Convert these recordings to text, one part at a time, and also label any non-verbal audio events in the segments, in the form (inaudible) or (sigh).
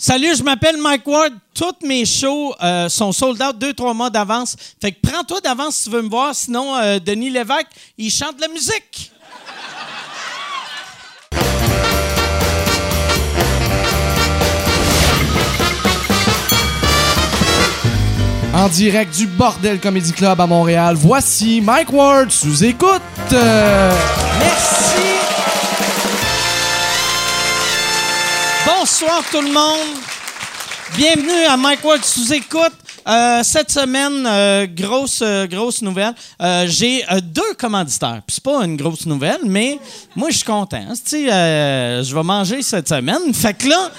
Salut, je m'appelle Mike Ward. Toutes mes shows euh, sont sold out deux, trois mois d'avance. Fait que prends-toi d'avance si tu veux me voir. Sinon, euh, Denis Lévesque, il chante de la musique. En direct du Bordel Comedy Club à Montréal, voici Mike Ward sous écoute. Euh, Merci. Bonsoir tout le monde. Bienvenue à Mike Ward sous écoute. Euh, cette semaine, euh, grosse euh, grosse nouvelle. Euh, J'ai deux commanditaires. Puis c'est pas une grosse nouvelle, mais moi je suis content. Je vais manger cette semaine? Fait que là.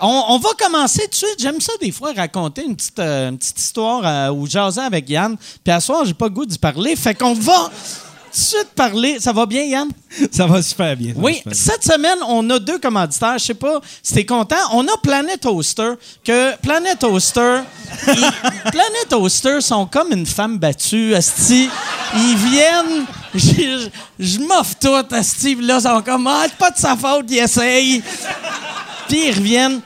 On, va commencer tout de suite. J'aime ça des fois raconter une petite, une petite histoire ou jaser avec Yann. Puis à soir, j'ai pas le goût d'y parler. Fait qu'on va tout de suite parler. Ça va bien, Yann? (laughs) Ça va super bien. Oui, super bien. cette semaine, on a deux commanditaires. Je sais pas si t'es content. On a Planet Toaster. Que Planet Toaster, ils- (laughs) Planet Toaster sont comme une femme battue. Asti. Ils viennent, je, je m'offre tout. Asti. Là, ils sont comme, ah, c'est pas de sa faute, ils essayent. Puis ils reviennent.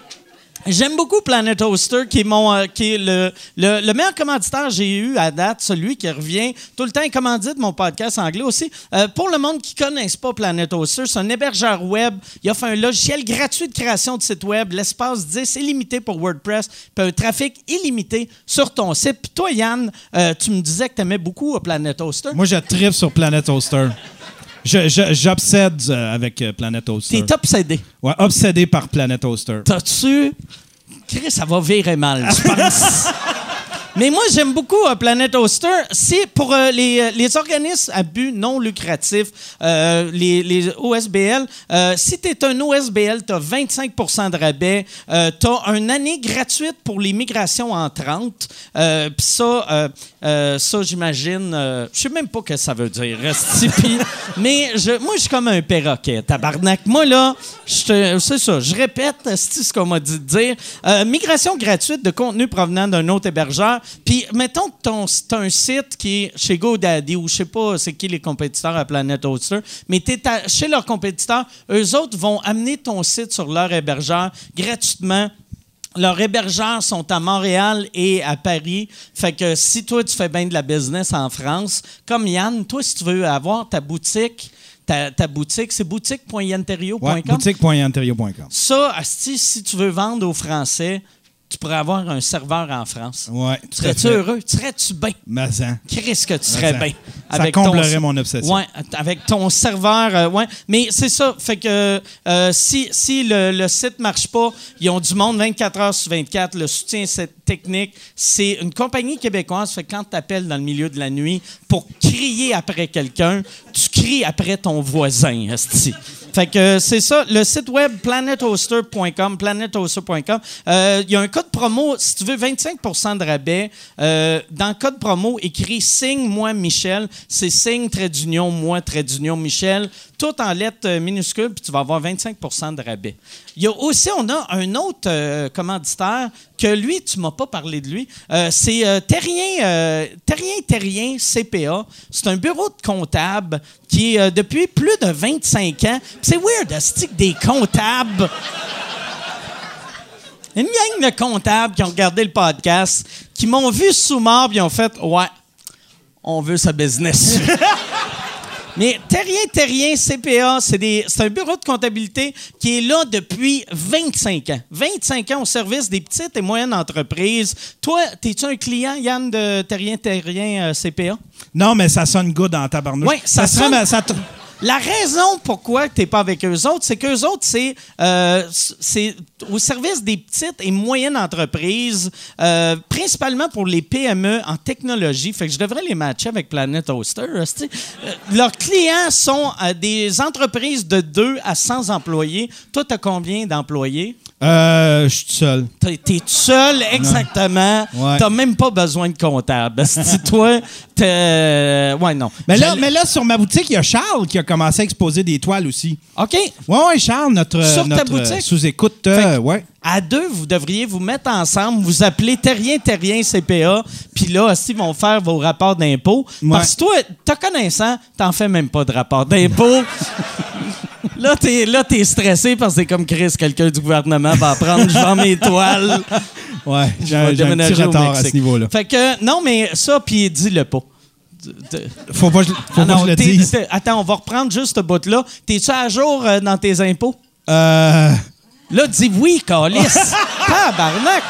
J'aime beaucoup Planet Toaster, qui est, mon, euh, qui est le, le, le meilleur commanditaire que j'ai eu à date, celui qui revient tout le temps commandite mon podcast anglais aussi. Euh, pour le monde qui ne connaisse pas Planet Toaster, c'est un hébergeur web. Il offre un logiciel gratuit de création de site web, l'espace 10 illimité pour WordPress, puis un trafic illimité sur ton site. Puis toi, Yann, euh, tu me disais que tu aimais beaucoup Planet Toaster. Moi, je sur Planet Toaster. J'obsède euh, avec euh, Planet Toaster. T'es obsédé. Ouais, obsédé par Planet Toaster. T'as-tu? Chris, ça va virer mal, je pense. (laughs) Mais moi, j'aime beaucoup euh, Planet Oster. C'est pour euh, les, euh, les organismes à but non lucratif, euh, les, les OSBL. Si tu es un OSBL, tu as 25 de rabais. Tu as une année gratuite pour les migrations en 30. Euh, Puis ça, ça j'imagine, je sais même pas ce que ça veut dire. esti. Puis- (laughs) mais je, moi, je suis comme un perroquet, tabarnak. Moi, là, c'est ça, je répète ce qu'on m'a dit de dire. Migration gratuite de contenu provenant d'un autre hébergeur. Puis, mettons que ton, c'est un site qui est chez GoDaddy ou je sais pas c'est qui les compétiteurs à Planet Hoster, mais tu es chez leurs compétiteurs, eux autres vont amener ton site sur leur hébergeur gratuitement. Leurs hébergeurs sont à Montréal et à Paris. Fait que si toi, tu fais bien de la business en France, comme Yann, toi, si tu veux avoir ta boutique, ta, ta boutique, c'est boutique.yanterio.com. Ouais, boutique.yanterio.com. Ça, asti, si tu veux vendre aux Français, tu pourrais avoir un serveur en France. Ouais, Tu Serais-tu heureux? Tu Serais-tu bien? Mazan. Qu'est-ce que tu serais bien? ça comblerait ton- mon obsession. Ouais, avec ton serveur. euh, ouais. Mais c'est ça. Fait que euh, si, si le, le site marche pas, ils ont du monde 24 heures sur 24. Le soutien technique, c'est une compagnie québécoise. Fait que quand tu appelles dans le milieu de la nuit pour crier après quelqu'un, tu cries après ton voisin. Fait que euh, c'est ça, le site web planethoster.com, planethoster.com. Euh, Il y a un code promo, si tu veux 25% de rabais, euh, dans le code promo, écrit signe moi Michel. C'est signe trait d'union moi trait d'union Michel, tout en lettres minuscules, puis tu vas avoir 25% de rabais. Il y a aussi, on a un autre euh, commanditaire que lui, tu m'as pas parlé de lui. Euh, c'est euh, Terrien, Terrien Terrien CPA. C'est un bureau de comptable qui est depuis plus de 25 ans. C'est weird, que des comptables. Une gang de comptables qui ont regardé le podcast, qui m'ont vu sous mort, ils ont fait Ouais, on veut sa business. Mais Terrien Terrien CPA, c'est un bureau de comptabilité qui est là depuis 25 ans. 25 ans au service des petites et moyennes entreprises. Toi, es-tu un client, Yann, de Terrien Terrien euh, CPA? Non, mais ça sonne good en tabarnouche. Ouais, ça serait sonne- ma- ça La raison pourquoi tu n'es pas avec eux autres, c'est qu'eux autres, c'est euh, au service des petites et moyennes entreprises, euh, principalement pour les PME en technologie. Fait que je devrais les matcher avec Planet hostie. Euh, leurs clients sont des entreprises de 2 à 100 employés. Toi, tu as combien d'employés? Euh, je suis tout seul. T'es t'es tout seul, exactement. Ouais. T'as même pas besoin de comptable. Si toi, t'es... Ouais, non. Mais là, mais là, sur ma boutique, il y a Charles qui a commencé à exposer des toiles aussi. OK. Ouais, ouais, Charles, notre, Sur ta notre, boutique? euh, sous-écoute. euh, Fait que- ouais. À deux, vous devriez vous mettre ensemble, vous appelez Terrien Terrien CPA, puis là, aussi, ils vont faire vos rapports d'impôts. Ouais. Parce que toi, te connaissant, t'en fais même pas de rapport d'impôts. (laughs) Là, t'es, là, t'es stressé parce que c'est comme Chris, quelqu'un du gouvernement va apprendre, je vends mes toiles. Ouais, Je j'ai un petit déménager au retard à ce niveau-là. Fait que, non, mais ça, puis dis-le pas. Faut pas, que je- faut Ah pas non, que je le dise. attends, on va reprendre juste ce bout-là. T'es-tu à jour euh, dans tes impôts? Euh, Là, dis oui, Calice. (laughs) Tabarnak.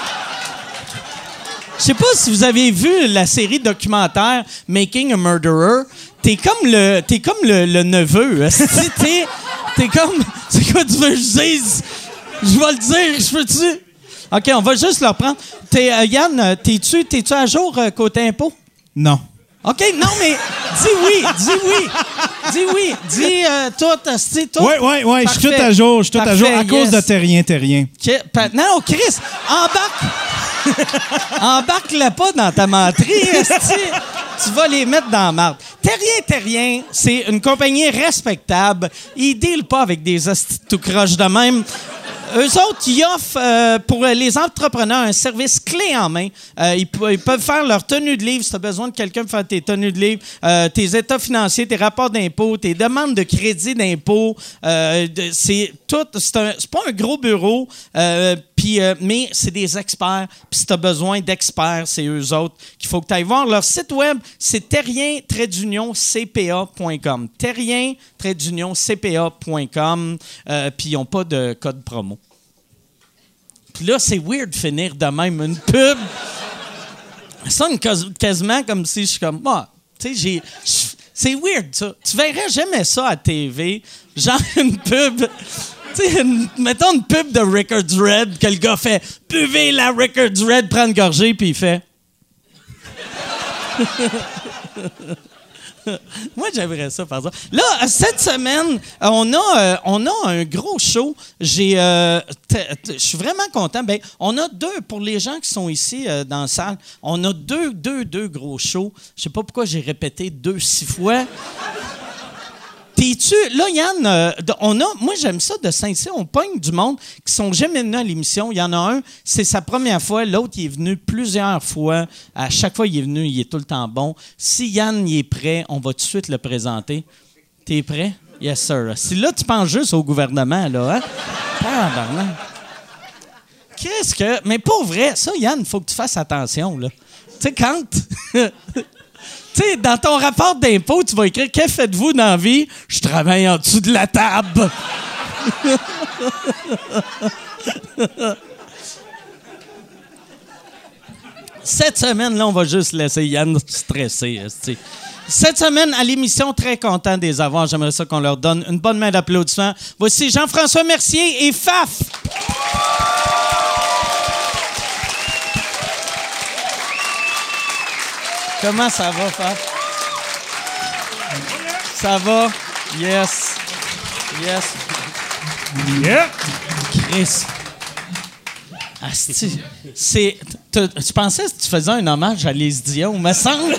Je sais pas si vous avez vu la série documentaire Making a Murderer. T'es comme le, t'es comme le, le neveu. T'es, t'es comme, (laughs) c'est quoi tu veux que je dise? Je vais le dire, je peux-tu? OK, on va juste le reprendre. T'es, euh, Yann, t'es-tu, t'es-tu à jour euh, côté impôt? non. OK, non, mais dis oui, dis oui. Dis oui, dis euh, tout, esti, tout. Oui, oui, oui, je suis tout à jour, je suis tout à jour à cause de Terrien, Terrien. Pa- non, Chris, embarque. (laughs) Embarque-la pas dans ta menterie. Tu vas les mettre dans la marde. Terrien Terrien, c'est une compagnie respectable. Ils dealent pas avec des hosties de même. Eux autres, ils offrent euh, pour les entrepreneurs un service clé en main. Euh, ils, pe- ils peuvent faire leur tenue de livre si tu as besoin de quelqu'un pour faire tes tenues de livre, euh, tes états financiers, tes rapports d'impôt, tes demandes de crédit d'impôt. De- c'est tout. C'est pas un gros bureau, mais c'est des experts. Puis si tu as besoin d'experts, c'est eux autres qu'il faut que tu ailles voir. Leur site web, c'est terrien-cpa.com. Terrien-cpa.com. Euh, puis ils n'ont pas de code promo. Puis là, c'est weird de finir de même une pub. Ça sonne quas- quasiment comme si je suis comme, ah, tu sais, j'ai. C'est weird, ça. Tu verrais jamais ça à TV. Genre (laughs) une pub. Tu sais, mettons une pub de Records Red que le gars fait Buvez la Records Red, prends une gorgée, puis il fait. (laughs) Moi, j'aimerais ça, par exemple. Là, cette semaine, on a, euh, on a un gros show. Euh, je suis vraiment content. Ben, on a deux, pour les gens qui sont ici euh, dans la salle, on a deux, deux, deux gros shows. Je sais pas pourquoi j'ai répété deux, six fois. T'es-tu. Là, Yann, euh, on a. Moi, j'aime ça de Saint-Cyr. On pogne du monde qui sont jamais venus à l'émission. Il y en a un, c'est sa première fois. L'autre, il est venu plusieurs fois. À chaque fois, il est venu, il est tout le temps bon. Si Yann il est prêt, on va tout de suite le présenter. T'es prêt? Yes, sir. Si là, tu penses juste au gouvernement, là, hein? (laughs) Qu'est-ce que. Mais pour vrai, ça, Yann, il faut que tu fasses attention, là. Tu sais, quand. (laughs) Dans ton rapport d'impôt, tu vas écrire Que faites-vous dans la vie? Je travaille en dessous de la table. (laughs) Cette semaine, là, on va juste laisser Yann stresser. Cette semaine, à l'émission, très content des avoir. J'aimerais ça qu'on leur donne une bonne main d'applaudissement. Voici Jean-François Mercier et Faf. Comment ça va, Faf? Ça va? Yes. Yes. Yeah! Chris. Asti. C'est. Tu pensais que tu faisais un hommage à Les Dion, me semble?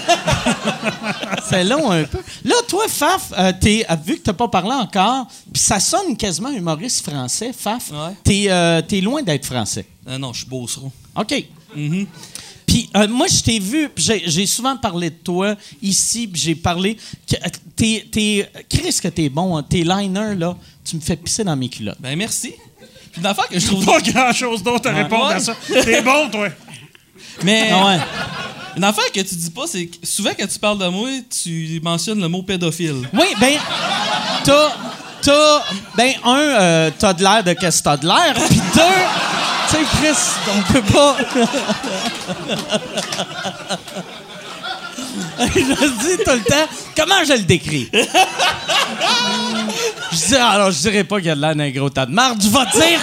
(laughs) C'est long un peu. Là, toi, Faf, euh, t'es, euh, vu que t'as pas parlé encore, puis ça sonne quasiment humoriste français, Faf, Ouais. t'es, euh, t'es loin d'être français. Euh, non, je suis beauceron. OK. Puis euh, moi, je t'ai vu, puis j'ai, souvent parlé de toi ici, puis j'ai parlé. que, euh, T'es, t'es, Chris, que t'es bon, hein. tes liners, là, tu me fais pisser dans mes culottes. Ben merci. Puis une affaire que je trouve. Pas grand-chose d'autre à répondre à ça. T'es bon, toi. Mais Ah ouais. une affaire que tu dis pas, c'est que souvent quand tu parles de moi, tu mentionnes le mot pédophile. Oui, ben, t'as. T'as. Ben, un, euh, t'as de l'air de qu'est-ce que t'as de l'air. Puis deux, tu sais, Chris, on peut pas. (laughs) je dis tout le temps, comment je le décris? je dis, alors, je dirais pas qu'il y a de l'air d'un gros tas de marde, je vais dire.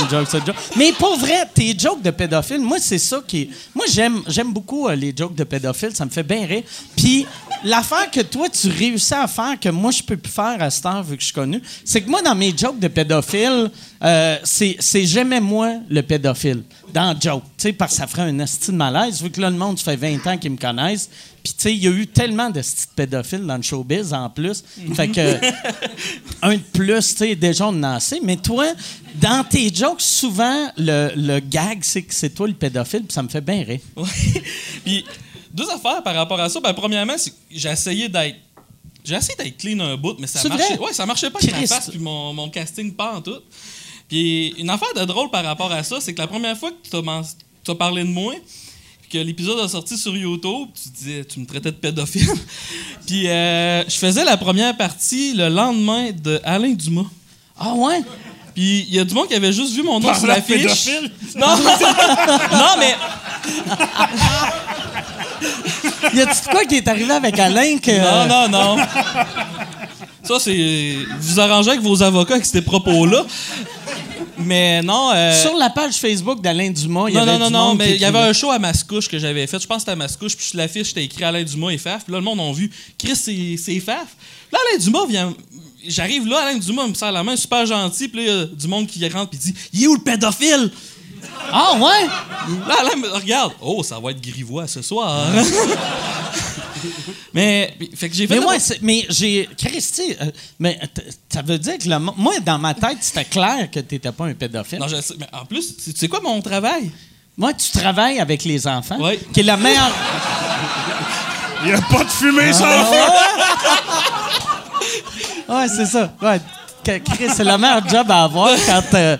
Non, C'est une joke, c'est une joke. Mais pour vrai, tes jokes de pédophile, moi, c'est ça qui. Moi, j'aime, j'aime beaucoup euh, les jokes de pédophile, ça me fait bien rire. Puis, l'affaire que toi, tu réussis à faire, que moi, je peux plus faire à cette heure, vu que je suis connu, c'est que moi, dans mes jokes de pédophile, euh, c'est, c'est jamais moi le pédophile. Dans le joke. Tu sais, parce que ça ferait un esti de malaise, vu que là, le monde, ça fait 20 ans qu'ils me connaissent. Puis, tu sais, il y a eu tellement de pédophiles dans le showbiz en plus. Fait que, (laughs) un de plus, tu sais, déjà, on en assez. Mais toi, dans tes jokes, souvent, le, le gag, c'est que c'est toi le pédophile, puis ça me fait bien rire. (laughs) Ouais. Puis deux affaires par rapport à ça. Ben, premièrement, c'est que j'ai essayé d'être j'ai essayé d'être clean un bout, mais ça marchait. vrai? Ouais, ça marchait pas avec ma face puis mon, mon casting pas en tout. Puis une affaire de drôle par rapport à ça, c'est que la première fois que tu as, parlé de moi, que l'épisode a sorti sur YouTube, tu disais, tu me traitais de pédophile. (laughs) puis euh, je faisais la première partie le lendemain de Alain Dumas. Ah ouais? Puis il y a du monde qui avait juste vu mon nom sur l'affiche. (laughs) Non, non, mais Y a-tu quoi qui est arrivé avec Alain que. Non, non, non. Ça, c'est. Vous arrangez avec vos avocats avec ces propos-là. Mais non. euh, Sur la page Facebook d'Alain Dumas, il y non, avait non, non, du non, monde mais il y avait un show à Mascouche que j'avais fait. Je pense que c'était à Mascouche, puis sur l'affiche, j'étais écrit Alain Dumas et Faf. Puis là, le monde a vu Chris, c'est c'est Faf. Là, Alain Dumas vient. J'arrive là, Alain Dumas me serre la main, super gentil, puis là, il y a du monde qui rentre, puis dit Il est où le pédophile Ah ouais? Là, Alain me regarde. Oh, ça va être grivois ce soir. (laughs) mais, fait que j'ai fait. Mais c'est- mais j'ai. Christy, euh, mais t- ça veut dire que le moi, dans ma tête, c'était clair que t'étais pas un pédophile. Non, je sais, mais en plus, tu sais quoi mon travail? Moi, tu travailles avec les enfants, Oui. qui est la meilleure. Il n'y a pas de fumée sans Ah. feu! Ouais, c'est ça. Ouais. Chris, c'est le meilleur job à avoir quand. euh,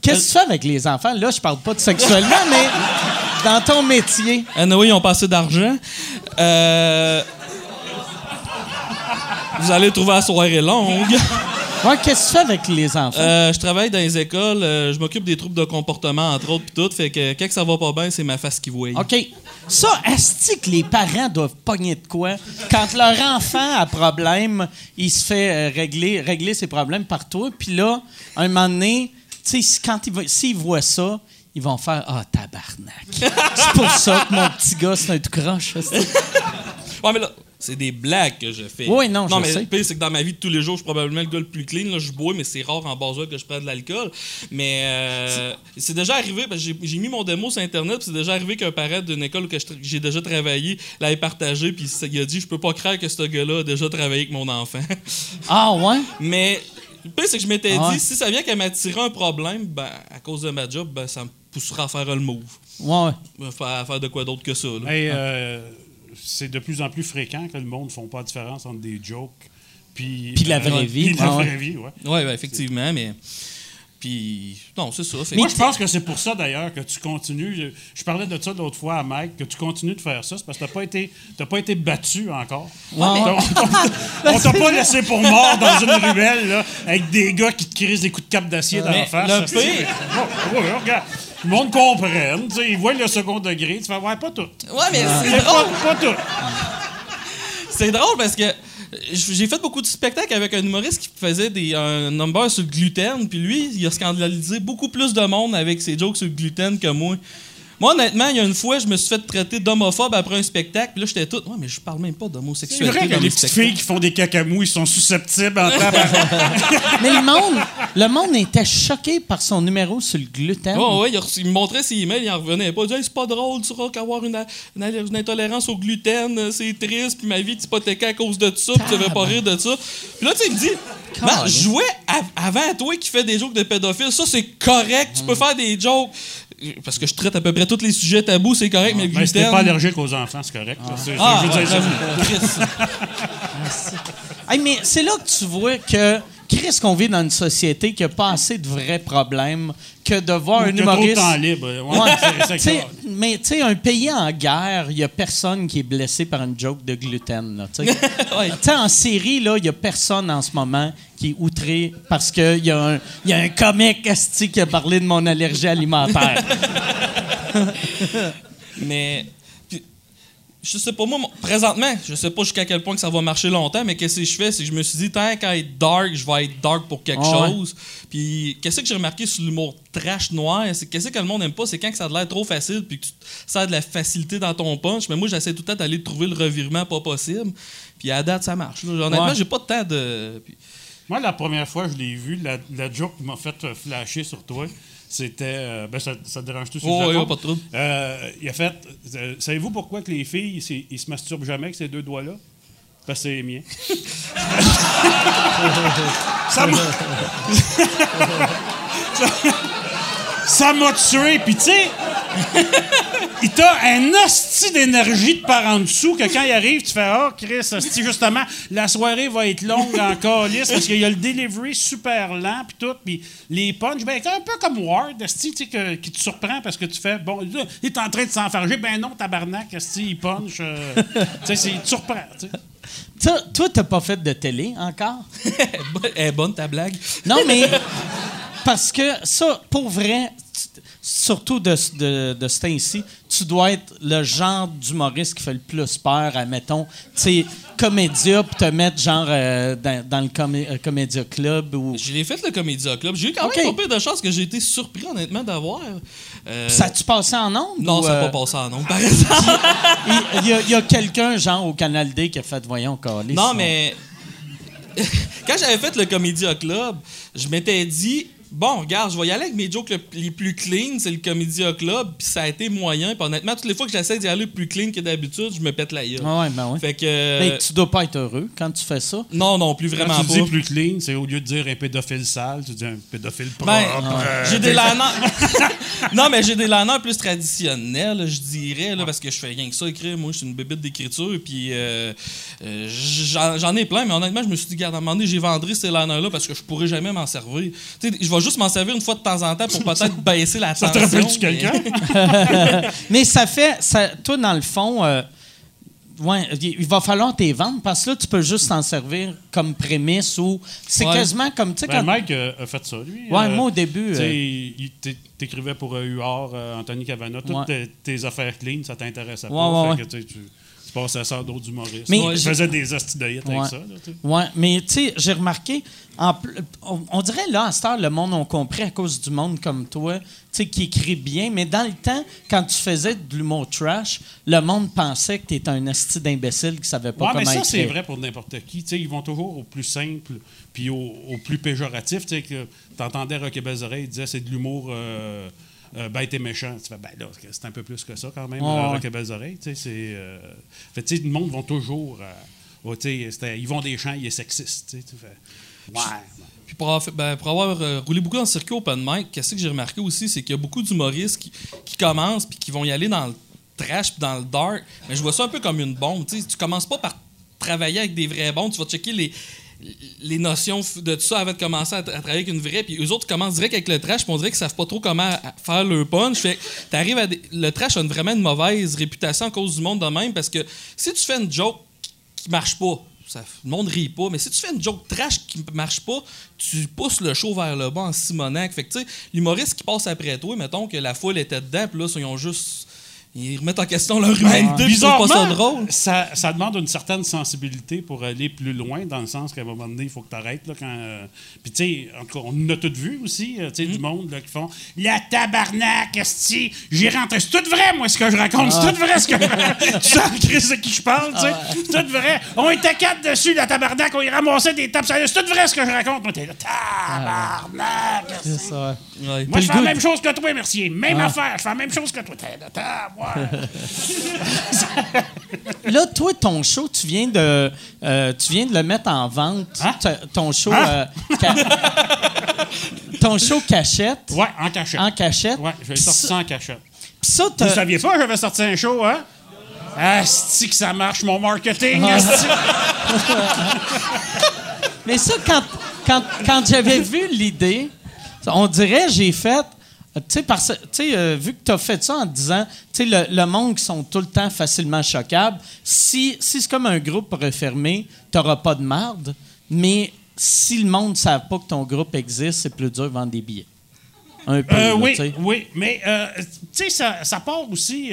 Qu'est-ce que tu fais avec les enfants? Là, je parle pas de sexuellement, mais dans ton métier. Anyway, ils ont passé d'argent. Euh, Vous allez trouver la soirée longue. Ouais, qu'est-ce que tu fais avec les enfants? Euh, je travaille dans les écoles, euh, je m'occupe des troubles de comportement, entre autres, puis tout. Fait que quand ça va pas bien, c'est ma face qui voit. OK. Ça, est-ce que les parents doivent pogner de quoi? Quand leur enfant a problème, il se fait euh, régler, régler ses problèmes par toi, puis là, un moment donné, tu sais, quand s'ils voient ça, ils vont faire Ah, tabarnak. c'est pour ça que mon petit gars, c'est un tout croche. Ouais, mais là, c'est des blagues que je fais. Oui, non, je mais sais. le pire, c'est que dans ma vie de tous les jours, je suis probablement le gars le plus clean. Là, je bois, mais c'est rare en basoil que je prenne de l'alcool. Mais euh, c'est déjà arrivé, parce que j'ai- mis mon démo sur Internet, puis c'est déjà arrivé qu'un parent d'une école tra- j'ai déjà travaillé l'avait partagé, puis il a dit Je peux pas croire que ce gars-là a déjà travaillé avec mon enfant. Ah, ouais? (laughs) mais le pire, c'est que je m'étais Ah dit Si ça vient qu'elle m'attirer un problème, ben, à cause de ma job, ben, ça me poussera à faire le move. Ouais, ouais. À faire, de quoi d'autre que ça. là. Euh, c'est de plus en plus fréquent que le monde ne font pas la différence entre des jokes puis, Puis la vraie vie, Puis la ouais. vraie vie, ouais. Ouais, ouais, effectivement, mais. Puis. Non, c'est ça. Fait Moi, je pense que c'est pour ça, d'ailleurs, que tu continues. Je, parlais de ça l'autre fois à Mike, que tu continues de faire ça. C'est parce que tu n'as pas, été- t'as pas été battu encore. Ouais. (laughs) On t'a- pas laissé pour mort dans une ruelle, là, avec des gars qui te crisent des coups de cap d'acier dans la face. le pire- Ouais, ouais, regarde. Le monde comprenne. tu sais, Ils voient le second degré. Tu fais, ouais, pas tout. Ouais, mais c'est C'est drôle. pas, pas tout. C'est drôle parce que j'ai fait beaucoup de spectacles avec un humoriste qui faisait des, un number sur le gluten, puis lui, il a scandalisé beaucoup plus de monde avec ses jokes sur le gluten que moi. Moi, honnêtement, il y a une fois, je me suis fait traiter d'homophobe après un spectacle, puis là, j'étais tout. Ouais, mais je parle même pas C'est d'homosexualité. vrai que les petites spectacles. filles qui font des cacamous, ils sont susceptibles en. (laughs) Mais le monde, le monde était choqué par son numéro sur le gluten. Ouais, ouais, il, me montrait ses emails, il en revenait pas. Il disait, Hey, c'est pas drôle, tu sauras qu'avoir une, une, une intolérance au gluten, euh, c'est triste, puis ma vie est hypothéquée à cause de ça, puis tu devais pas rire de ça. Puis là, tu sais, il me dit, Ben, av- avant toi qui fais des jokes de pédophiles, ça c'est correct, tu peux faire des jokes. Parce que je traite à peu près tous les sujets tabous, c'est correct, mais le Mais si t'es gluten. pas allergique aux enfants, c'est correct. là. C'est- Ah, je veux dire, j'avoue, ça- Chris. Hey, mais c'est là que tu vois que Chris qu'on vit dans une société qui a pas assez de vrais problèmes que de voir un a trop de humoriste. temps libre. Ouais, Ouais. c'est- mais tu sais, un pays en guerre, il y a personne qui est blessé par une joke de gluten. là, tu sais. (laughs) Ouais. En série, là, il y a personne en ce moment qui est outré parce qu'il y, a un- il y a un comique qui a parlé de mon allergie alimentaire. (laughs) Mais. Je sais pas, moi, présentement, je sais pas jusqu'à quel point que ça va marcher longtemps, mais qu'est-ce que je fais? C'est que je me suis dit, tant qu'à être dark, je vais être dark pour quelque ouais. chose. Puis, qu'est-ce que j'ai remarqué sur l'humour trash noir? C'est qu'est-ce que le monde aime pas? C'est quand que ça a l'air trop facile, puis que tu, ça a de la facilité dans ton punch. Mais moi, j'essaie tout le temps d'aller trouver le revirement pas possible. Puis, à date, ça marche. là. Honnêtement, Ouais. j'ai pas de temps de. puis- Moi, la première fois que je l'ai vu, la, la joke qui m'a fait flasher sur toi, c'était. euh, ben, ça, ça te dérange tout Oh, Japon? pas de trouble. Euh, il a fait. euh, Savez-vous pourquoi que les filles, ils se masturbent jamais avec ces deux doigts-là? Parce que c'est les miens. (laughs) ça ça- (laughs) ça m'a tué. Puis, tu sais, (laughs) il t'a un hostie d'énergie de par en dessous que quand il arrive, tu fais Ah, Chris, hostie, justement, la soirée va être longue en calice parce qu'il y a le delivery super lent, puis tout, puis les punch, ben, un peu comme Ward, hostie, tu sais, que- qui te surprend parce que tu fais Bon, là, il est en train de s'enfarger, ben non, tabarnak, hostie, il punch. euh, tu sais, c'est- il te surprend, tu sais. Toi, toi, t'as pas fait de télé encore? (laughs) Elle est bonne ta blague. Non, mais (laughs) parce que ça, pour vrai, surtout de, de, de ce temps-ci, tu dois être le genre d'humoriste qui fait le plus peur à, mettons, tu sais, comédia, puis te mettre genre euh, dans, dans le comé- euh, comédia club ou. Je l'ai fait le Comédia Club. J'ai eu quand même pas pire de chance que j'ai été surpris, honnêtement, d'avoir. Euh, Ça a-tu passé en ondes? Non, ou, ça n'a pas passé en nombre, par exemple. (laughs) Il y a, il y a quelqu'un, genre, au Canal D qui a fait, voyons, Carlis. Non, mais. (laughs) Quand j'avais fait le Comédia Club, je m'étais dit. Bon, regarde, je vais y aller avec mes jokes le- les plus clean, c'est le Comédia Club, puis ça a été moyen. Puis honnêtement, toutes les fois que j'essaie d'y aller plus clean que d'habitude, je me pète la gueule. Ah ouais, ben ouais. Fait que. Mais tu dois pas être heureux quand tu fais ça. Non, non, plus vraiment Quand tu pas. dis plus clean, c'est au lieu de dire un pédophile sale, tu dis un pédophile propre. Ben, euh, j'ai des laneurs. (laughs) non, mais j'ai des laneurs plus traditionnels, je dirais, là, parce que je fais rien que ça écrire. Moi, je suis une bébête d'écriture, puis euh, euh, j'en ai plein, mais honnêtement, je me suis dit, garde, à un moment donné, j'ai vendu ces laneurs-là parce que je pourrais jamais m'en servir. Tu sais, je vais juste m'en servir une fois de temps en temps pour peut-être (laughs) baisser la Ça tension. te rappelle-tu mais- quelqu'un? (laughs) Mais ça fait. Ça, toi, dans le fond, euh, ouais, il va falloir tes vendre parce que là, tu peux juste t'en servir comme prémisse ou. C'est Ouais. quasiment comme. Tu sais, Ben, quand. Mike euh, a fait ça, lui. Ouais, Euh, moi, au début, Tu sais, euh, t'écrivais pour euh, UR, euh, Anthony Cavana, toutes Ouais. tes, tes affaires clean, ça t'intéressait Ouais, pas. ouais, fait que, tu tu, tu passais ça à d'autres humoristes. Mais tu j'ai- faisais des Ouais. avec ça. Ouais, mais tu sais, j'ai remarqué, en pl- on, on dirait là, à cette heure, le monde a compris à cause du monde comme toi, tu sais, qui écrit bien, mais dans le temps, quand tu faisais de l'humour trash, le monde pensait que tu étais un asti d'imbécile qui savait pas Ouais, comment mais ça, c'est vrai pour n'importe qui. Tu sais, ils vont toujours au plus simple puis au, au plus péjoratif. Tu sais, que t'entendais Rock et Belles Oreilles, il disait c'est de l'humour euh, euh, bête et méchant. Tu fais, ben là, c'est un peu plus que ça quand même, Ouais, euh, ouais. Rock et Belles Oreilles. Tu sais, c'est. euh, fait, tu sais, le monde vont toujours. euh, tu sais, ils vont des champs, il est sexiste. Tu sais, tu fais, ouais. Puis pour avoir, ben, pour avoir, euh, roulé beaucoup dans le circuit open mic, qu'est-ce que j'ai remarqué aussi, c'est qu'il y a beaucoup d'humoristes qui, qui commencent puis qui vont y aller dans le trash puis dans le dark. Mais je vois ça un peu comme une bombe. Tu sais, tu commences pas par travailler avec des vrais bombes, tu vas checker les les notions de tout ça avant de commencer à, travailler avec une vraie puis eux autres commencent direct avec le trash puis on dirait qu'ils savent pas trop comment faire le punch fait t'arrives à le trash a une- vraiment une mauvaise réputation à cause du monde de même parce que si tu fais une joke qui marche pas. Le monde rit pas, mais si tu fais une joke trash qui marche pas, tu pousses le show vers le bas en Simonac. Fait que, tu l'humoriste qui passe après toi, mettons que la foule était dedans, puis là, ils ont juste. Ils remettent en question leur humanité, ils trouvent pas ça Bizarrement, drôle. ça, ça demande une certaine sensibilité pour aller plus loin, dans le sens qu'à un moment donné, il faut que tu arrêtes. Là, quand, euh, Puis, tu sais, en tout cas, on a tout vu aussi, euh, tu sais, du monde là, qui font La tabarnak, esti, j'ai rentré. C'est tout vrai, moi, ce que je raconte. C'est tout vrai, ce que Tu (laughs) Chris, de qui je parle, tu sais. C'est tout vrai. On était quatre dessus, la tabarnak, on y ramassait des tapes. C'est tout vrai, ce que je raconte. Moi, t'es là, tabarnak, esti. C'est ça, ouais. Moi, je fais la même chose que toi, Mercier. Même affaire. Je fais la même chose que toi. T'es là. Là, toi, ton show, tu viens de, euh, tu viens de le mettre en vente. Hein? Ton show, Hein? euh, ca- (laughs) ton show cachette. Ouais, en cachette. En cachette. Ouais, je vais sortir ça- en cachette. puis ça, Vous saviez pas, j'avais sorti un show, hein? Asti que ça marche, mon marketing! asti. (laughs) Mais ça, quand, quand, quand j'avais vu l'idée, on dirait, j'ai fait. Euh, Tu sais, euh, vu que tu as fait ça en disant, tu sais, le, le monde qui sont tout le temps facilement choquables, si, si c'est comme un groupe refermé, tu n'auras pas de marde, mais si le monde ne savent pas que ton groupe existe, c'est plus dur de vendre des billets. Un peu. Euh, là, oui, oui, mais euh, tu sais, ça, ça part aussi.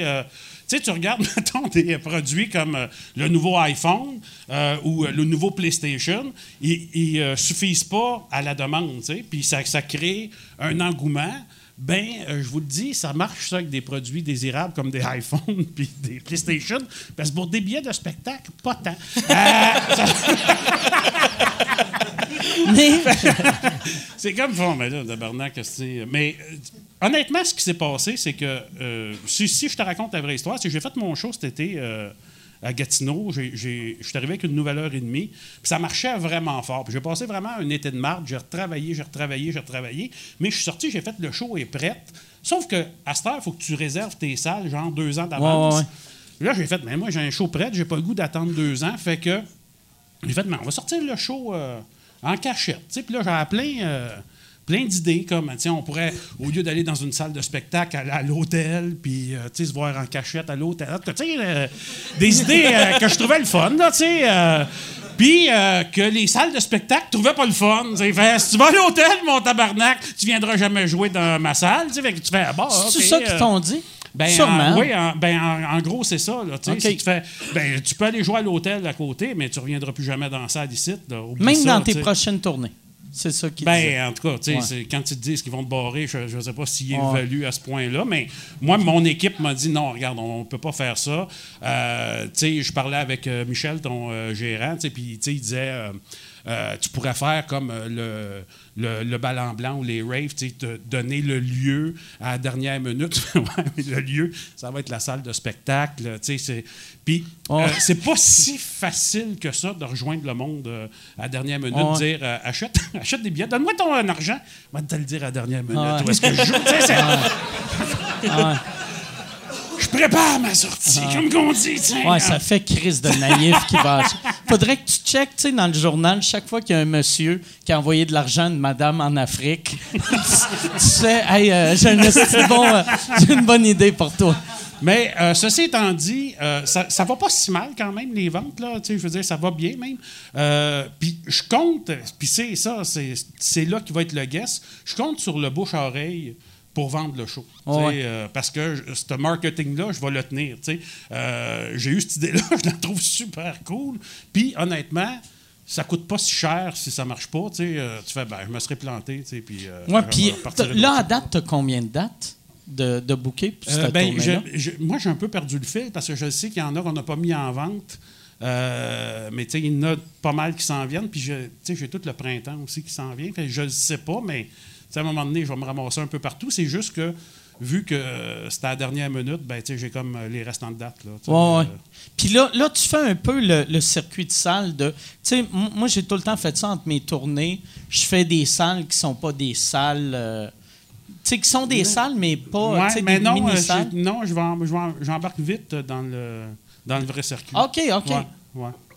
tu sais, tu regardes, (laughs) mettons, des produits comme euh, le nouveau iPhone euh, ou euh, le nouveau PlayStation, ils ne suffisent pas à la demande, tu sais, puis ça, ça crée un engouement. Ben, euh, je vous le dis, ça marche ça avec des produits désirables comme des (laughs) iPhones puis des PlayStation, parce que pour des billets de spectacle, pas tant. Euh, ça- (laughs) C'est comme bon, mais là, tabarnak, c'est? Mais euh, honnêtement, ce qui s'est passé, c'est que si, si je te raconte la vraie histoire, c'est que j'ai fait mon show cet été à Gatineau. J'ai- j'ai- Je suis arrivé avec une nouvelle heure et demie. Puis ça marchait vraiment fort. Puis j'ai passé vraiment un été de marde. J'ai retravaillé, j'ai retravaillé, j'ai retravaillé. Mais je suis sorti, j'ai fait le show est prête. Sauf que à cette heure, il faut que tu réserves tes salles, genre deux ans d'avance. Ouais, ouais, ouais. Là, j'ai fait, mais moi, j'ai un show prêt, j'ai pas le goût d'attendre deux ans. Fait que j'ai fait, mais on va sortir le show euh, en cachette. Puis là, j'avais plein, euh, plein d'idées, comme, on pourrait, au lieu d'aller dans une salle de spectacle, aller à l'hôtel, puis, euh, se voir en cachette à l'hôtel. Euh, des idées euh, que je trouvais le fun, là, tu sais. puis que les salles de spectacle trouvaient pas le fun. Fait, si tu vas à l'hôtel, mon tabarnak, tu viendras jamais jouer dans ma salle. Fait tu fais, ah, bon, C'est ça qu'ils t'ont dit? ben, Sûrement. en- oui, en, ben, en, en gros, c'est ça. Là, tu si fais, ben, tu peux aller jouer à l'hôtel à côté, mais tu reviendras plus jamais dans la salle ici. là. Même ça, dans tes prochaines tournées. C'est ça disaient. Ben, en tout cas, tu sais, Ouais. c'est- quand ils te disent qu'ils vont te barrer, je ne sais pas s'ils Ouais. évaluent à ce point-là, mais moi, mon équipe m'a dit non, regarde, on ne peut pas faire ça. Euh, tu sais, je parlais avec euh, Michel, ton euh, gérant, tu sais, puis tu sais, il disait euh, euh, tu pourrais faire comme euh, le, le, le ballon blanc ou les raves, te donner le lieu à la dernière minute. (laughs) Le lieu, ça va être la salle de spectacle. Puis, Ouais. euh, c'est pas si facile que ça de rejoindre le monde euh, à la dernière minute, Ouais. dire achète, (laughs) achète des billets, donne-moi ton argent, moi te le dire à la dernière minute. Ouais. Où est-ce que je joue? (laughs) Tu sais, c'est- Ouais. Je prépare ma sortie, comme qu'on dit. tu sais. Ouais, ça fait crise de naïf qui va. (laughs) Faudrait que tu checkes, tu sais, dans le journal, chaque fois qu'il y a un monsieur qui a envoyé de l'argent une madame en Afrique, tu, (laughs) tu sais, hey, euh, j'ai, un bon, euh, une bonne idée pour toi. Mais euh, ceci étant dit, euh, ça, ça va pas si mal quand même, les ventes. Là, Tu sais, je veux dire, ça va bien même. Euh, puis je compte, puis c'est ça, c'est, c'est là qui va être le guess. Je compte sur le bouche-oreille pour vendre le show. Tu Ouais. euh, parce que je- ce marketing-là, je vais le tenir. tu. Euh, j'ai eu cette idée-là, (laughs) je la trouve super cool. Puis honnêtement, ça coûte pas si cher si ça marche pas. Tu euh, tu fais, ben, je me serais planté. tu Puis, Ouais, là, à date, t'as combien de dates de, de Euh, cette ben, moi, j'ai un peu perdu le fil parce que je sais qu'il y en a qu'on n'a pas mis en vente. Euh, mais tu sais, il y en a pas mal qui s'en viennent. Puis tu j'ai tout le printemps aussi qui s'en vient. Fait je ne sais pas, mais tu à un moment donné, je vais me ramasser un peu partout. C'est juste que vu que euh, c'était à la dernière minute, ben, j'ai comme euh, les restants de date. Là. Ouais, ouais. Puis là, là, tu fais un peu le, le circuit de salles de. Moi, j'ai tout le temps fait ça entre mes tournées. Je fais des salles qui sont pas des salles. euh, tu sais, qui sont des salles, mais pas mais des non, euh, non, je vais j'embarque vite dans le, dans le vrai circuit. OK, OK.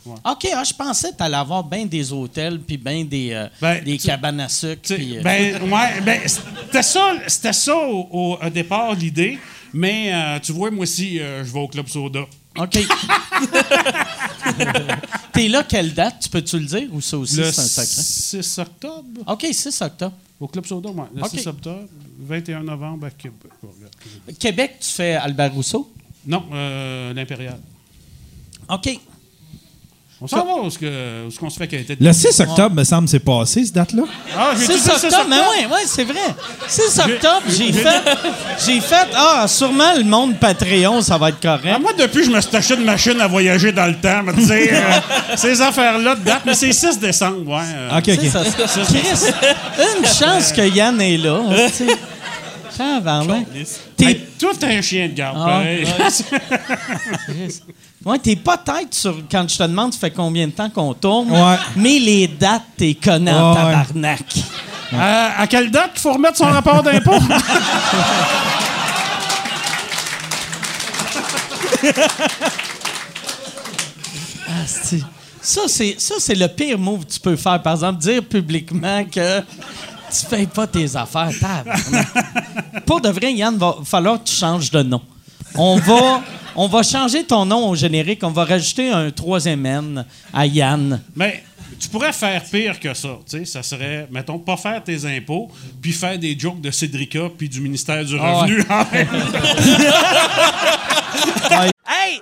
Ouais. OK, ah, je pensais que tu allais avoir bien des hôtels, puis bien des, euh, Ben, des tu- cabanes à sucre. Tu euh, ben, ouais, ben, c'était ça, c'était ça au, départ, l'idée. Mais euh, tu vois, moi aussi, je vais au Club Soda. OK. (laughs) T'es là, quelle date? Tu peux-tu le dire ou ça aussi, c'est un secret? 6 octobre. OK, 6 octobre. Au Club Soda, ouais. Le OK. 6 octobre, 21 novembre à Québec. Québec, tu fais Albert Rousseau? Non, euh, l'Impérial. OK. On s'en va où est-ce qu'on se fait qu'elle était... Le 6 octobre, me semble, c'est passé, cette date-là. Ah, j'ai 6 dit ça, octobre, mais oui, ouais, c'est vrai. 6 octobre, j'ai fait, j'ai fait, ah, sûrement le monde Patreon, ça va être correct. Ah, moi, depuis, je me suis acheté une machine à voyager dans le temps. mais tu sais, euh, (laughs) ces affaires-là de date, mais c'est 6 décembre, ouais. euh, OK, OK. ça- Chris, une chance que Yann est là. hein, tu sais. Tabarnak. T'es hey, tout un chien de garde, Ah, pareil. (laughs) ouais, t'es pas tête sur quand je te demande ça fait combien de temps qu'on tourne, Ouais. mais les dates, t'es connais en Ouais, ouais. tabarnak. À, quelle date il faut remettre son rapport d'impôt? (laughs) Asti. Ça, c'est, ça, c'est le pire move que tu peux faire. Par exemple, dire publiquement que tu payes pas tes affaires. (laughs) Pour de vrai, Yann, va falloir que tu changes de nom. On va, on va changer ton nom au générique. On va rajouter un troisième N à Yann. Mais tu pourrais faire pire que ça. Tu sais, ça serait, mettons, pas faire tes impôts, puis faire des jokes de Cédrica, puis du ministère du Ah Revenu. (laughs) Hey,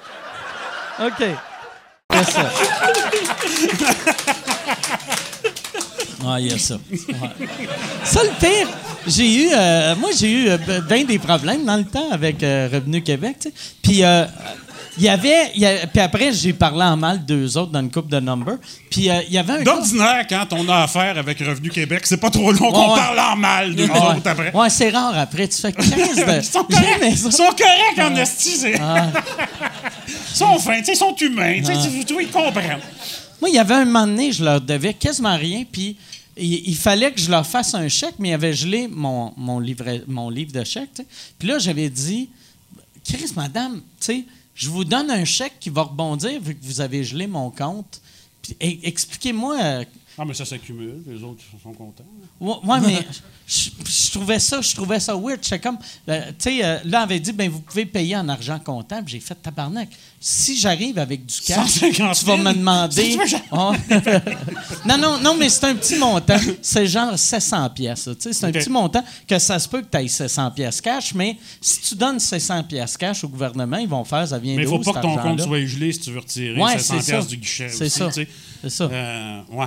OK. y a ça. Ouais, il ça. Ça, le pire, j'ai eu... euh, moi, j'ai eu bien des problèmes dans le temps avec euh, Revenu Québec, tu sais. Puis... il y avait, il y a- puis après, j'ai parlé en mal d'eux autres dans une coupe de numbers. Puis euh, il y avait un gars- D'ordinaire, quand on a affaire avec Revenu Québec, c'est pas trop long qu'on Ouais. parle en mal de nous Ouais. autres après. Ouais, c'est rare après. Tu fais 15 de... (laughs) Ils sont corrects, ça. ils sont corrects en esti. c'est- Ils sont fins, tu sais, ils sont humains, tu sais, tu- tu- ils comprennent. Moi, il y avait un moment donné, je leur devais quasiment rien, puis il, il fallait que je leur fasse un chèque, mais ils avaient gelé mon, mon, livret, mon livre de chèque. tu sais. Puis là, j'avais dit, Chris, madame, tu sais, je vous donne un chèque qui va rebondir vu que vous avez gelé mon compte. Expliquez-moi. Ah, mais ça s'accumule, les autres sont contents. Ouais, ouais, mais je, je trouvais ça, je trouvais ça weird. J'étais comme, euh, tu sais, euh, là, on avait dit, ben vous pouvez payer en argent comptant. Puis J'ai fait tabarnak. Si j'arrive avec du cash, 150 tu vas 000. me demander. Ah. (laughs) non, non, non, mais c'est un petit montant. C'est genre 700 pièces. Tu sais, c'est un petit montant que ça se peut que tu ailles 700 pièces cash, mais si tu donnes 700 pièces cash au gouvernement, ils vont faire, ça vient Mais il faut pas que ton compte soit gelé si tu veux retirer Ouais, 700 c'est ça. piastres du guichet. C'est ça. C'est ça. Euh, ouais.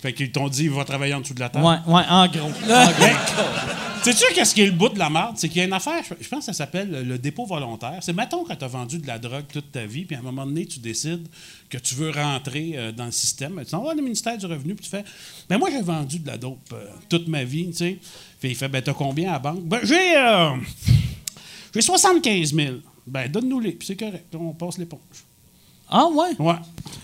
Fait qu'ils t'ont dit, il va travailler en dessous de la table. Ouais, ouais, en gros. (laughs) Gros. Sais-tu qu'est-ce qui est le bout de la merde? C'est qu'il y a une affaire, je pense que ça s'appelle le- dépôt volontaire. C'est, mettons, quand tu as vendu de la drogue toute ta vie, puis à un moment donné, tu décides que tu veux rentrer euh, dans le système. Tu t'en vas au ministère du Revenu, puis tu fais, ben moi, j'ai vendu de la dope euh, toute ma vie, tu sais. Puis il fait, ben t'as combien à la banque? Ben j'ai, euh, j'ai 75 000. Ben donne-nous-les, puis c'est correct. On passe l'éponge. Ah, ouais. Ouais.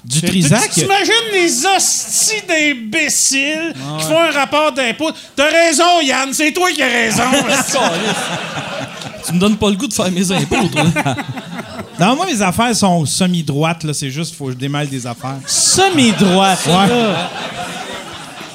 Du Trisac? tu- T'imagines les hosties d'imbéciles qui font un rapport d'impôt? T'as raison, Yann, c'est toi qui as raison. (laughs) Tu me donnes pas le goût de faire mes impôts, toi. (laughs) Non, moi, mes affaires sont semi-droites. là. C'est juste faut que je démêle des affaires. Semi-droite. là.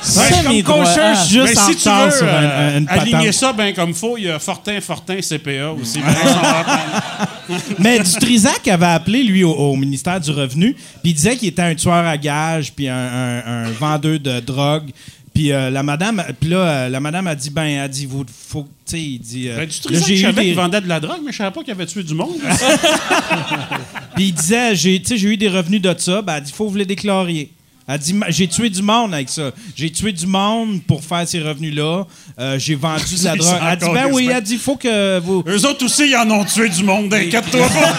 Ouais, suis comme cocher, Ah. juste Mais si tu veux sur euh, une aligner ça bien comme faut, il y a Fortin, Fortin, CPA aussi. (laughs) Mais du Trisac avait appelé, lui, au, au ministère du Revenu, puis il disait qu'il était un tueur à gages, puis un, un- un vendeur de drogue. Puis euh, la madame, puis là, euh, la madame a dit, ben, elle dit, vous, faut, tu sais, il dit. euh, Ben, du là, Trisac, j'ai je eu savais des- qu'il vendait de la drogue, mais je savais pas qu'il avait tué du monde. (laughs) Puis il disait, j'ai, tu sais, j'ai eu des revenus de ça. Ben, elle dit, faut que vous les déclariez. Elle dit, j'ai tué du monde avec ça. J'ai tué du monde pour faire ces revenus-là. Euh, j'ai vendu de la (laughs) drogue. Elle dit, ben oui, elle dit, faut que vous. Eux autres aussi, ils en ont tué du monde, inquiète-toi pas.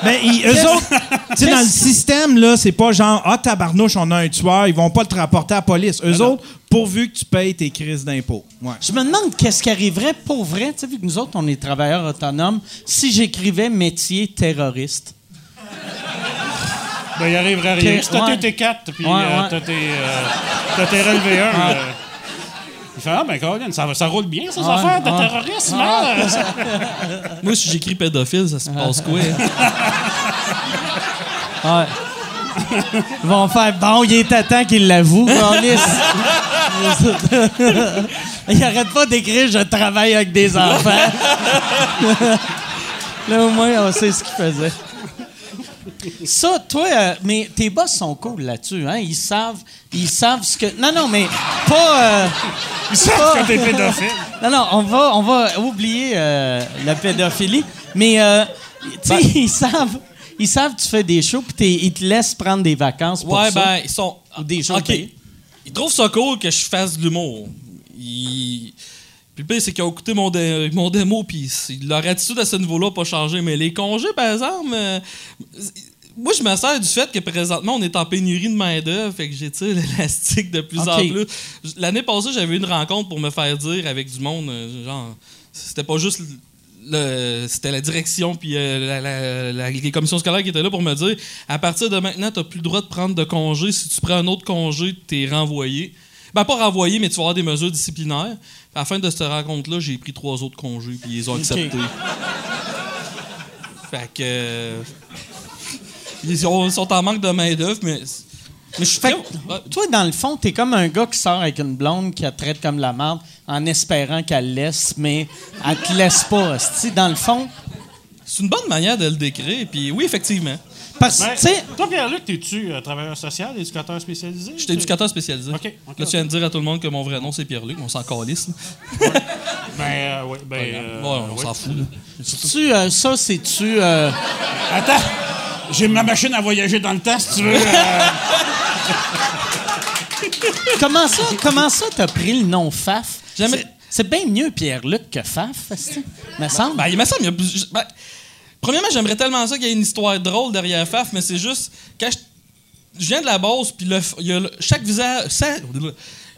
(laughs) Ben, ils- eux autres, tu sais, dans le système, là, c'est pas genre, ah, tabarnouche, on a un tueur, ils vont pas te rapporter à la police. Eux autres, pourvu que tu payes tes crises d'impôts. Ouais. Je me demande qu'est-ce qui arriverait pour vrai, tu sais, vu que nous autres, on est travailleurs autonomes, si j'écrivais métier terroriste. Ben, il arriverait rien. Si t'as ouais. tes 4 puis Ouais, euh, ouais. t'as tes, euh, t'as tes relevés 1, il fait Ah, ben, Colin, ça, va- ça roule bien, ces Ouais, affaires de ouais. terrorisme. hein? (laughs) Moi, si j'écris pédophile, ça se passe quoi? (laughs) Ouais. Ils vont faire bon, il est à temps qu'il l'avoue. (laughs) Il arrête pas d'écrire je travaille avec des enfants. Là, au moins, on sait ce qu'il faisait. Ça, toi, euh, mais tes boss sont cool là-dessus, hein? Ils savent, ils savent ce que. Non, non, mais pas. euh, Ils savent pas- que t'es pédophile. (laughs) non, non, on va, on va oublier euh, la pédophilie. Mais, euh, tu sais, ils savent. Ils savent que tu fais des shows, puis ils te laissent prendre des vacances pour ouais, ça. ben, ils sont. Ou des choses OK. payées. Ils trouvent ça cool que je fasse de l'humour. Ils. Puis le c'est qu'ils ont écouté mon, dé- mon démo, puis leur attitude à ce niveau-là n'a pas changé. Mais les congés, par exemple, euh, moi, je me sers du fait que présentement, on est en pénurie de main-d'œuvre, fait que j'étire (laughs) l'élastique de plus en plus. L'année passée, j'avais eu une rencontre pour me faire dire avec du monde, euh, genre, c'était pas juste. c'était la direction puis euh, la- la- la- les commissions scolaires qui étaient là pour me dire à partir de maintenant, tu n'as plus le droit de prendre de congé. Si tu prends un autre congé, tu es renvoyé. Ben, pas renvoyé, mais tu vas avoir des mesures disciplinaires. À la fin de cette rencontre-là, j'ai pris trois autres congés, puis ils ont accepté. Fait que. euh, ils, sont, en manque de main-d'œuvre, mais. Mais je suis Fait toi, dans le fond, t'es comme un gars qui sort avec une blonde qui la traite comme la merde en espérant qu'elle laisse, mais elle te laisse pas. Dans le fond, C'est une bonne manière de le décrire, puis oui, effectivement. Parce que, Ben, tu sais, toi, Pierre-Luc, t'es-tu euh, travailleur social, éducateur spécialisé? J'étais éducateur spécialisé. OK, OK, Là, tu viens de dire à tout le monde que mon vrai nom, c'est Pierre-Luc. On s'en calisse. là. Ben, euh, oui, ben. euh, Ouais, on s'en fout. là. tu, euh, ça, c'est-tu. euh, Attends! J'ai ma machine à voyager dans le temps, si tu veux. euh, Comment ça, comment ça t'as pris le nom Faf? C'est- C'est bien mieux Pierre-Luc que Faf, est-ce que- me semble. Ben, il me semble, il y a plus- ben, premièrement, j'aimerais tellement ça qu'il y ait une histoire drôle derrière Faf, mais c'est juste, quand je, je viens de la base, puis le, il y a le- chaque, visage,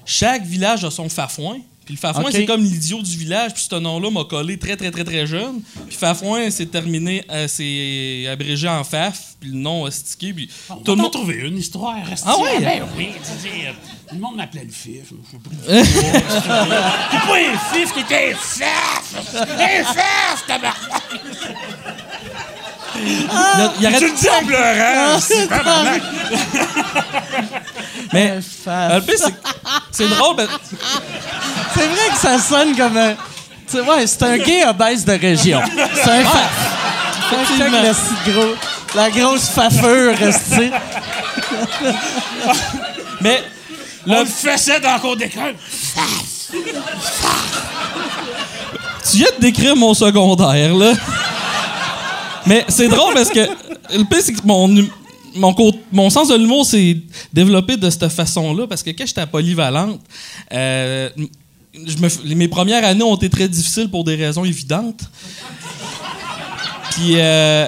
chaque village a son fafouin. Puis le fafouin, c'est comme l'idiot du village, puis ce nom-là m'a collé très, très, très, très jeune. Puis fafouin, c'est terminé, euh, c'est abrégé en faf, puis le nom a stické, puis On tout le monde... trouver une histoire. Ah ouais? Ben oui, tu sais, euh, le monde m'appelait le fif. Je sais pas. T'es (laughs) pas un fif, t'étais un faf! Un faf, tabarnak! Il y a- il y aurait- Tu le dis en pleurant! c'est (laughs) mais euh, le pire, c'est c'est drôle, ben, C'est vrai que ça sonne comme un. ouais, c'est un gay obèse de région. C'est un le petit gros. La grosse fafeur, tu mais On le fessait dans le cours d'école. Tu viens de décrire mon secondaire, là. Mais c'est drôle parce que le pire, c'est que mon, mon, mon sens de l'humour s'est développé de cette façon-là parce que quand j'étais Polyvalente, euh, mes premières années ont été très difficiles pour des raisons évidentes. Puis euh,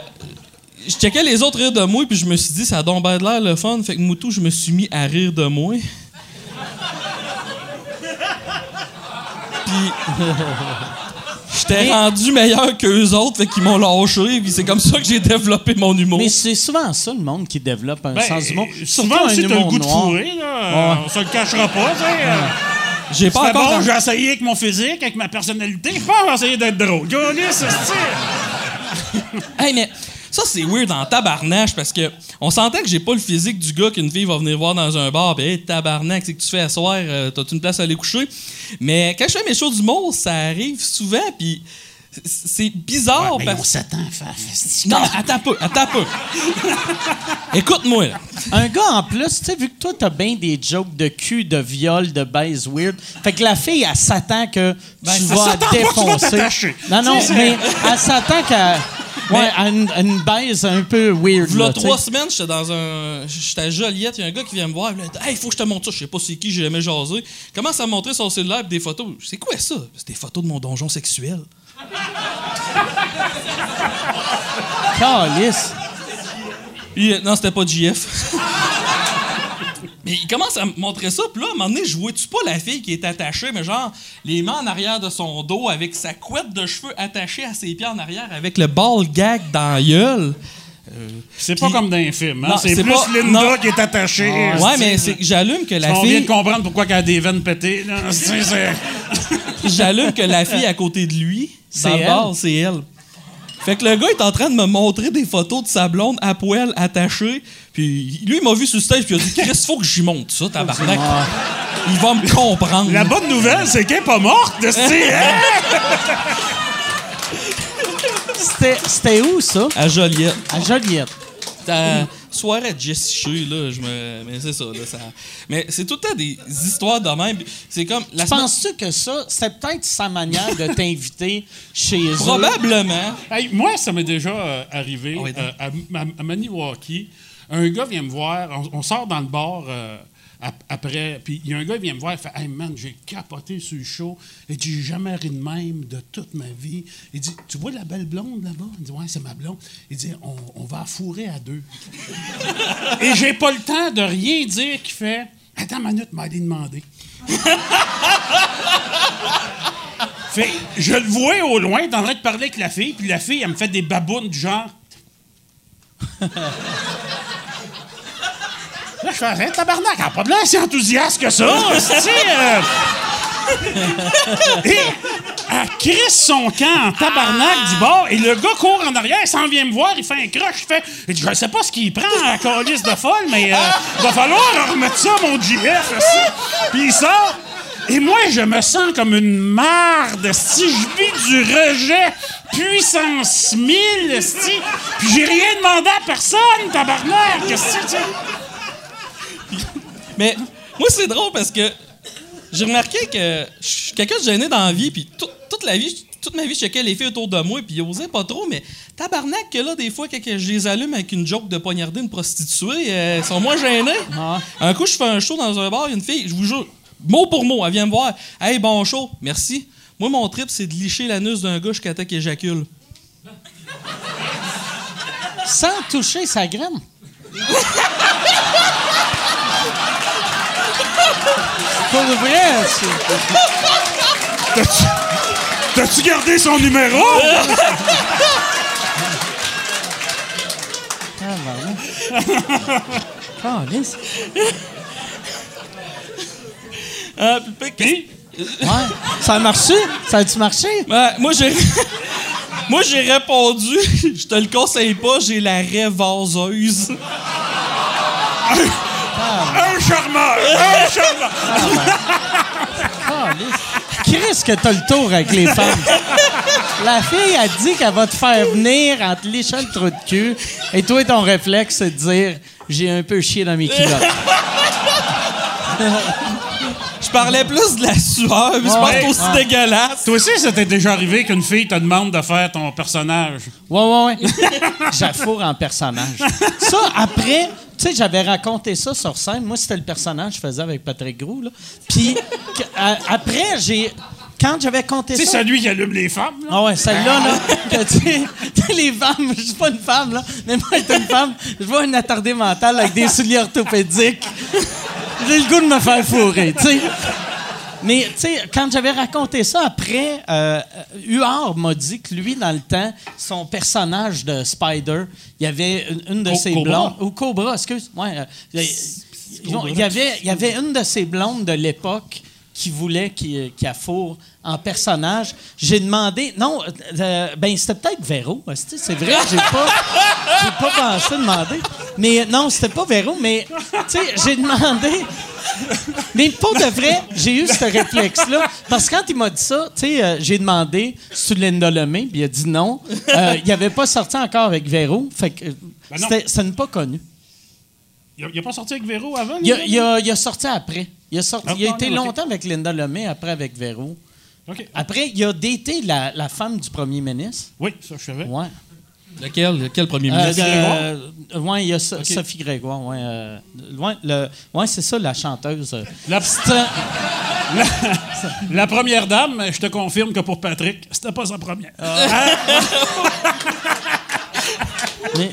je checkais les autres rire de moi, puis je me suis dit, ça donc bien de l'air le fun. Fait que Moutou, je me suis mis à rire de moi. Puis (laughs) j'étais rendu meilleur qu'eux autres, fait qu'ils m'ont lâché, puis c'est comme ça que j'ai développé mon humour. Mais c'est souvent ça, le monde qui développe un Ben, sens d'humour. Souvent un aussi, t'as le goût de noir. fourrer, là. On se le cachera pas, tu sais. J'ai pas encore. bon, j'ai essayé avec mon physique, avec ma personnalité. Je pense que j'ai essayé d'être drôle. Gaulis, c'est Hey, mais ça, c'est weird en tabarnache parce que on s'entend que j'ai pas le physique du gars qu'une fille va venir voir dans un bar. Puis, hey, tabarnak, c'est que tu fais à soir, euh, t'as-tu une place à aller coucher? Mais quand je fais mes shows d'humour, ça arrive souvent, puis c'est- bizarre Mais on parce s'attend, Faf. esti. Non, attends un peu, attends peu. Écoute-moi, là. Un gars en plus, tu sais, vu que toi, t'as bien des jokes de cul, de viol, de baise weird, fait que la fille, elle s'attend que Ben, tu elle vas s'attend pas que tu vas défoncer. non, non, mais elle s'attend ouais, à une, à une un peu weird. Là, trois semaines, j'étais dans un. J'étais à Joliette, il y a un gars qui vient me voir, il me dit Hey, faut que je te montre ça, je sais pas c'est qui, j'ai jamais jasé. Il Commence à me montrer son cellulaire des photos. C'est quoi ça? C'est des photos de mon donjon sexuel. Calice. Non, c'était pas JF. Mais il commence à me montrer ça, puis là, à un moment donné, je vois-tu pas la fille qui est attachée, mais genre, les mains en arrière de son dos, avec sa couette de cheveux attachée à ses pieds en arrière, avec le ball gag dans la gueule. C'est pas comme dans un film. Hein? C'est plus pas- Linda non. qui est attachée. Ouais, mais c'est que j'allume que la On vient fille. de comprendre pourquoi elle a des veines pétées. (laughs) J'allume que la fille à côté de lui, C'est dans le elle? bar, c'est elle. Fait que le gars est en train de me montrer des photos de sa blonde à poil attachée. Puis lui, il m'a vu sur le stage, puis il a dit Chris, faut que j'y monte ça, tabarnak. Il va me comprendre. La bonne nouvelle, c'est qu'elle est pas morte. esti, hein? C'était c'était où, ça? À Joliette. À Joliette. Ta soirée de Jessie Shea, là, je me. Mais c'est ça, là. Ça... Mais c'est tout le temps des histoires de même. C'est comme. La semaine- Penses-tu que ça, c'est peut-être sa manière de t'inviter (laughs) chez eux? Probablement. Hey, moi, ça m'est déjà euh, arrivé Ah oui, euh, à, à- à Maniwaki. Un gars vient me voir, on, on sort dans le bar euh, après, puis il y a un gars qui vient me voir, il fait Hey man, j'ai capoté sur le show, et j'ai jamais ri de même de toute ma vie. Il dit Tu vois la belle blonde là-bas? Il dit Ouais, c'est ma blonde. Il dit On, on va fourrer à deux. (laughs) et j'ai pas le temps de rien dire qui fait Attends une minute, m'a demandé. (laughs) Fait, je le vois au loin, en train de parler avec la fille, puis la fille, elle me fait des babounes du genre. (laughs) Là, je fais, hey, tabarnak, elle a pas de l'air si enthousiaste que ça, c'est Et elle crisse son camp en tabarnak du bord, et le gars court en arrière, il s'en vient me voir, il fait un croche, il fait, il dit, je sais pas ce qu'il prend à la calice de folle, mais euh, va falloir remettre ça, mon JF. Puis il sort, et moi, je me sens comme une marde, si je vis du rejet puissance 1000, esti. Puis j'ai rien demandé à personne, tabarnak, sais. (laughs) Mais moi, c'est drôle parce que j'ai remarqué que je suis quelqu'un de gêné dans la vie, puis tout- toute la vie, toute ma vie, je checkais les filles autour de moi, puis ils osaient pas trop, mais tabarnak que là, des fois, quand je les allume avec une joke de poignarder une prostituée, euh, ils sont moins gênés. Un coup, je fais un show dans un bar, il y a une fille, je vous jure, mot pour mot, elle vient me voir. Hey, bon show, merci. Moi, mon trip, c'est de licher l'anus d'un gars jusqu'à temps qu'il éjacule. Sans toucher sa graine. (laughs) Pour vrai, c'est... T'as-tu gardé son numéro? Calisse. Ah, puis, puis, Ouais. Ça a marché? Ça a-tu marché? Ouais, moi, j'ai. (laughs) moi, j'ai répondu, (laughs) je te le conseille pas, j'ai la raie vaseuse. Un charmeur! Un charmeur! (laughs) Chris, que t'as le tour avec les femmes. La fille a dit qu'elle va te faire venir en te léchant le trou de cul. Et toi, ton réflexe, c'est de dire j'ai un peu chié dans mes culottes. Je parlais plus de la sueur, mais c'est pas Ouais. aussi Ouais. dégueulasse. Toi aussi, ça t'est déjà arrivé qu'une fille te demande de faire ton personnage. Ouais, ouais, ouais. (laughs) J'affoure en personnage. Ça, après, tu sais, j'avais raconté ça sur scène. Moi, c'était le personnage que je faisais avec Patrick Groux. là. Puis, à- après, j'ai. Quand j'avais compté Tu sais, ça. c'est lui qui allume les femmes. là. Ah ouais, celle-là, là, (laughs) tu sais, les femmes, je suis pas une femme, là, mais moi, être une femme, je vois une attardée mentale avec des souliers orthopédiques. J'ai le goût de me faire fourrer, tu sais. Mais, tu sais, quand j'avais raconté ça après, euh, Huard m'a dit que lui, dans le temps, son personnage de Spider, il y avait une, une de Co- ses blondes. Ou Cobra, excuse. Ouais, euh, il, y avait, il y avait une de ses blondes de l'époque qui voulait qu'il qu'il affoure en personnage. J'ai demandé. Non, euh, euh, ben c'était peut-être Véro. C'est vrai, j'ai pas, j'ai pas pensé demander. Mais non, c'était pas Véro, mais tu sais, j'ai demandé. Mais pour de vrai, j'ai eu ce réflexe-là. Parce que quand il m'a dit ça, tu sais, euh, j'ai demandé sur Linda Lemay, puis il a dit non. Euh, il avait pas sorti encore avec Véro. Fait que euh, Ben c'était- ça n'est pas connu. Il a, il a pas sorti avec Véro avant? Il a, il a- il a sorti après. Il a, sorti, Ah, il a été longtemps avec Linda Lemay, après avec Véro. Après, il a daté la, la femme du premier ministre. Oui, ça, je savais. Ouais. Lequel? Lequel premier Euh, ministre? euh, ouais, il y a So- Sophie Grégoire. Ouais, euh, ouais, le- ouais, c'est ça, la chanteuse. euh. (laughs) La, la première dame, je te confirme que pour Patrick, c'était pas sa première. (laughs) mais,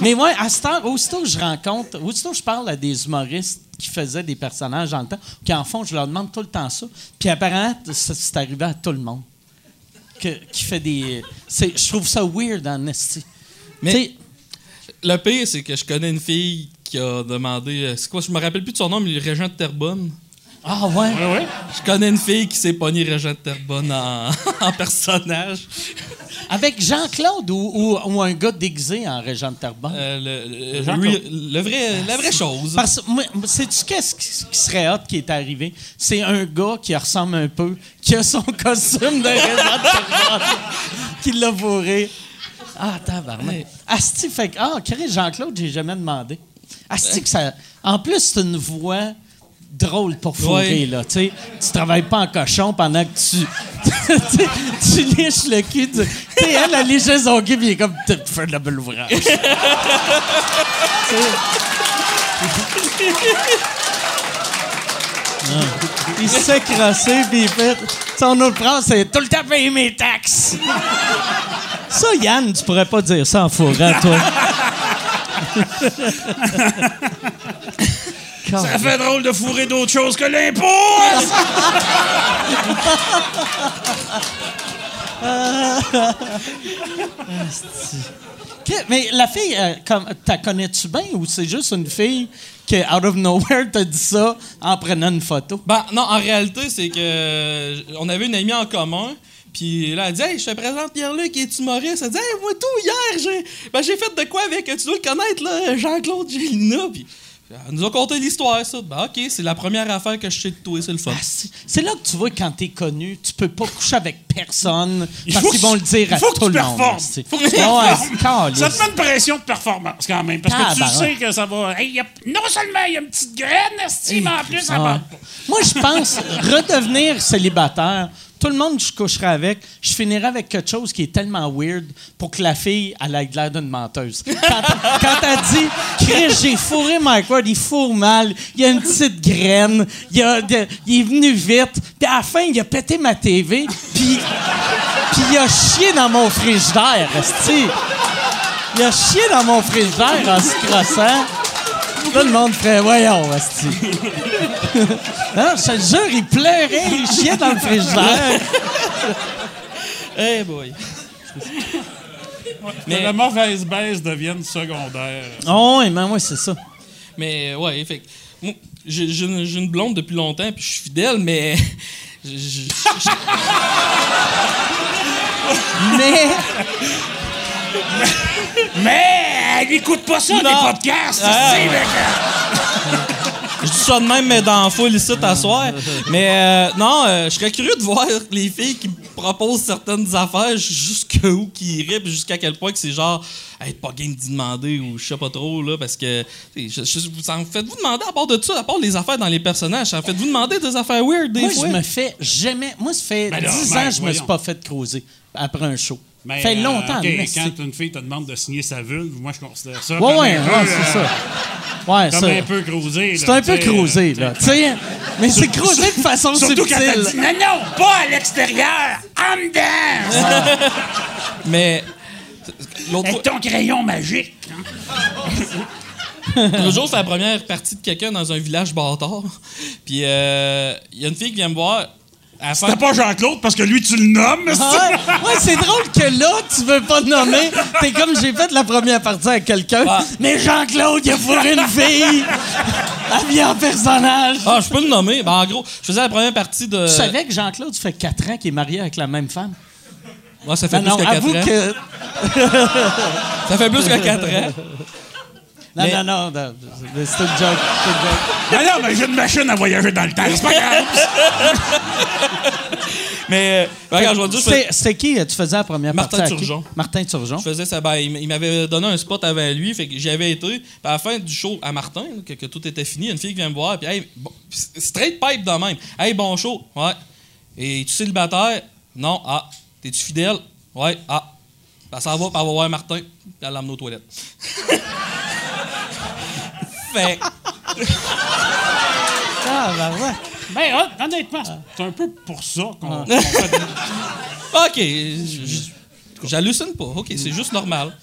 mais ouais, à cette heure, aussitôt que je rencontre, aussitôt que je parle à des humoristes qui faisaient des personnages dans le temps, qui en font, je leur demande tout le temps ça. Puis apparemment, c'est arrivé à tout le monde. Que- qui fait des. Je trouve ça weird en esti. Mais- Le pire, c'est que je connais une fille qui a demandé. euh, C'est quoi, je me rappelle plus de son nom, mais le régent de Terrebonne. Ah ouais? Je connais une fille qui s'est pognée régent de Terrebonne en, (laughs) en personnage. Avec Jean-Claude ou, ou- ou un gars déguisé en Régent de Terrebonne? Euh, le, vrai, la vraie chose. Parce sais-tu qu'est-ce qui, serait hot qui est arrivé? C'est un gars qui ressemble un peu, qui a son (laughs) costume de Régent de Terrebonne, qui l'a bourré. Ah, tabarnak. Asti, fait que, ah, Jean-Claude, j'ai jamais demandé. Asti, que ça. En plus, c'est une voix drôle pour fourrer, Ouais. là. Tu sais, tu travailles pas en cochon pendant que tu. tu, (laughs) tu liches le cul. Tu sais, elle, elle lichait son cul, puis il est comme, tu fais de la belle ouvrage. Tu sais. (laughs) Il s'est crassé, puis il fait. Son autre phrase, c'est tout le temps payer mes taxes. Ça, Yann, tu pourrais pas dire ça en fourrant, toi. (laughs) Ça fait drôle de fourrer d'autres choses que l'impôt! (laughs) Mais la fille, euh, comme, t'as connais-tu bien ou c'est juste une fille qui, out of nowhere, t'a dit ça en prenant une photo? Ben, non, en réalité, c'est que euh, on avait une amie en commun. Puis là, elle dit Hey, je te présente Pierre-Luc, qui est humoriste. Elle dit Hey, moi, tout, hier, j'ai ben, j'ai fait de quoi avec, tu dois le connaître, là, Jean-Claude Gélina? Puis elle nous a conté l'histoire, ça. Ben, OK, c'est la première affaire que je sais de toi, c'est le fun. Ah, c'est là que tu vois que quand t'es connu, tu peux pas coucher avec personne Il parce qu'ils que vont le dire à faut que tout tu le monde. performes. Faut que tu performes. Ça te met une pression de performance quand même. Parce que tu ben, sais ouais. que ça va. Hey, y a- non seulement il y a une petite graine, mais en plus, ça Ah. va. Moi, je pense redevenir célibataire tout le monde que je coucherais avec, je finirais avec quelque chose qui est tellement weird pour que la fille, elle ait l'air d'une menteuse. Quand, quand elle dit, Chris, j'ai fourré Mike Ward, il fourre mal, il y a une petite graine, il, a il est venu vite, puis à la fin, il a pété ma TV, puis puis il a chié dans mon frigidaire. Il a chié dans mon frigidaire en se crossant. Tout le monde ferait, voyons, esti. non, (laughs) je te jure, il pleurait, il chiait dans le frigidaire. (laughs) Eh boy. Mais la mauvaise baisse devienne secondaire. Oh, oui, mais moi, c'est ça. Mais ouais, fait que, moi, j'ai j'ai une, j'ai une blonde depuis longtemps, puis je suis fidèle, mais. (laughs) je- je- je- Mais, Mais elle n'écoute pas ça, Non. les podcasts. Ah, c'est- ouais. Je dis ça de même, mais dans la foule ici, t'asseoir. Mais euh, non, euh, je serais curieux de voir les filles qui me proposent certaines affaires jusqu'où qui iraient, puis jusqu'à quel point que c'est genre, être pas game d'y demander ou je sais pas trop, là, parce que, je- je- vous en faites-vous demander à part de ça, à part les affaires dans les personnages, en faites-vous demander des affaires weird des moi, fois? je me fais jamais. Moi, ça fait Ben là, 10 ben, ans que je me suis pas fait creuser après un show. Mais, ça fait euh, longtemps, OK, mais quand une fille te demande de signer sa vulve, moi, je considère ça Ouais, comme ouais, un peu, ouais, c'est euh, ça. Ouais, Comme ça. un peu creusé. C'est un peu creusé, euh, là. (laughs) Tu sais, mais c'est creusé de façon Surtout quand dit subtile. non, non, pas à l'extérieur, en dedans, (laughs) Mais, l'autre fois, ton crayon magique. L'autre jour, c'est la première partie de quelqu'un dans un village bâtard. Puis euh, il y a une fille qui vient me voir. À C'était pas Jean-Claude parce que lui, tu le nommes. Ah Ouais, ouais, c'est drôle que là, tu veux pas nommer. T'es comme j'ai fait la première partie avec quelqu'un. Ah. Mais Jean-Claude, il a fourré une fille. Habillée en personnage. Ah, je peux le nommer. Ben, en gros, je faisais la première partie de. Tu savais que Jean-Claude, fait 4 ans qu'il est marié avec la même femme? Ouais, ça fait Ah plus non, que 4 avoue ans. que. Ça fait plus que 4 ans. Non, Mais- non, non, non, c'est une joke. C'est une joke. Non, non, mais j'ai une machine à voyager dans le temps. C'est pas grave. (laughs) Mais, euh, regarde, dire, je C'était qui euh, tu faisais la première Martin partie? Turgeon. Martin Turgeon. je faisais ça. Ben, il m'avait donné un spot avant lui, fait que j'y avais été. Puis à la fin du show à Martin, que, que tout était fini, une fille qui vient me voir, puis hey, bon, straight pipe de même. Hey, bon show. Ouais. Et tu célibataire? Non. Ah. T'es-tu fidèle? Ouais. Ah. Ben, ça va, puis elle va voir Martin, puis elle l'emmène aux toilettes. (laughs) fait Ah, ben ouais. Ben, hon- honnêtement, c'est un peu pour ça qu'on qu'on fait des- (laughs) OK. J'hallucine pas. OK, c'est juste normal.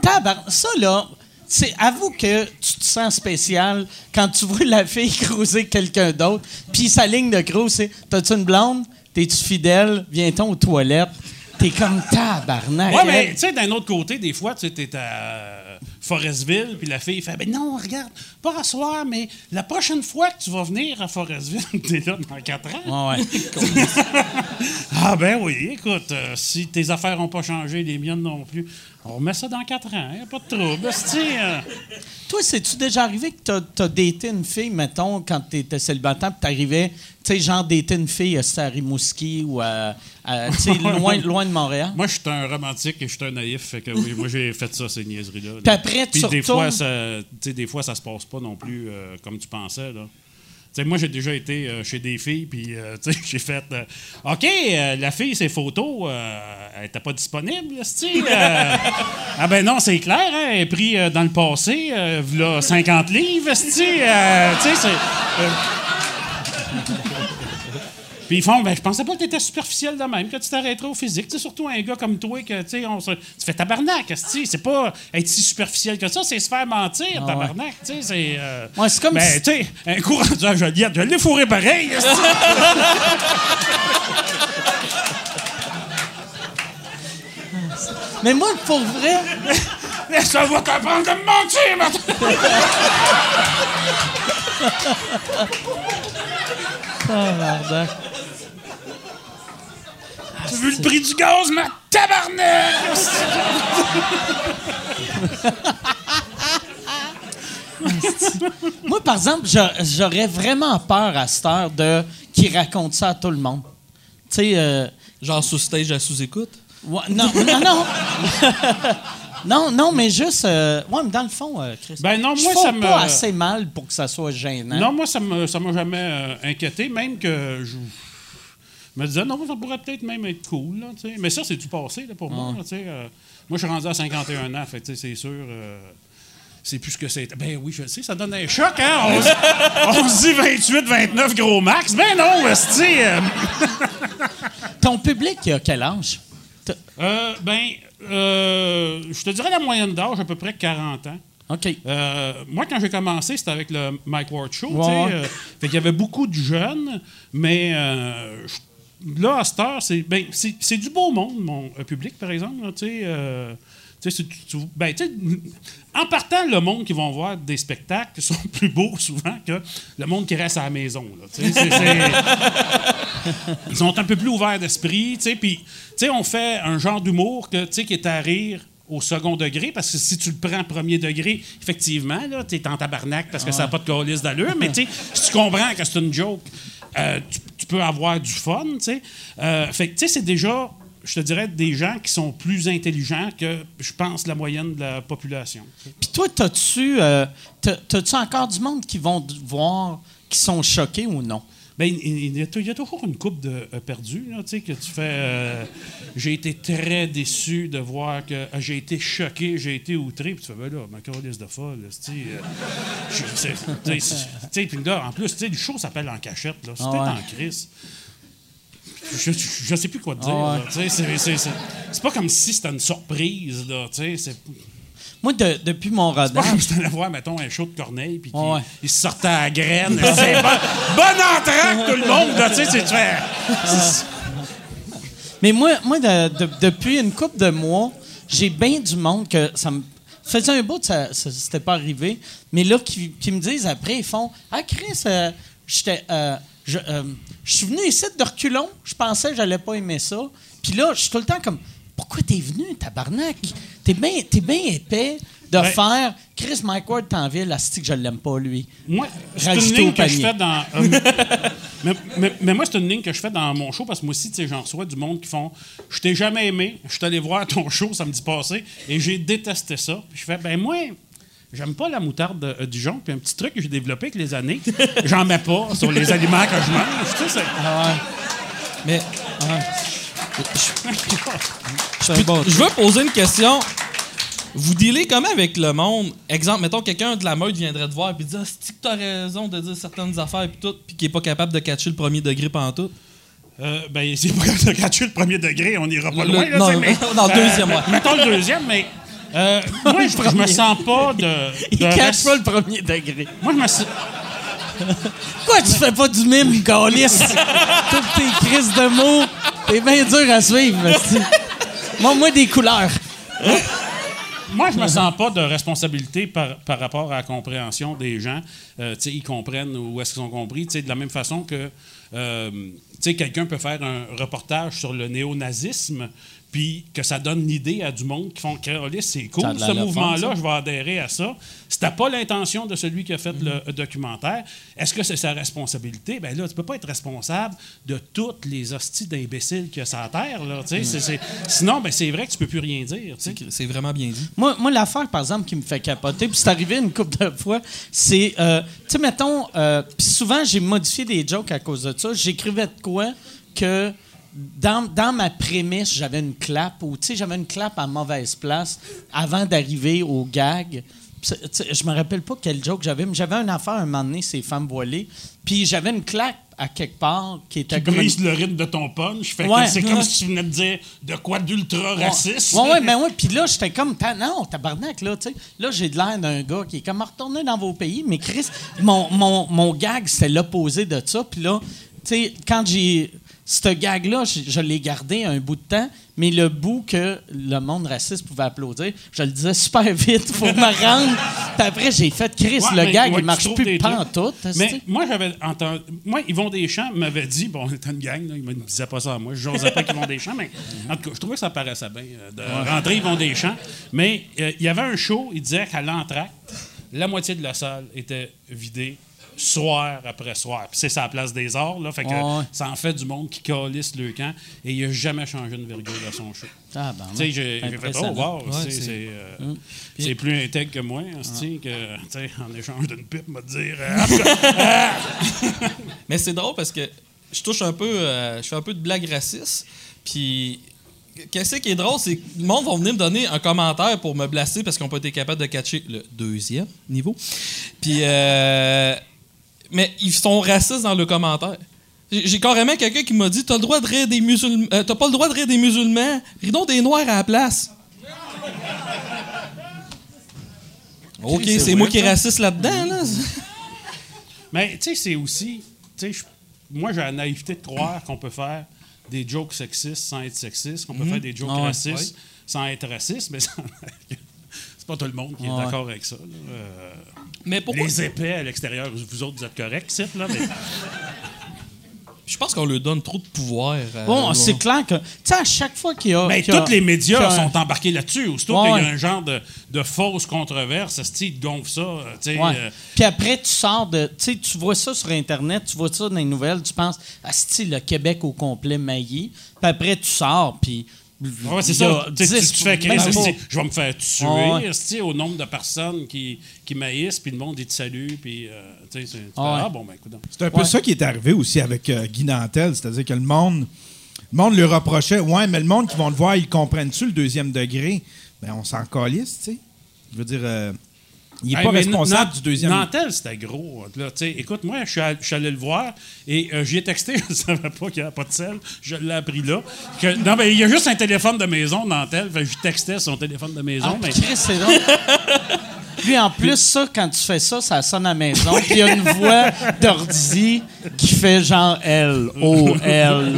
Tabar- ça, là, c'est, avoue que tu te sens spécial quand tu vois la fille (laughs) croiser quelqu'un d'autre, puis sa ligne de gros, c'est T'as-tu une blonde? T'es-tu fidèle? Viens-t'en aux toilettes? T'es comme tabarnak. Ouais, mais hein? tu sais, d'un autre côté, des fois, tu sais, t'es à Forestville, puis la fille fait Ben non, regarde, pas à soir, mais la prochaine fois que tu vas venir à Forestville, (laughs) t'es là dans 4 ans. Ouais, ouais. (laughs) Ah, ben oui, écoute, euh, si tes affaires n'ont pas changé, les miennes non plus, on remet ça dans 4 ans, y a pas de trouble. euh. Toi, c'est-tu déjà arrivé que t'as, t'as daté une fille, mettons, quand t'étais célibataire, puis t'arrivais, tu sais, genre dater une fille à à Rimouski ou à, à, sais, loin, loin de Montréal? Moi, je suis un romantique et je suis un naïf, fait que oui, moi, j'ai fait ça, ces niaiseries-là. là. Puis après, tu des retournes- fois, ça, des fois, ça se passe pas non plus euh, comme tu pensais, là. Moi, j'ai déjà été euh, chez des filles, puis euh, (laughs) j'ai fait euh, OK, euh, la fille, ses photos, euh, elle était pas disponible, style. (laughs) ah ben non, c'est clair, hein, elle est prise euh, dans le passé, euh, v'là 50 livres, style. euh, tu sais, c'est. Puis ils font, ben, je pensais pas que tu étais superficiel de même, que tu t'arrêterais au physique. Sais, surtout un gars comme toi, que tu sais, on se- tu fais tabarnak, c'est pas être si superficiel que ça, c'est se faire mentir, tabarnak. Tu sais, c'est. euh, Ouais, c'est comme ben, si- tu sais, un coup rendu à Joliette, je l'ai fourré pareil. (laughs) Mais moi, pour vrai, Ça va t'apprendre à me mentir, maintenant. (laughs) tabarnak. Tu veux le prix du gaz, ma tabarnak? (laughs) Moi, par exemple, j'a- j'aurais vraiment peur à cette heure de qui raconte ça à tout le monde. Tu sais, euh, Genre sous stage à sous-écoute? ouais, non, (laughs) non, non. non, non, mais juste. euh, ouais, mais dans le fond, euh, Chris. Ben non, je moi, fous ça me- pas assez mal pour que ça soit gênant. Non, moi, ça ne m'a jamais euh, inquiété, même que je. Je me disais, non, ça pourrait peut-être même être cool. Là, mais ça, c'est du passé là, pour moi. là, euh, moi, je suis rendu à 51 ans, fait c'est sûr. euh, c'est plus ce que c'était. Ben oui, je sais, ça donne un choc, hein? On, se- (laughs) dit 28, 29 gros max. Ben non, esti, euh, Ton public, il a quel âge? Euh, ben, euh, je te dirais la moyenne d'âge, à peu près 40 ans. OK. Moi, quand j'ai commencé, c'était avec le Mike Ward Show. tu Ouais, fait qu'il y avait beaucoup de jeunes, mais je- là, à cette heure, c'est ben, du beau monde, mon euh, public, par exemple. là, tu sais, euh, ben, en partant, le monde qui vont voir des spectacles (laughs) sont plus beaux souvent que le monde qui reste à la maison. là, (laughs) ils sont un peu plus ouverts d'esprit, puis, on fait un genre d'humour qui est à rire au second degré, parce que si tu le prends premier degré, effectivement, là, tu es en tabarnak parce que ça n'a pas de calice d'allure, mais (laughs) si tu comprends que c'est une joke, euh, tu, tu peux avoir du fun, tu sais. Euh, fait que, tu sais, c'est déjà, je te dirais, des gens qui sont plus intelligents que, je pense, la moyenne de la population. Puis toi, t'as-tu euh, encore du monde qui vont te voir, qui sont choqués ou non? Ben, il, y a, toujours une coupe de euh, perdus, tu sais, que tu fais. euh, j'ai été très déçu de voir que euh, j'ai été choqué, j'ai été outré, puis tu fais, ben là, ma carolisse de folle, tu sais. puis là, en plus, tu sais, le show s'appelle En cachette, là. C'était Ah ouais. en crise. Je, je, je sais plus quoi te dire, Ah ouais. là, tu sais, c'est- pas comme si c'était une surprise, là, tu sais, c'est Moi, de- depuis mon rodage, si t'allais voir, mettons, un show de Corneille, puis Ouais. il se sortait à la graine. c'est bon, bon entrée, tout le monde, tu sais, c'est- (laughs) Mais moi, moi de- de- depuis une couple de mois, j'ai bien du monde que ça me faisait un bout, ça, ça c'était pas arrivé. Mais là, qui, qui me disent après, ils font Ah, Chris, euh, j'étais. euh, je, euh, je suis venu ici de reculons, je pensais que j'allais pas aimer ça. Puis là, je suis tout le temps comme Pourquoi t'es venu, tabarnak? T'es bien épais de Ouais. faire Chris Mike Ward t'en ville, asti que je l'aime pas, lui. Moi, c'est une ligne que je fais dans. euh, (laughs) mais, mais- mais moi, c'est une ligne que je fais dans mon show parce que moi aussi, tu sais, j'en reçois du monde qui font Je t'ai jamais aimé, je suis allé voir ton show samedi passé et j'ai détesté ça. Puis je fais Ben, moi. J'aime pas la moutarde de euh, Dijon, puis un petit truc que j'ai développé avec les années, j'en mets pas sur les aliments que je mange. Tu sais, c'est- Mais C'est un bon je veux poser une question. Vous dealez comment avec le monde? Exemple, mettons, quelqu'un de la meute viendrait te voir et dit Ah, que t'as raison de dire certaines affaires puis tout, puis qui est pas capable de catcher le premier degré pendant tout. Euh, ben, (laughs) c'est pas comme ça gratuit le premier degré, on ira pas Le- loin. Là, non, mais, non, le deuxième, ouais. Mettons le deuxième, mais. euh, (laughs) moi, je, je me sens pas de. Il de cache res- pas le premier degré. Moi, je me sens. Quoi, tu fais pas du mime, Gaulis? (laughs) Toutes tes crises de mots, t'es bien dur à suivre. (laughs) Moi, moi, des couleurs. Moi, je me sens pas de responsabilité par, par rapport à la compréhension des gens. Euh, ils comprennent où est-ce qu'ils ont compris. De la même façon que euh, quelqu'un peut faire un reportage sur le néonazisme, puis que ça donne l'idée à du monde qui font que c'est cool, ce mouvement-là, ça. je vais adhérer à ça. C'était pas l'intention de celui qui a fait le documentaire. Est-ce que c'est sa responsabilité? Ben là, tu peux pas être responsable de toutes les hosties d'imbéciles qu'il y a sur la Terre. Là, Sinon, ben, c'est vrai que tu peux plus rien dire. C'est vraiment bien dit. Moi, moi l'affaire, par exemple, qui me fait capoter, puis c'est arrivé une couple de fois, c'est, euh, tu sais, mettons, euh, puis souvent, j'ai modifié des jokes à cause de ça. J'écrivais de quoi que dans, dans ma prémisse, j'avais une clap, ou tu sais, j'avais une clap à mauvaise place avant d'arriver au gag. Je me rappelle pas quel joke j'avais, mais j'avais une affaire un moment donné, ces femmes voilées, puis j'avais une clap à quelque part qui était qui comme une- brise le rythme de ton punch. Fait que Ouais. c'est comme si tu venais de dire de quoi d'ultra raciste. Ouais, ouais, mais ouais. Puis là, j'étais comme, non, tabarnak, là, tu sais. Là, j'ai de l'air d'un gars qui est comme, retourner dans vos pays. Mais Chris, mon, mon, mon gag, c'était l'opposé de ça. Puis là, tu sais, quand j'ai. Ce gag-là, je, je l'ai gardé un bout de temps, mais le bout que le monde raciste pouvait applaudir, je le disais super (laughs) vite pour me rendre. Puis après, j'ai fait Chris, Ouais, le mais- gag, ouais, il marche plus tout. Mais moi, j'avais entendu. Moi, Yvon Deschamps m'avait dit, bon, on était une gang, là, il me disait pas ça à moi, je n'osais pas qu'Yvon Deschamps, mais en tout cas, je trouvais que ça paraissait bien euh, de rentrer Yvon Deschamps. Mais euh, il y avait un show, il disait qu'à l'entracte, la moitié de la salle était vidée soir après soir. Puis c'est sa place des arts, là, fait que Ouais. ça en fait du monde qui calisse le camp et il a jamais changé une virgule à son show. Ah, ben, Tu sais, j'ai fait oh, wow, Ouais, c'est- euh, c'est plus intègre que moi, hostie, que, tu sais, en écge d'une pipe, me dire. euh, (laughs) (laughs) Mais c'est drôle parce que je touche un peu, euh, je fais un peu de blague raciste. Puis, qu'est-ce qui est drôle, c'est que le monde va venir me donner un commentaire pour me blaster parce qu'ils n'ont pas été capables de catcher le deuxième niveau. Puis, euh, mais ils sont racistes dans le commentaire. J'ai carrément quelqu'un qui m'a dit T'as le droit de rire des musulmans. euh, T'as pas le droit de rire des musulmans. Ris donc des noirs à la place. OK, c'est c'est moi qui est raciste là-dedans, là. Mais tu sais, c'est aussi. moi, j'ai la naïveté de croire qu'on peut faire des jokes sexistes sans être sexiste, qu'on peut faire des jokes Ah racistes sans être raciste, mais c'est pas tout le monde qui est ouais. d'accord avec ça. là. Euh, Mais pourquoi les épais à l'extérieur, vous autres, vous êtes corrects, c'est là, mais. (laughs) Je pense qu'on lui donne trop de pouvoir. à- Bon, c'est clair que, tu sais, à chaque fois qu'il y a. Mais qu'il y a- tous les médias qu'il y a- sont embarqués là-dessus. Aussitôt Ouais, qu'il y a ouais. un genre de, de fausse controverse, esti, ils gonflent ça. euh, tu sais, Ouais. euh, Puis après, tu sors de. Tu sais, tu vois ça sur Internet, tu vois ça dans les nouvelles, tu penses, ah, le Québec au complet mailli. Puis après, tu sors, puis. Ouais, c'est ça. Tu sais, tu- 10 tu fais esti, je vais me faire tuer Ouais, au nombre de personnes qui, qui maïssent, puis le monde, il te salue, puis euh, tu sais, c'est- tu fais, Ouais. ah bon, ben, écoute. C'est un peu ça qui est arrivé aussi avec euh, Guy Nantel, c'est-à-dire que le monde, le monde lui reprochait, ouais, mais le monde qui vont le voir, ils comprennent-tu le deuxième degré? Ben, on s'en calisse, tu sais. Je veux dire, euh, il n'est Hey, pas responsable du deuxième. Nantel, c'était gros. Là, écoute, moi, je suis allé le voir et euh, j'y ai texté, (laughs) je ne savais pas qu'il n'y avait pas de sel. Je l'ai appris là. Que- non, mais il y a juste un téléphone de maison, Nantel. Fait je textais son téléphone de maison. Ah, mais... puis Chris, c'est. (laughs) Lui, en plus, ça, quand tu fais ça, ça sonne à la maison. Puis il y a une voix d'ordi qui fait genre L, O, L.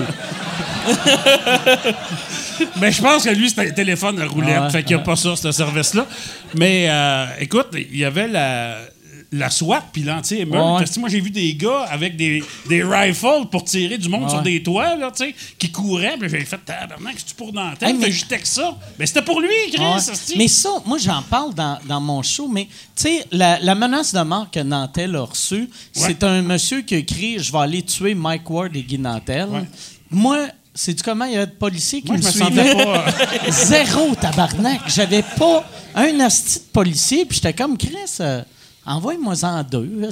(laughs) Mais je pense que lui, c'était un téléphone à roulette. Ah ouais, fait qu'il n'y a pas ça, ce service-là. Mais euh, écoute, il y avait la, la SWAT puis l'anti-émeute. Ouais, ouais. Que moi, j'ai vu des gars avec des, des rifles pour tirer du monde Ouais. sur des toits, là, tu qui couraient. Puis j'ai fait, tabarnak, c'est-tu pour Nantel? Hey, mais- Fait que ça. Mais c'était pour lui, Chris. Ouais. Mais ça, moi, j'en parle dans, dans mon show, mais tu sais, la, la menace de mort que Nantel a reçue, c'est un monsieur qui a écrit Je vais aller tuer Mike Ward et Guy Nantel. Moi, sais-tu comment il y a de policiers qui Moi, me je me suivaient? pas, euh, (laughs) Zéro tabarnak. J'avais pas un asti de policier, puis j'étais comme Chris. euh, Envoie-moi en deux. (laughs)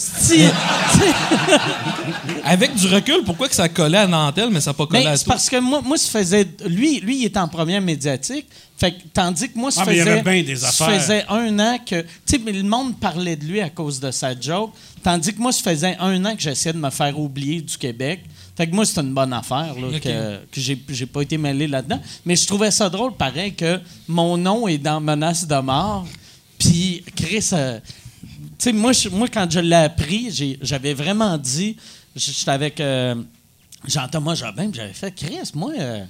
Avec du recul, pourquoi que ça collait à Nantel, mais ça n'a pas collé Mais à toi? parce que moi, moi, ça faisait. Lui, lui, il était en première médiatique. Fait que, tandis que moi, ça Ah, mais il y faisait. avait bien des faisait un an que. Tu sais, mais le monde parlait de lui à cause de sa joke. Tandis que moi, ça faisait un an que j'essayais de me faire oublier du Québec. Fait que moi, c'est une bonne affaire, là, que, que j'ai, j'ai pas été mêlé là-dedans. Mais je trouvais ça drôle, pareil, que mon nom est dans menace de mort. Puis, Chris, euh, tu sais, moi, moi, quand je l'ai appris, j'ai- j'avais vraiment dit, j'étais avec euh, Jean-Thomas Jobin, puis j'avais fait, Chris, moi, euh,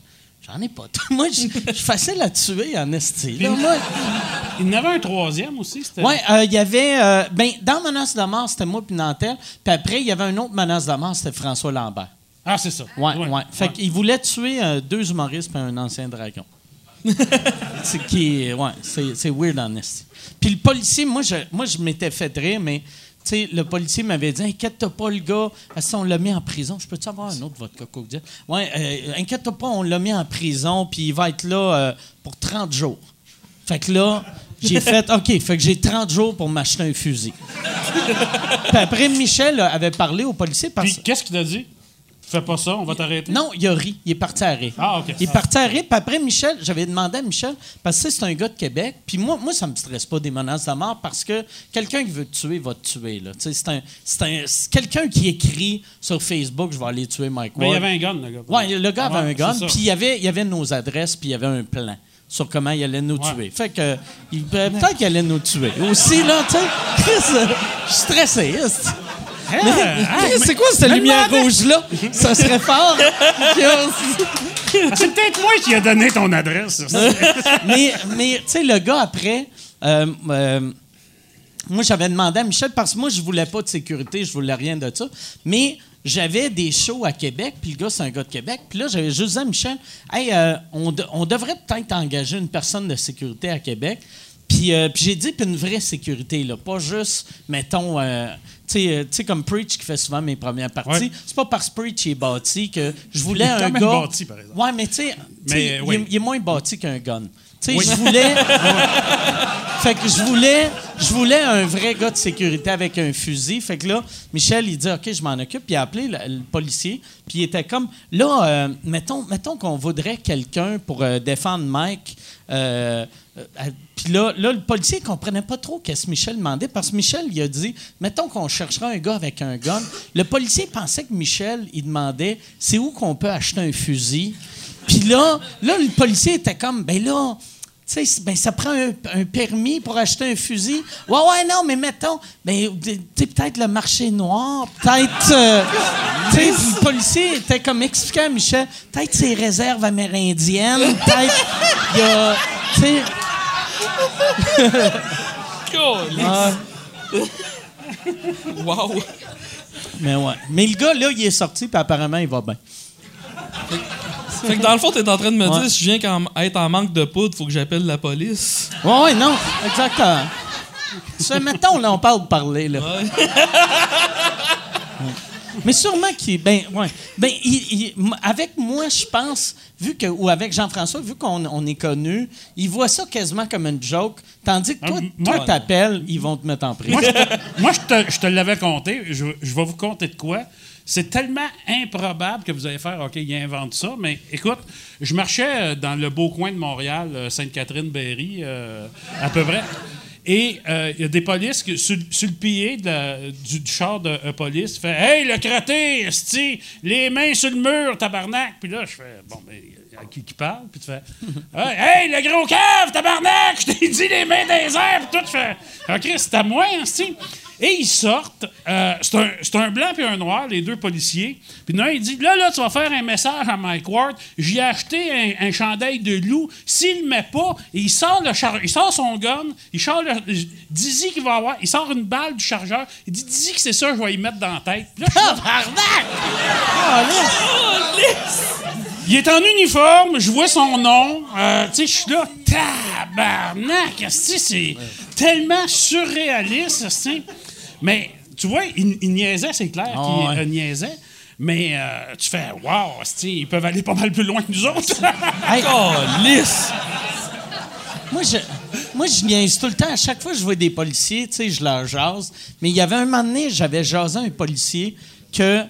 j'en ai pas. (laughs) moi, je suis facile à tuer en esti. là. Moi, Il y en avait un troisième aussi. euh, il y avait. euh, ben, dans Menace de mort, c'était moi puis Nantel. Puis après, il y avait un autre Menace de mort, c'était François Lambert. Ah, c'est ça. Ouais, ouais. Fait qu'il voulait tuer euh, deux humoristes et un ancien dragon. (laughs) c'est qui. Ouais, c'est, c'est weird en. Puis le policier, moi, je, moi, je m'étais fait rire, mais. Tu sais, le policier m'avait dit Inquiète-toi pas, le gars. Si on l'a mis en prison, je peux-tu avoir un autre vodka Coke Diet? Ouais, euh, inquiète-toi pas, on l'a mis en prison, puis il va être là euh, pour 30 jours. Fait que là, j'ai fait OK, fait que j'ai 30 jours pour m'acheter un fusil. (laughs) puis après, Michel avait parlé au policier parce Puis qu'est-ce qu'il t'a dit? Fais pas ça, on va t'arrêter? non, il a ri. Il est parti à rire. Ah, OK. Il est parti à rire. Puis après, Michel, j'avais demandé à Michel, parce que c'est un gars de Québec. Puis moi, moi ça me stresse pas des menaces de mort parce que quelqu'un qui veut te tuer va te tuer. là. C'est un, c'est un- quelqu'un qui écrit sur Facebook, je vais aller tuer Mike Mais il y Ward. avait un gun, le gars. Ouais, le gars avait un gun, puis il y avait, il y avait nos adresses, puis il y avait un plan sur comment il allait nous Ouais. tuer. Fait que, euh, peut-être qu'il allait nous tuer. Aussi, là, tu sais, (laughs) euh, je suis stressé. Chris, (laughs) c'est quoi cette lumière rouge-là? Ça serait fort. C'est peut-être moi qui ai donné ton adresse. ça. mais, mais tu sais, le gars, après, euh, euh, moi, j'avais demandé à Michel, parce que moi, je voulais pas de sécurité, je voulais rien de ça. Mais j'avais des shows à Québec, puis le gars, c'est un gars de Québec. Puis là, j'avais juste dit à Michel, hey, euh, on, de- on devrait peut-être engager une personne de sécurité à Québec. Puis, euh, puis j'ai dit, puis une vraie sécurité, là, pas juste, mettons, euh, tu sais, euh, tu sais, comme Preach qui fait souvent mes premières parties. Ouais. C'est pas parce que Preach est bâti que je voulais Il est quand un même gars. bâti, par exemple. Ouais, mais tu sais, il, est- il est moins bâti qu'un gun. Tu sais, je voulais. (laughs) fait que je voulais je voulais un vrai gars de sécurité avec un fusil. Fait que là, Michel, il dit OK, je m'en occupe. Puis il a appelé le, le policier. Puis il était comme là, euh, mettons, mettons qu'on voudrait quelqu'un pour euh, défendre Mike. Euh, puis là, là, le policier comprenait pas trop qu'est-ce que Michel demandait parce que Michel, il a dit mettons qu'on cherchera un gars avec un gun. Le policier pensait que Michel, il demandait c'est où qu'on peut acheter un fusil? Puis là, là, le policier était comme ben là. Tu sais, ben, ça prend un, permis pour acheter un fusil. Ouais, ouais, non, mais mettons, ben, tu peut-être le marché noir, peut-être. euh, le policier était comme expliqué à Michel, peut-être ses réserves amérindiennes, peut-être. Ah, Wow! mais ouais. Mais le gars, là, il est sorti, puis apparemment, il va bien. Fait que dans le fond, t'es en train de me Ouais. dire, si je viens qu'en- être en manque de poudre, faut que j'appelle la police. Ouais, ouais, non, exactement. Ça, mettons, là, on parle de parler, là. Ouais. Mais sûrement qu'il. Ben, ouais. Ben, il- il- m- avec moi, je pense, vu que. Ou avec Jean-François, vu qu'on on est connus, il voit ça quasiment comme une joke. Tandis que toi, Ah, toi, moi- t'appelles, ils vont te mettre en prison. Moi, je te, moi, je te- je te l'avais compté. Je, je vais vous compter de quoi. C'est tellement improbable que vous allez faire OK, il invente ça. Mais écoute, je marchais euh, dans le beau coin de Montréal, euh, Sainte-Catherine-Berry, euh, à peu près. Et euh, il y a des polices qui, sur, le pied du, char de euh, police, fait Hey, le crotté, esti, les mains sur le mur, tabarnak. Puis là, je fais Bon, mais à qui qui parle? Puis tu fais Ah, Hey, le gros cave, tabarnak, je t'ai dit les mains les airs. Puis tout, je fais OK, c'est à moi. Et ils sortent. euh, c'est un, c'est un blanc et un noir, les deux policiers. Puis l'un, il dit Là, là, tu vas faire un message à Mike Ward. J'ai acheté un, un chandail de loup. S'il le met pas, il sort, le char- il sort son gun. Il sort le. Dizzy qu'il va avoir. Il sort une balle du chargeur. Il dit Dizzy que c'est ça, je vais y mettre dans la tête. Puis là, je suis là, il est en uniforme, je vois son nom. euh, tu sais, je suis là, tabarnak, c'est tellement surréaliste, esti. Mais, tu vois, il, il niaisait, c'est clair Ah, qu'il ouais. euh, niaisait. Mais euh, tu fais, wow, ils peuvent aller pas mal plus loin que nous autres. (laughs) Hey, Lisse! moi, je, moi, je niaise tout le temps. À chaque fois que je vois des policiers, tu sais, je leur jase. Mais il y avait un moment donné, j'avais jasé un policier que,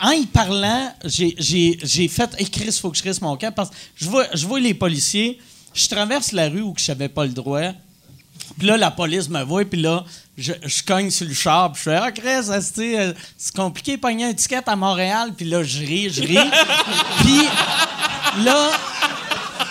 en y parlant, j'ai, fait « Hey, Chris, faut que je reste mon camp. » Parce que je vois, je vois les policiers, je traverse la rue où je n'avais pas le droit. Puis là, la police me voit, puis là, je, je cogne sur le char, puis je fais Ah, Chris, euh, c'est compliqué de pogner un ticket à Montréal, puis là, je ris, je ris. (laughs) puis là,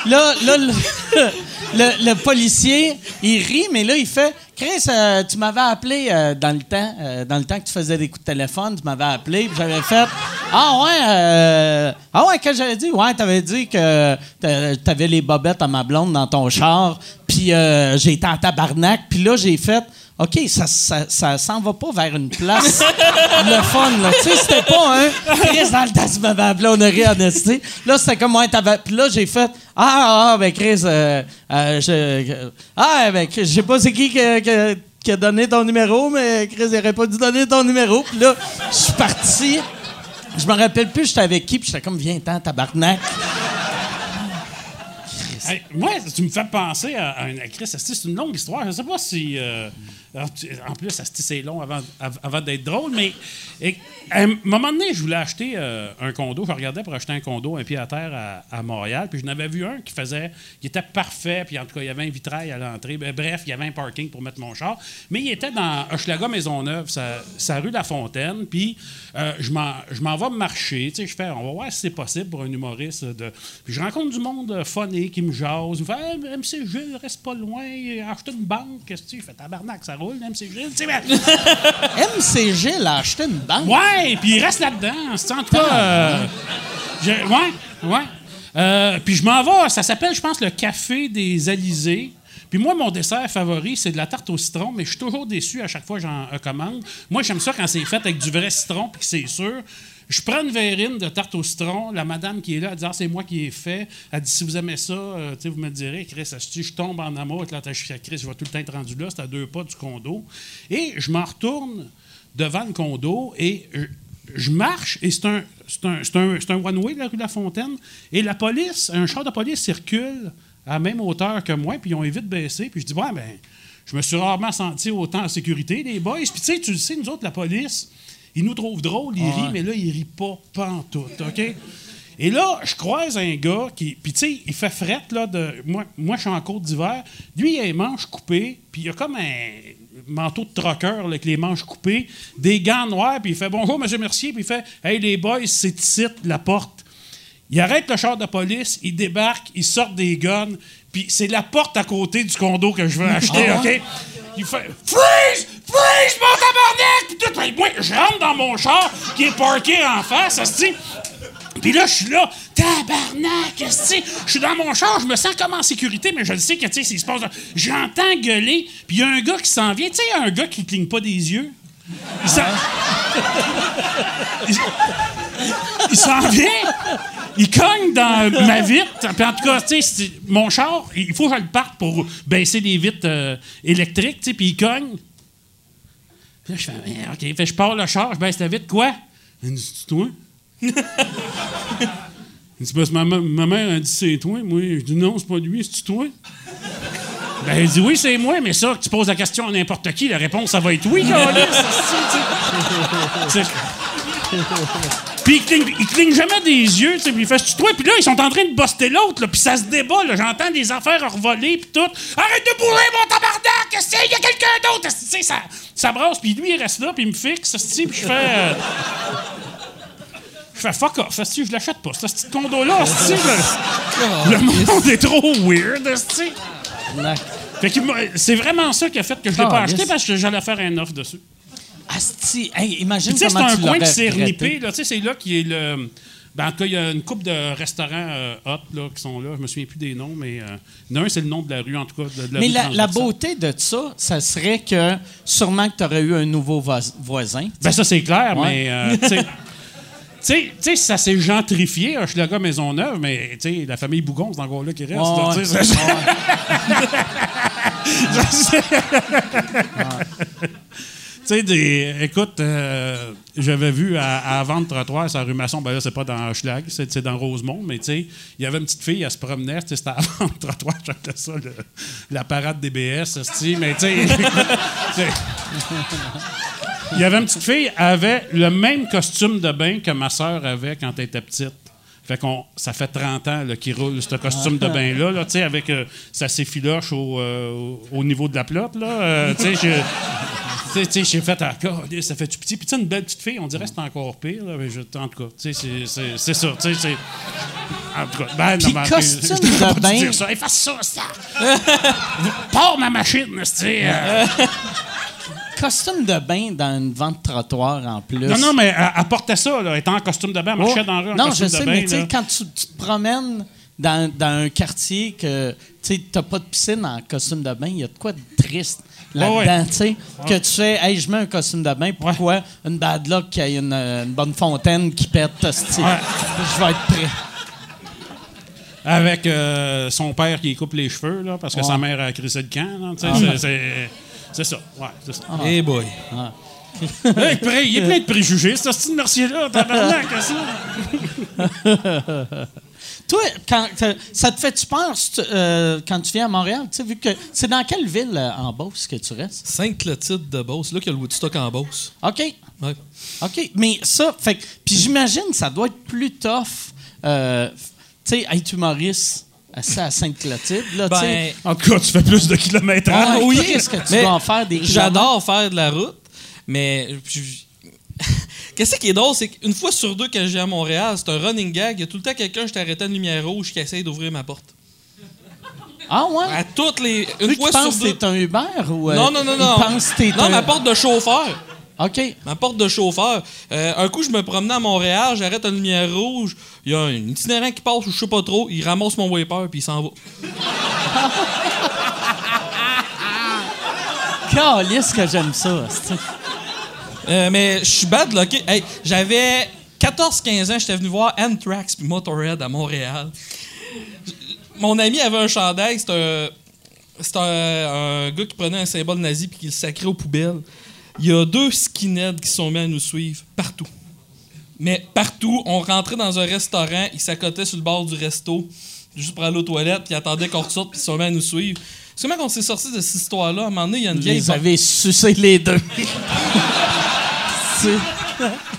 là, là, le, (laughs) le- le policier, il rit, mais là, il fait Chris, euh, tu m'avais appelé euh, dans le temps, euh, dans le temps que tu faisais des coups de téléphone, tu m'avais appelé, puis j'avais fait Ah ouais, ah ouais, qu'est-ce que j'avais dit Ouais, t'avais dit que t'a- t'avais les bobettes à ma blonde dans ton char, puis j'ai été en tabarnak, puis là, j'ai fait OK, ça, ça, ça s'en va pas vers une place (laughs) le fun, là. Tu sais, c'était pas un Chris dans le appelé, on aurait honesté. Là, c'était comme, ouais, t'avais. Puis là, j'ai fait, ah, ah, ben, Chris, euh, euh, je, ah, ben, je sais pas c'est qui qui a- donné ton numéro, mais Chris, il aurait pas dû donner ton numéro. Puis là, je suis parti. Je me rappelle plus, j'étais avec qui, puis j'étais comme, viens-t'en, tabarnak. Hey, moi, tu me fais penser à, à une actrice. C'est une longue histoire? Je ne sais pas si. euh, alors, tu- en plus, c'est long avant, av- avant d'être drôle, mais à un moment donné, je voulais acheter euh, un condo. Je regardais pour acheter un condo, un pied à terre à, Montréal. Puis je n'avais vu un qui faisait. qui était parfait. Puis en tout cas, il y avait un vitrail à l'entrée. Ben, bref, il y avait un parking pour mettre mon char. Mais il était dans Hochelaga Maisonneuve, sa, rue La Fontaine. Puis euh, je m'en vais marcher. Tu sais, je fais, on va voir si c'est possible pour un humoriste. Puis je rencontre du monde euh, funny qui me jase. Il me fait, reste pas loin. Acheter une banque. Qu'est-ce que tu fais? Tabarnak, ça roule, MC Gilles. Tu sais, ben, (laughs) MCG l'a acheté une banque. Ouais, puis il reste là-dedans. C'est en tout cas. euh, je- ouais, ouais. Euh, puis je m'en vais. Ça s'appelle, je pense, le Café des Alizés. Puis moi, mon dessert favori, c'est de la tarte au citron, mais je suis toujours déçu à chaque fois que j'en commande. Moi, j'aime ça quand c'est fait avec du vrai citron, puis que c'est sûr. Je prends une verrine de tarte au citron. La madame qui est là, elle dit Ah, c'est moi qui ai fait. Elle dit Si vous aimez ça, euh, vous me direz, Chris, si je tombe en amour avec la tâche Chris, je vais tout le temps être rendu là. C'est à deux pas du condo. Et je m'en retourne devant le condo et je, marche et c'est un, un, un, un one-way de la rue de la Fontaine. Et la police, un char de police circule à la même hauteur que moi, puis ils ont vite baissé. Puis je dis, ouais, ben, je me suis rarement senti autant en sécurité, les boys. Puis tu sais, tu le sais, nous autres, la police, ils nous trouvent drôles, ils rient, mais là, ils rient pas pantoute, OK? Et là, je croise un gars qui. Puis, tu sais, il fait fret, là. De, moi, moi, je suis en côte d'hiver. Lui, il a les manches coupées, puis il a comme un manteau de troqueur, là, avec les manches coupées, des gants noirs, puis il fait Bonjour, monsieur Mercier, puis il fait Hey, les boys, c'est ici, la porte. Il arrête le char de police, il débarque, il sort des guns, puis c'est la porte à côté du condo que je veux acheter, OK? Il fait Freeze! Freeze, mon tabarnak! Puis tout, ben, moi, je rentre dans mon char qui est parké en face, asti. Puis là, je suis là, tabarnak. Je suis dans mon char, je me sens comme en sécurité, mais je le sais que, tu sais, s'il se passe. J'entends gueuler, puis il y a un gars qui s'en vient. Tu sais, un gars qui cligne pas des yeux? Il s'en. (laughs) il s'en vient, il cogne dans ma vitre. Puis en tout cas, tu sais, mon char, il faut que je le parte pour baisser les vitres euh, électriques, tu sais, puis il cogne. Là, je fais, Ah, OK, fait, je pars le char, je baisse la vitre, quoi? Il dit, c'est toi? Il dit, parce que ma, ma- mère a dit, c'est toi. Moi, je dis, non, c'est pas lui, c'est toi? Ben, il dit, oui, c'est moi, mais ça, que tu poses la question à n'importe qui, la réponse, ça va être oui, (laughs) tu Puis il cligne, il cligne jamais des yeux, tu sais, puis il fait, toi? Puis là, ils sont en train de boster l'autre, là, puis ça se débat, là, j'entends des affaires revoler, puis tout. Arrête de bourrer, mon tabarnak! esti, Il y a quelqu'un d'autre! Tu sais, ça, ça brasse, puis lui, il reste là, puis il me fixe, esti, puis je fais... euh, je fais fuck off, esti, je l'achète pas, ce petit condo-là, esti, le, le monde est trop weird, esti. Fait que c'est vraiment ça qui a fait que je l'ai pas Ah, acheté yes. parce que j'allais faire un offre dessus. Asti, hey, Puis, imagine tu sais, c'est un coin qui s'est c'est là qui est le. Ben, en tout cas, il y a une couple de restaurants euh, hot là, qui sont là. Je me souviens plus des noms, mais. Euh, l'un, c'est le nom de la rue, en tout cas. De, de la Mais la, beauté de ça, ça serait que sûrement que tu aurais eu un nouveau vo- voisin. Ben, ça, c'est clair, Ouais. mais. euh, (laughs) tu sais- ça s'est gentrifié, Hochelaga Maisonneuve, mais tu sais, la famille Bougon, c'est encore là qui reste. Ouais, (laughs) (laughs) sais, des. Écoute, euh, j'avais vu à, à Vente Trottoir, sur la rue Masson, ben là, c'est pas dans Hochelag, c'est c'est dans Rosemont, mais tu sais, il y avait une petite fille, elle se promenait, c'était à (laughs) Vente Trottoir, j'appelais ça le- la parade des BS, mais (laughs) tu sais, il y avait une petite fille, elle avait le même costume de bain que ma sœur avait quand elle était petite. Fait qu'on, ça fait 30 ans là, qu'il roule ce costume de bain-là, là, tu sais, avec euh, sa s'effiloche au, euh, au- au niveau de la plotte, là. euh, tu sais, j'ai- fait encore, ça fait du petit? Puis une belle petite fille, on dirait que c'est encore pire, là, mais je, en tout cas, c'est- c'est- c'est ça, tu sais, c'est... En tout cas, ben, Puis non, mais, costume (laughs) je de bain. dire ça. Hey, fasse ça, ça! Pars ma machine, tu sais. euh. (laughs) Costume de bain dans une vente trottoir en plus. Non, non, mais elle, elle portait ça, là. Était en costume de bain, marchait dans la rue en Non, costume je sais, de bain. mais tu sais, là. quand tu, tu te promènes dans, dans un quartier que tu n'as pas de piscine en costume de bain, il y a de quoi de triste là-dedans, sais. Que tu fais, hey, je mets un costume de bain, pourquoi une bad luck ait une, euh, une bonne fontaine qui pète? Ouais. Je vais être prêt. Avec euh, son père qui coupe les cheveux, là, parce que sa mère a crissé le camp, là, sais, c'est- ça, ouais, c'est ça. Hey boy. (laughs) Hey, pré- il est plein de préjugés, ce style Mercier-là, tabarnak, ça. (laughs) Toi, quand, ça te fait-tu peur euh, quand tu viens à Montréal? Tu sais, vu que c'est dans quelle ville euh, en Beauce que tu restes? Sainte-Clotilde de Beauce. Là qu'il y a le Woodstock en Beauce. OK. Ouais. OK. Mais ça, fait que- Puis j'imagine ça doit être plus tough. euh, tu sais, être humoriste assis à Sainte-Clotilde, là. Ben, En tout cas, tu fais plus de kilomètres. Ah, oui, Qu'est-ce que tu mais dois en faire des J'adore faire de la route, mais (laughs) Qu'est-ce qui est drôle, c'est qu'une fois sur deux que je viens à Montréal, c'est un running gag. Il y a tout le temps quelqu'un, je t'arrête à une lumière rouge, qui essaye d'ouvrir ma porte. Ah ouais? À toutes les. Une fois sur que deux. t'es un Uber ou... euh, Non, non, non, non. que t'es non, un... ma porte de chauffeur. OK. Ma porte de chauffeur. Euh, un coup, je me promenais à Montréal, j'arrête à une lumière rouge. Il y a un itinérant qui passe, ou je sais pas trop. Il ramasse mon wiper puis il s'en va. (laughs) Calisse que j'aime ça. Euh, mais je suis bad locké. Hey, j'avais 14-15 ans, j'étais venu voir Anthrax puis Motorhead à Montréal. Mon ami avait un chandail, c'était un, un, un gars qui prenait un symbole nazi puis qui le sacrait aux poubelles. Il y a deux skinheads qui se sont mis à nous suivre partout. Mais partout, on rentrait dans un restaurant, ils s'accotaient sur le bord du resto juste pour aller aux toilettes, puis ils attendaient qu'on ressorte, puis ils se sont mis à nous suivre. C'est comment qu'on s'est sorti de cette histoire-là? À un moment donné, il y a une Vous vieille. les avez sucés les deux. (laughs)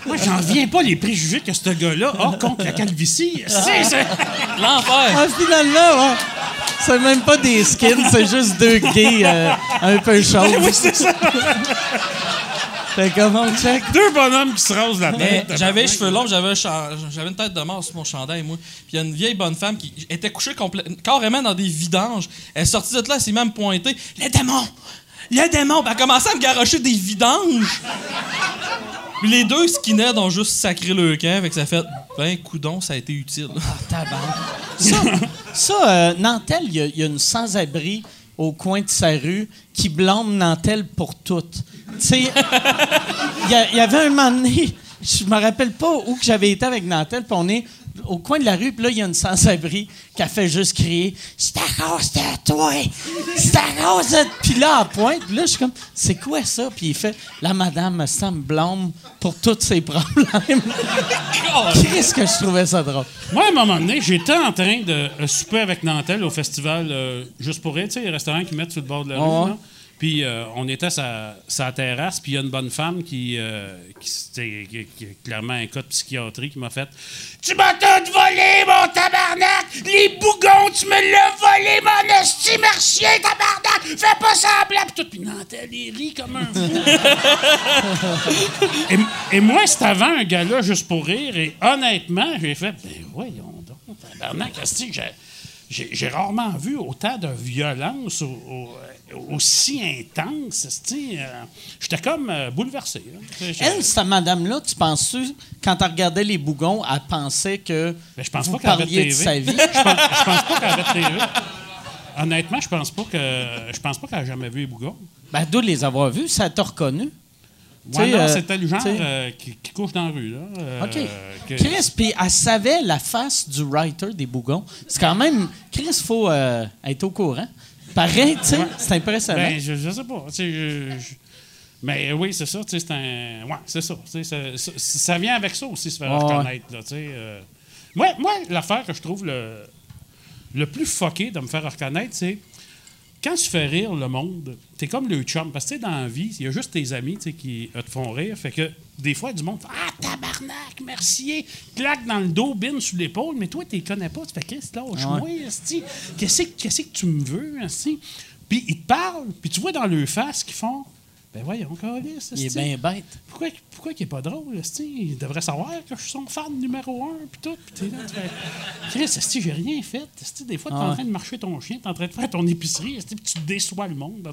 Moi, j'en viens pas les préjugés que ce gars-là a contre la calvitie. C'est, c'est- L'enfer! Ah, finalement, ouais. C'est même pas des skins, c'est juste deux gays euh, un peu chauds. Oui, c'est ça. Fait comment on check? Deux bonhommes qui se rasent la tête. j'avais les cheveux longs, j'avais j'avais une tête de mort sur mon chandail, moi. Puis il y a une vieille bonne femme qui était couchée complè- carrément dans des vidanges. Elle est sortie de là, elle s'est même pointée. Le démon! Le démon! Puis elle a commencé à me garocher des vidanges. Puis les deux skinheads ont juste sacré le camp, fait que ça fait ben coudon, ça a été utile. Ça, ça euh, Nantel, il y a- il y, a une sans-abri au coin de sa rue qui blâme Nantel pour tout. Tu sais, il y, a- il y avait un moment donné, je me rappelle pas où que j'avais été avec Nantel, puis on est au coin de la rue, puis là, il y a une sans-abri qui a fait juste crier « C'est à cause de toi! C'est à cause de... » Puis là, à pointe, puis là, je suis comme « C'est quoi ça? » Puis il fait « La madame, ça me blâme pour tous ses problèmes. (laughs) » Qu'est-ce que je trouvais ça drôle. Moi, à un moment donné, j'étais en train de euh, souper avec Nantel au festival euh, Juste pour rire, tu sais, les restaurants qui mettent sur le bord de la rue. là. Puis euh, on était sa, sa terrasse, puis il y a une bonne femme qui, euh, qui, c'était- qui- qui est clairement un cas de psychiatrie qui m'a fait Tu m'as tout volé, mon tabarnak! Les bougons, tu me l'as volé, mon esti mercier, tabarnak! Fais pas semblant Puis tout, puis Nantel, rit comme un fou. (laughs) et, et moi, c'était avant un gars-là juste pour rire, et honnêtement, j'ai fait Ben voyons donc, tabarnak, j'ai- j'ai j'ai rarement vu autant de violence au- au- aussi intense. euh, J'étais comme euh, bouleversé. là. Elle, cette madame-là, tu penses-tu, quand elle regardait les bougons, elle pensait que Ben, je pense vous pas de parliez de TV. sa vie? (laughs) Je pense, je pense pas qu'elle avait TV. Honnêtement, je pense pas que je pense pas qu'elle a jamais vu les bougons. Ben, d'où les avoir vus, ça t'a reconnu? Ouais, euh, c'était le genre euh, qui, qui couche dans la rue. Là, euh, OK. que- Chris, puis elle savait la face du writer des bougons. C'est quand même... Chris, il faut être au courant. Pareil, tu sais, c'est impressionnant. Ben, je, je sais pas. je- je- mais oui, c'est ça. tu sais, C'est un. Ouais, c'est ça. Ça, ça- ça vient avec ça aussi, se faire reconnaître. Là, euh. moi, moi, l'affaire que je trouve le, le plus fucké de me faire reconnaître, c'est quand tu fais rire le monde, t'es comme le chum. Parce que dans la vie, il y a juste tes amis qui euh, te font rire. Fait que des fois, du monde fait Ah, tabarnak, merci. Claque dans le dos, bine sur l'épaule. Mais toi, tu les connais pas. Tu fais Qu'est-ce que lâche-moi? Qu'est-ce que qu'est-ce que tu me veux? Puis ils te parlent, puis tu vois dans leur face qu'ils font Ben il est bien bête. Pourquoi, pourquoi il est pas drôle? Il devrait savoir que je suis son fan numéro un, puis tout. Puis t'es là, tu fais Chris, esti, j'ai rien fait. Des fois, t'es Ah en ouais. train de marcher ton chien, t'es en train de faire ton épicerie, puis tu déçois le monde.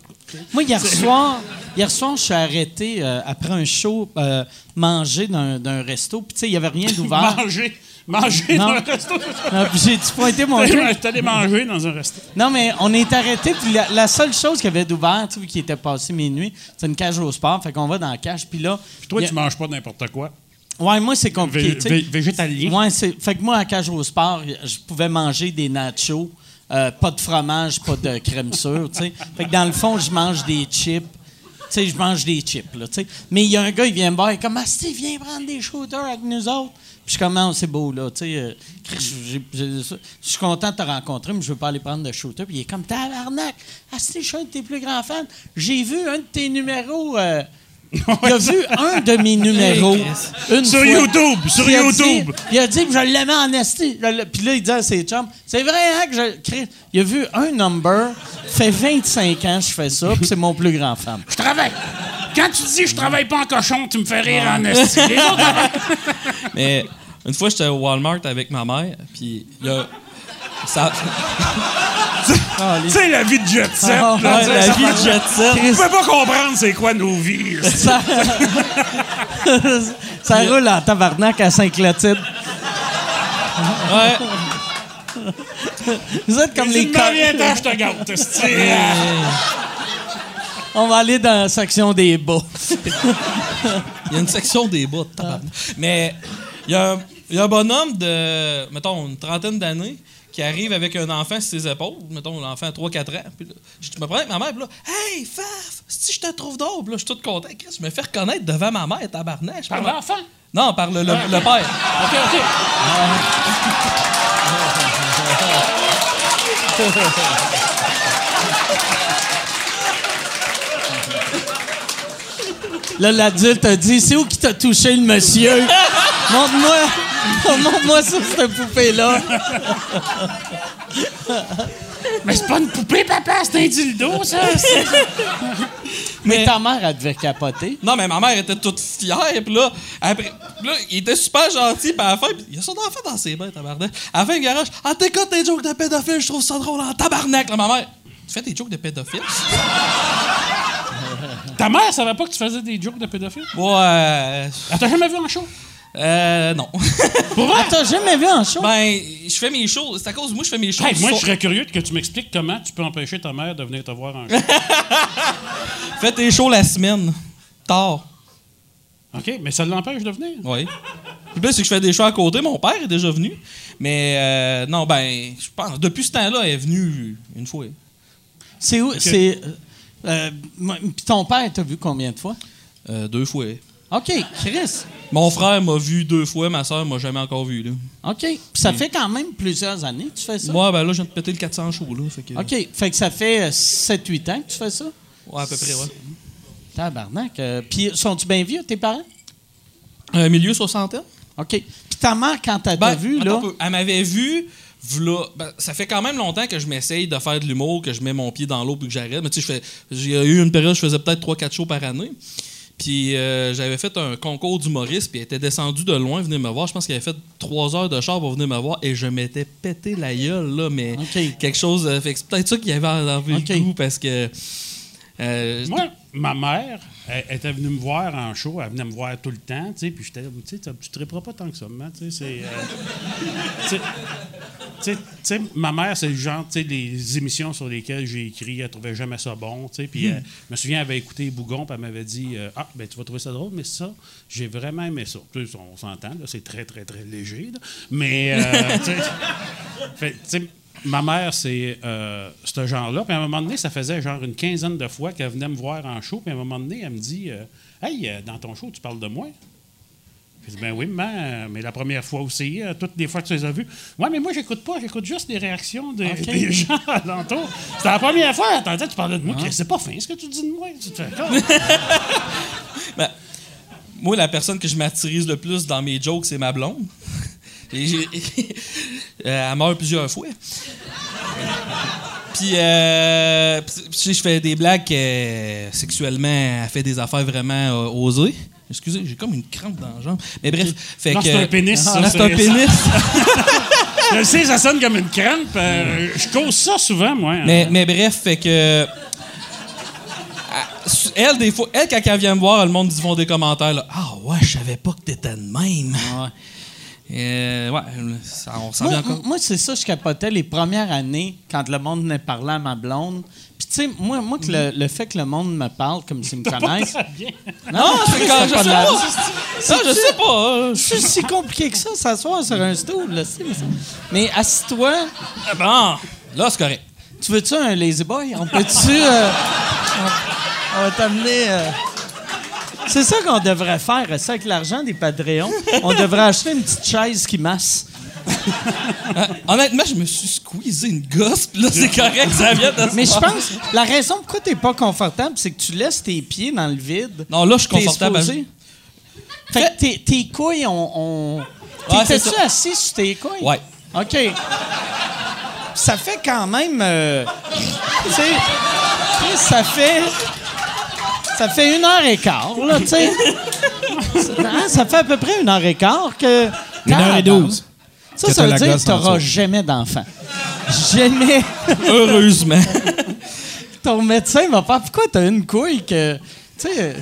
Moi, hier soir, hier soir, je suis arrêté euh, après un show euh, manger d'un d'un resto. Puis, tu sais, il n'y avait rien d'ouvert. (laughs) Manger. Manger Non. dans un resto. J'ai-tu pointé mon cul? T'es allé manger dans un resto. Non, mais on est arrêté. Puis la, la seule chose qu'il y avait d'ouvert, tu sais, vu qu'il était passé minuit, c'est une cage au sport. Fait qu'on va dans la cage. Puis là. Puis toi, a- tu manges pas n'importe quoi. Ouais, moi, c'est compliqué. Vé- vé- végétalien. Ouais. Fait que moi, à la cage au sport, je pouvais manger des nachos, euh, pas de fromage, pas de crème sûre, tu sais. Fait que dans le fond, je mange des chips. Tu sais, je mange des chips, là, tu sais. Mais il y a un gars, il vient me voir, il est comme, ah, viens prendre des shooters avec nous autres. Puis je suis comme, Ah, c'est beau, là, tu sais. euh, Je suis content de te rencontrer, mais je veux pas aller prendre de shooter. Puis il est comme, tabarnak, ah, Steve, je suis un de tes plus grands fans. J'ai vu un de tes numéros. euh, il a vu un de mes numéros. une Sur fois. YouTube, sur il a dit- YouTube. il a dit que je l'aimais en esti. Puis là, il dit à ses chums, c'est vrai, hein, que je. Chris, Il a vu un number, fait 25 ans que je fais ça, puis c'est mon plus grand fan. Je travaille. Quand tu dis je travaille pas en cochon, tu me fais rire en esti. (laughs) Mais une fois, j'étais au Walmart avec ma mère, puis il y a. Ça, (laughs) tu sais, la vie de jet set. Ah, là, ouais, la ça vie fait- de jet set. Vous pouvez pas comprendre c'est quoi nos vies. (laughs) Ça, (laughs) ça roule en tabarnak à Saint-Clotilde. ouais. Vous êtes comme les attends, je te gâte. esti. On va aller dans la section des bas. Il y a une section des bas, tabarnak. Mais il y, a un- il y a un bonhomme de, mettons, une trentaine d'années qui arrive avec un enfant sur ses épaules, mettons l'enfant à 3-4 ans. Puis là, je me prends avec ma mère, puis là, Hey, Faf, si je te trouve drôle, je suis tout content. Je me fais reconnaître devant ma mère, tabarnak. Par l'enfant? Non, par le, le, ah. le père. OK, OK. Là, l'adulte a dit C'est où qui t'a touché le monsieur (laughs) Montre-moi. (laughs) Montre-moi sur cette poupée-là. Mais c'est pas une poupée, papa, c'est un dildo, ça. (laughs) Mais ta mère, elle devait capoter. Non, mais ma mère était toute fière, puis là, après, là, il était super gentil, puis à la fin, il y a son enfant dans ses mains, tabarnak. À la fin, le garage, ah, t'écoutes tes jokes de pédophile, je trouve ça drôle en tabarnak, là, ma mère. Tu fais tes jokes de pédophile? Ta mère savait pas que tu faisais des jokes de pédophile? Ouais. Elle t'a jamais vu en show? Euh, non. Ah, t'as jamais vu en show? ben, je fais mes shows, c'est à cause de moi, je fais mes shows. Hey, moi, je serais curieux que tu m'expliques comment tu peux empêcher ta mère de venir te voir en show. (laughs) Fais tes shows la semaine. Tard. OK, mais ça l'empêche de venir? Oui. Le plus, c'est que je fais des shows à côté. Mon père est déjà venu. Mais euh, non, ben, je pense, depuis ce temps-là, elle est venue une fois. C'est où? C'est. euh, euh, ton père, t'as vu combien de fois? Euh, deux fois. OK, Chris. Mon frère m'a vu deux fois, ma soeur m'a jamais encore vu. Là. OK. Puis ça fait quand même plusieurs années que tu fais ça? Moi, ben là, je viens de péter le 400 shows. Là, fait que, OK. Fait que ça fait 7-8 ans que tu fais ça? Ouais, à peu près, ouais. Tabarnak. Euh, Puis sont-tu bien vieux, tes parents? Un milieu soixantaine? OK. Puis ta mère, quand elle t'a Ben, vu, là? Elle m'avait vu. v'là- ben, ça fait quand même longtemps que je m'essaye de faire de l'humour, que je mets mon pied dans l'eau puis que j'arrête. Mais tu sais, je fais- j'ai eu une période où je faisais peut-être 3-4 shows par année. Puis euh, j'avais fait un concours d'humoriste, puis elle était descendue de loin, venir me voir. Je pense qu'elle avait fait 3 heures de char pour venir me voir, et je m'étais pété la gueule, là, mais quelque chose. euh, fait que c'est peut-être ça qui avait enlevé OK. le goût, parce que. Euh, Moi, ma mère, elle, elle était venue me voir en show, elle venait me voir tout le temps, tu sais, puis j'étais, tu sais, tu ne triperas pas tant que ça, maman, tu sais, c'est... euh, tu sais- ma mère, c'est le genre, tu sais, les émissions sur lesquelles j'ai écrit, elle trouvait jamais ça bon, tu sais, puis euh, je me souviens, elle avait écouté Bougon, puis elle m'avait dit, euh, ah, ben tu vas trouver ça drôle, mais ça, j'ai vraiment aimé ça. Tu sais, on s'entend, là, c'est très, très, très léger, là, mais, euh, tu sais, ma mère, c'est euh, ce genre-là. Puis à un moment donné, ça faisait genre une quinzaine de fois qu'elle venait me voir en show. Puis à un moment donné, elle me dit euh, Hey, euh, dans ton show, tu parles de moi? Je dis Ben oui, maman, euh, mais la première fois aussi, toutes les fois que tu les as vues. Ouais, mais moi, j'écoute pas, j'écoute juste les réactions des, (laughs) gens alentour. C'était la première fois, t'entendais, tu parlais de moi. C'est pas fin ce que tu dis de moi. Tu te fais (laughs) comme- Ben, moi, la personne que je m'attirise le plus dans mes jokes, c'est ma blonde. Et (laughs) Euh, elle meurt plusieurs fois. Puis, euh, je fais des blagues euh, sexuellement. Elle fait des affaires vraiment euh, osées. Excusez, j'ai comme une crampe dans la jambe. Mais bref, fait Non, que. c'est un pénis, ça, Non, c'est un pénis. (laughs) Je le sais, ça sonne comme une crampe. je cause ça souvent, moi. Mais, mais bref, fait que. Elle, des fois, elle, quand elle vient me voir, le monde dit font des commentaires. Là, ah ouais, je savais pas que t'étais de même. Euh, ouais, ça, on s'en Moi, encore. moi, c'est ça, je capotais les premières années quand le monde venait parler à ma blonde. Puis, tu sais, moi, moi que le, le fait que le monde me parle comme s'ils me connaissent. (laughs) Non, c'est quand- je pas sais de la- pas. Ça, je sais pas. hein. (laughs) C'est si compliqué que ça, s'asseoir sur un stool. Là, c'est- mais ça- mais assis-toi. Ah Bon, là, c'est correct. Tu veux-tu un lazy boy? On peut-tu. euh, on, on va t'amener. euh, C'est ça qu'on devrait faire, ça, avec l'argent des Patreons. On devrait acheter une petite chaise qui masse. Honnêtement, je me suis squeezé une gosse, puis là, c'est correct, ça vient de se Mais je pense, la raison pourquoi t'es pas confortable, c'est que tu laisses tes pieds dans le vide. Non, là, je suis confortable. supposé. Fait que tes, tes couilles. Ouais, c'est T'étais-tu assis sur tes couilles? Ouais. OK. Ça fait quand même. euh, tu sais, ça fait. Ça fait une heure et quart, là, tu sais. (laughs) Hein, ça fait à peu près une heure et quart que. Une heure et douze. Ça, ça veut dire que t'auras dessous. jamais d'enfant. Jamais. (laughs) Heureusement. (laughs) Ton médecin va faire pourquoi t'as une couille que. Tu sais,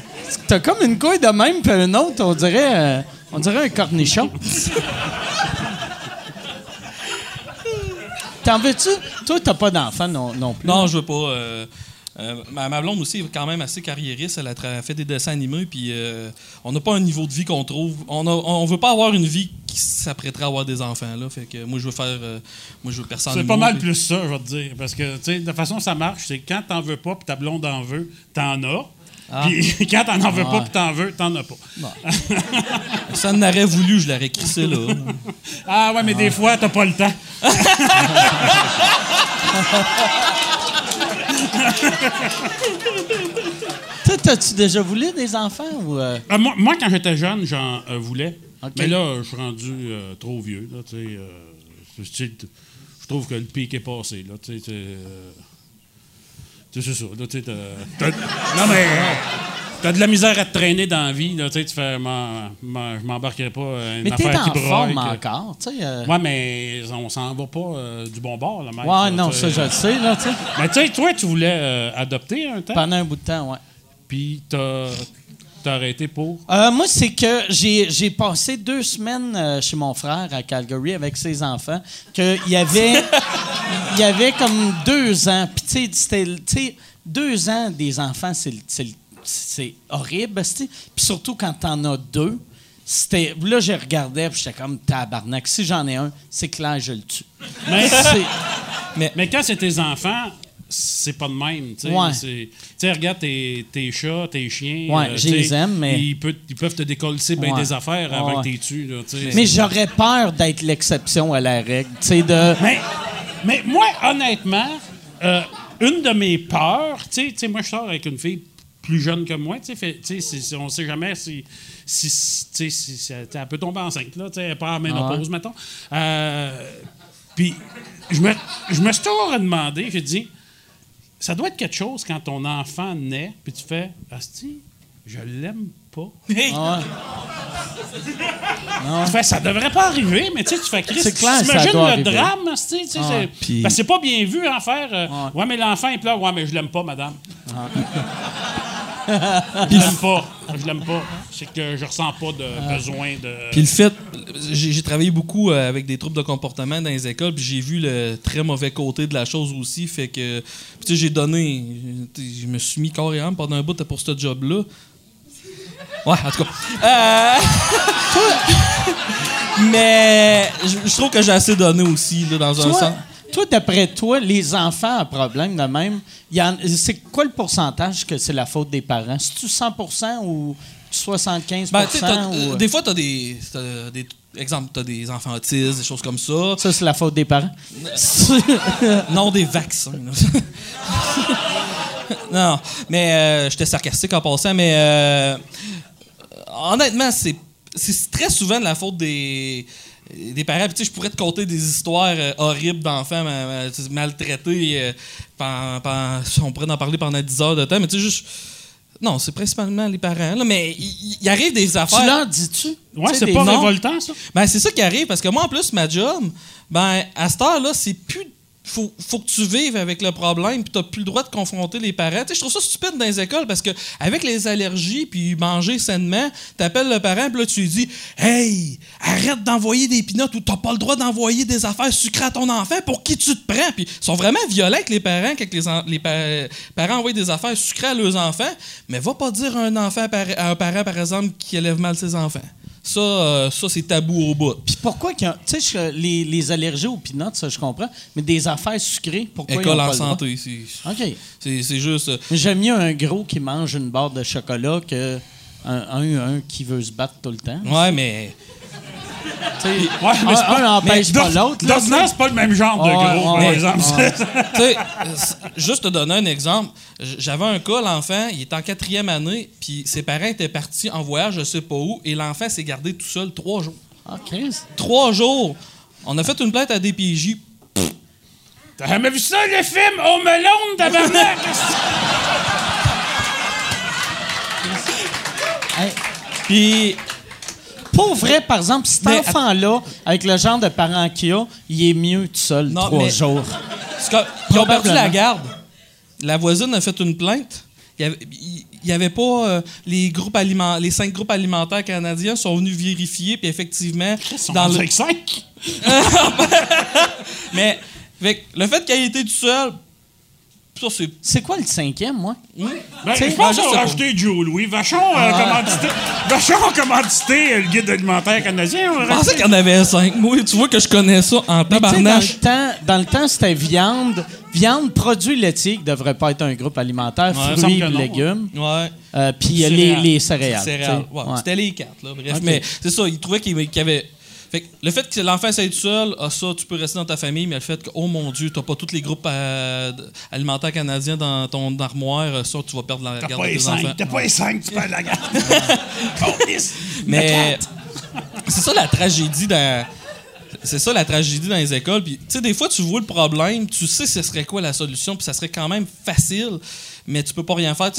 t'as comme une couille de même, puis une autre, on dirait. euh, on dirait un cornichon. T'en veux-tu? Toi, t'as pas d'enfant non, non plus. Non, je veux pas. euh, euh, ma, ma blonde aussi est quand même assez carriériste. Elle a fait des dessins animés, puis euh, on n'a pas un niveau de vie qu'on trouve. On, a, on veut pas avoir une vie qui s'apprêterait à avoir des enfants. Là, fait que moi, je veux faire. euh, moi, je veux personne. C'est pas mal plus ça, je vais te dire. Parce que, tu sais, de façon, ça marche. C'est quand t'en veux pas, puis ta blonde en veut, t'en as. Puis (laughs) quand t'en en veux pas, puis t'en veux, t'en as pas. Ça en aurait voulu, je l'aurais crissé là. Ah ouais, mais des fois, t'as pas le temps. (laughs) Toi, t'as-tu déjà voulu des enfants ou. euh? Euh, moi, moi, quand j'étais jeune, j'en euh, voulais. Ok. Mais là, je suis rendu euh, trop vieux. Là, tu sais, euh, je- tu sais, je trouve que le pic est passé. Là, tu sais, tu sais, euh, tu sais, c'est ça. Là, tu sais, t'as- t'as- non, mais euh, t'as de la misère à te traîner dans la vie. Là, tu sais, tu fais, je m'embarquerai pas à une Mais t'es affaire qui en broye. forme que- encore, tu sais. euh. Ouais, mais on s'en va pas euh, du bon bord, là, mec. Ouais, là, non, ça, je le sais, là. Mais tu sais, toi, tu voulais euh, adopter un temps, Pendant un bout de temps, ouais. puis t'as t'as arrêté pour? Euh, moi, c'est que j'ai j'ai passé deux semaines euh, chez mon frère à Calgary avec ses enfants. Que il y avait, (laughs) il y avait comme deux ans. Puis, tu sais, c'était, tu sais, deux ans des enfants, c'est, le- c'est, le- c'est horrible. Puis surtout quand t'en as deux. C'était, là, je regardais, puis j'étais comme tabarnak. Si j'en ai un, c'est clair, je le tue. Mais, (laughs) C'est- mais quand c'est tes enfants, c'est pas de même. Tu sais, Ouais. Regarde tes, tes chats, tes chiens. Ouais, euh, je les aime, mais- Ils, peuvent- ils peuvent te décoller bien Ouais. des affaires Ouais, avant que tu. Là, tu mais j'aurais peur d'être l'exception à la règle. De. Mais, mais moi, honnêtement, euh, une de mes peurs, tu sais, moi, je sors avec une fille plus jeune que moi, tu sais, fait- on sait jamais si, si, si- elle, peut tomber enceinte, là, elle pas en ménopause, mettons. Euh, Puis, je me, je me suis toujours demandé, j'ai dit, ça doit être quelque chose quand ton enfant naît, puis tu fais, Asti, je l'aime pas. (laughs) Ah. Tu fais, ça devrait pas arriver, mais tu sais, tu fais Christ. C'est clair, T'imagines le arriver. drame, tu sais, sais, c'est- Puis- parce que c'est pas bien vu en faire. euh, Ouais. ouais. mais l'enfant, il pleure. Ouais, mais je l'aime pas, madame. Je l'aime pas. Je l'aime pas. C'est que je ressens pas de besoin de. Puis le fait, j'ai travaillé beaucoup euh, avec des troubles de comportement dans les écoles, puis j'ai vu le très mauvais côté de la chose aussi. Fait que, puis tu sais, j'ai donné, je me suis mis corps et âme pendant un bout pour ce job-là. Ouais, en tout cas. Euh, (laughs) Mais je je trouve que j'ai assez donné aussi, là, dans un Toi, sens. Toi, d'après toi, les enfants à problème de même, c'est quoi le pourcentage que c'est la faute des parents? C'est-tu 100 ou 75 Ben, tu ou... euh, des fois, t'as des, t'as des. Exemple, t'as des enfants autistes, des choses comme ça. Ça, c'est la faute des parents? (laughs) Non, des vaccins. (laughs) non, mais euh, j'étais sarcastique en passant, mais euh, honnêtement, c'est c'est très souvent de la faute des des parents. Puis, tu sais, je pourrais te conter des histoires euh, horribles d'enfants maltraités. euh, on pourrait en parler pendant 10 heures de temps, mais tu sais, juste... Non, c'est principalement les parents. Là, mais il arrive des affaires... tu leur dis-tu? Ouais, c'est pas non. révoltant, ça. Ben, c'est ça qui arrive, parce que moi, en plus, ma job, ben, à cette heure-là, c'est plus. Faut, faut que tu vives avec le problème, puis t'as plus le droit de confronter les parents. Je trouve ça stupide dans les écoles parce que avec les allergies puis manger sainement, t'appelles le parent puis là tu lui dis Hey, arrête d'envoyer des pinottes ou t'as pas le droit d'envoyer des affaires sucrées à ton enfant, pour qui tu te prends? Puis ils sont vraiment violents avec les parents quand les, les pa- parents envoient des affaires sucrées à leurs enfants, mais va pas dire à un enfant à un parent, par exemple, qui élève mal ses enfants. Ça, euh, ça c'est tabou au bout. Puis pourquoi qu'il y a- Tu sais, les, les allergies aux peanuts, ça, je comprends. Mais des affaires sucrées, pourquoi ils École ont pas en santé, c'est- OK. c'est c'est juste. euh, Mais j'aime mieux un gros qui mange une barre de chocolat que un, un, un qui veut se battre tout le temps. Ouais, mais. Ouais, mais c'est un- pas- un n'empêche pas l'autre. D'ordinaire, c'est pas le même genre de gros, par exemple. (laughs) juste te donner un exemple. J'avais un cas, l'enfant, il est en quatrième année, puis ses parents étaient partis en voyage, je sais pas où, et l'enfant s'est gardé tout seul trois jours. Ah, Chris. Trois jours! On a fait une plainte à DPJ. T'as jamais vu ça, le film Home Alone, tabarnak? (laughs) Hey, Puis, pour vrai, par exemple, cet enfant-là, avec le genre de parents qu'il a, il est mieux tout seul Non, trois mais- jours. que- ils ont perdu la garde. La voisine a fait une plainte. Il y avait, il- il y avait pas euh, les groupes alimentaires, les cinq groupes alimentaires canadiens sont venus vérifier puis effectivement Ils sont dans le, avec cinq? (laughs) mais le fait qu'il ait été tout seul, c'est C'est quoi le cinquième, moi? Ben, je pense ben, je qu'on va pas. acheter Joe Louis. Vachon euh, commandité. Vachon commandité, euh, le guide alimentaire canadien. Je pensais qu'il y en avait cinq. Moi, tu vois que je connais ça en dans tabarnache. le temps, dans le temps, c'était viande, viande, produits laitiers qui devrait pas être un groupe alimentaire, Ouais, fruits, légumes, Ouais. euh, puis euh, les, Céréales. les céréales. Céréales. tu sais. Ouais, Ouais. C'était les quatre, là. Bref. Mais c'est ça, il trouvait qu'il qu'il y avait. Fait que le fait que l'enfant soit tout seul, ah, ça, tu peux rester dans ta famille, mais le fait que, oh mon Dieu, t'as pas tous les groupes euh, alimentaires canadiens dans ton armoire, ça, tu vas perdre la garde pas de enfants. T'as pas les cinq, tu perds la garde. (laughs) Mais c'est ça la tragédie dans. C'est ça la tragédie dans les écoles. Puis, tu sais, des fois, tu vois le problème, tu sais ce serait quoi la solution, puis ça serait quand même facile, mais tu peux pas rien faire.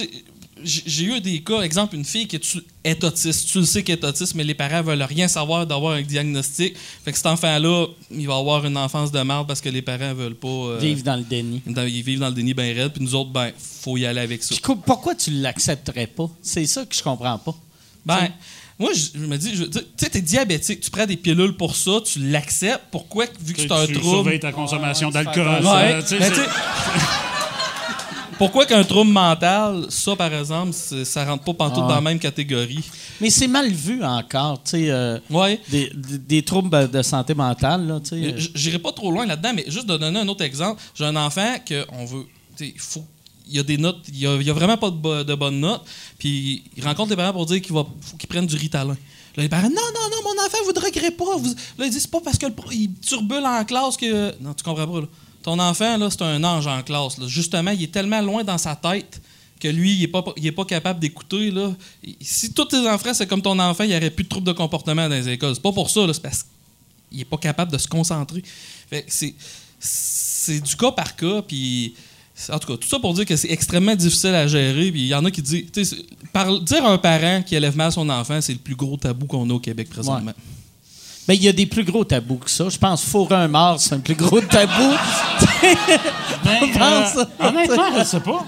J'ai eu des cas, exemple, une fille qui est- est autiste. Tu le sais qu'elle est autiste, mais les parents veulent rien savoir d'avoir un diagnostic. Fait que cet enfant-là, il va avoir une enfance de merde parce que les parents veulent pas. euh, Vivre dans le déni. dans- ils vivent dans le déni bien raide, puis nous autres, ben, faut y aller avec ça. Puis pourquoi tu l'accepterais pas? C'est ça que je comprends pas. Ben, moi, je, me dis, je- tu sais, t'es diabétique, tu prends des pilules pour ça, tu l'acceptes. Pourquoi, vu que c'est un Tu trouble? surveilles ta consommation d'alcool. Ouais, Pourquoi qu'un trouble mental, ça, par exemple, ça rentre pas pantoute Ah. dans la même catégorie? Mais c'est mal vu encore, tu sais. euh, Ouais. des, des- des troubles de santé mentale, là, tu sais. J- J'irai pas trop loin là-dedans, mais juste de donner un autre exemple. J'ai un enfant que on veut. tu sais, Il faut. Il y a des notes, il y a, il y a vraiment pas de, bo- de bonnes notes. Puis il rencontre les parents pour dire qu'il faut qu'ils prennent du Ritalin. Là, les parents, non, non, non, mon enfant, vous ne regrettez pas. Vous... Là, ils disent, c'est pas parce qu'il turbule en classe que. Non, tu comprends pas, là. Ton enfant, là, c'est un ange en classe. Justement, il est tellement loin dans sa tête que lui, il est pas, pas capable d'écouter. Si tous tes enfants, c'est comme ton enfant, il n'y aurait plus de troubles de comportement dans les écoles. C'est pas pour ça, c'est parce qu'il est pas capable de se concentrer. C'est, du cas par cas, puis en tout cas, tout ça pour dire que c'est extrêmement difficile à gérer. Il y en a qui disent, dire à un parent qui élève mal son enfant, c'est le plus gros tabou qu'on a au Québec présentement. Ben, il y a des plus gros tabous que ça. Je pense fourrer un mort, c'est un plus gros (laughs) tabou. (laughs) Ben, pense. euh, honnêtement, je sais pas.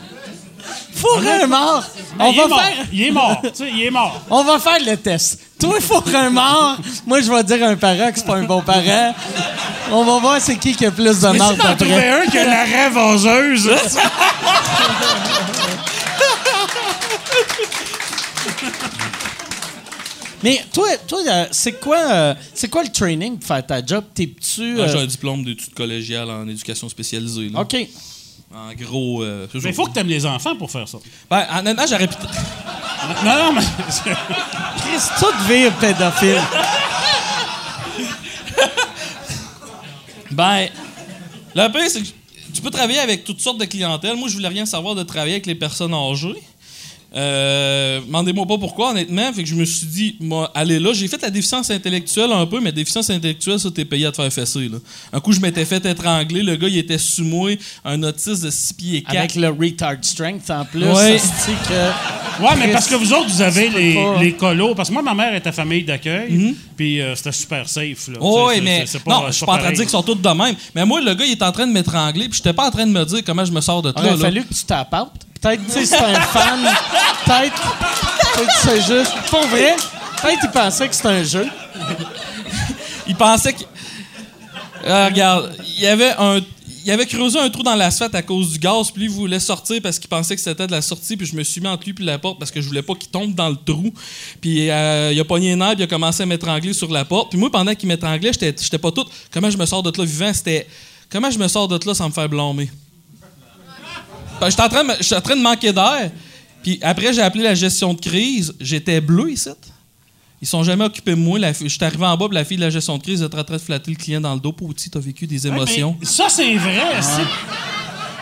fourrer un mort. On il, est va mort. faire, il est mort. tu sais, il est mort. on va faire le test. Toi, fourrer un mort. Moi, je vais dire à un parent que c'est pas un bon parent. On va voir c'est qui qui a plus de trouvais d'après. un qui a la rêve (laughs) vaseuse, Mais toi, toi euh, c'est quoi, euh, c'est quoi le training pour faire ta job? T'es-tu... Moi, euh, J'ai un diplôme d'études collégiales en éducation spécialisée. là. OK. En gros. euh, mais il faut que t'aimes les enfants pour faire ça. Ben, honnêtement, j'aurais pu. Non, non, mais. (laughs) Chris, tout vire pédophile. Ben, le pire, c'est que tu peux travailler avec toutes sortes de clientèle. Moi, je voulais rien savoir de travailler avec les personnes âgées. Euh, Demandez-moi pas pourquoi, honnêtement. Fait que je me suis dit, moi, allez là. J'ai fait la déficience intellectuelle un peu, mais déficience intellectuelle, ça, t'es payé à te faire fesser. Là. Un coup, je m'étais fait étrangler. Le gars, il était sous moi, un autiste de 6 pieds 4. Avec le retard strength en plus. Ouais. (laughs) que... Ouais, mais parce que vous autres, vous avez les, pas. les colos. Parce que moi, ma mère était famille d'accueil, puis euh, c'était super safe. Là. Oh, mais pas- non, c'est je suis pas en train de dire qu'ils sont tous de même. Mais moi, le gars, il est en train de m'étrangler, puis j'étais pas en train de me dire comment je me sors de Il là. aurait là. fallu que tu t'apportes. Peut-être, tu sais, c'est un fan. Peut-être, que c'est juste... Pour vrai, peut-être qu'il pensait que c'était un jeu. Il pensait que. Ah, regarde, il y avait un. Il avait creusé un trou dans l'asphalte à cause du gaz, puis lui, il voulait sortir parce qu'il pensait que c'était de la sortie, puis je me suis mis entre lui et la porte parce que je voulais pas qu'il tombe dans le trou. Puis euh, il a pogné un nerf, puis il a commencé à m'étrangler sur la porte. Puis moi, pendant qu'il m'étranglait, j'étais pas tout. Comment je me sors de là vivant? C'était. Comment je me sors de là sans me faire blâmer? Ben, J'étais en, train de j'étais en train de manquer d'air. Puis après, j'ai appelé la gestion de crise. J'étais bleu ici. Ils sont jamais occupés de moi. La fille- Je suis arrivé en bas, puis la fille de la gestion de crise était en train de flatter le client dans le dos. Pour tu as vécu des Ouais, mais émotions. ça, c'est vrai. c'est-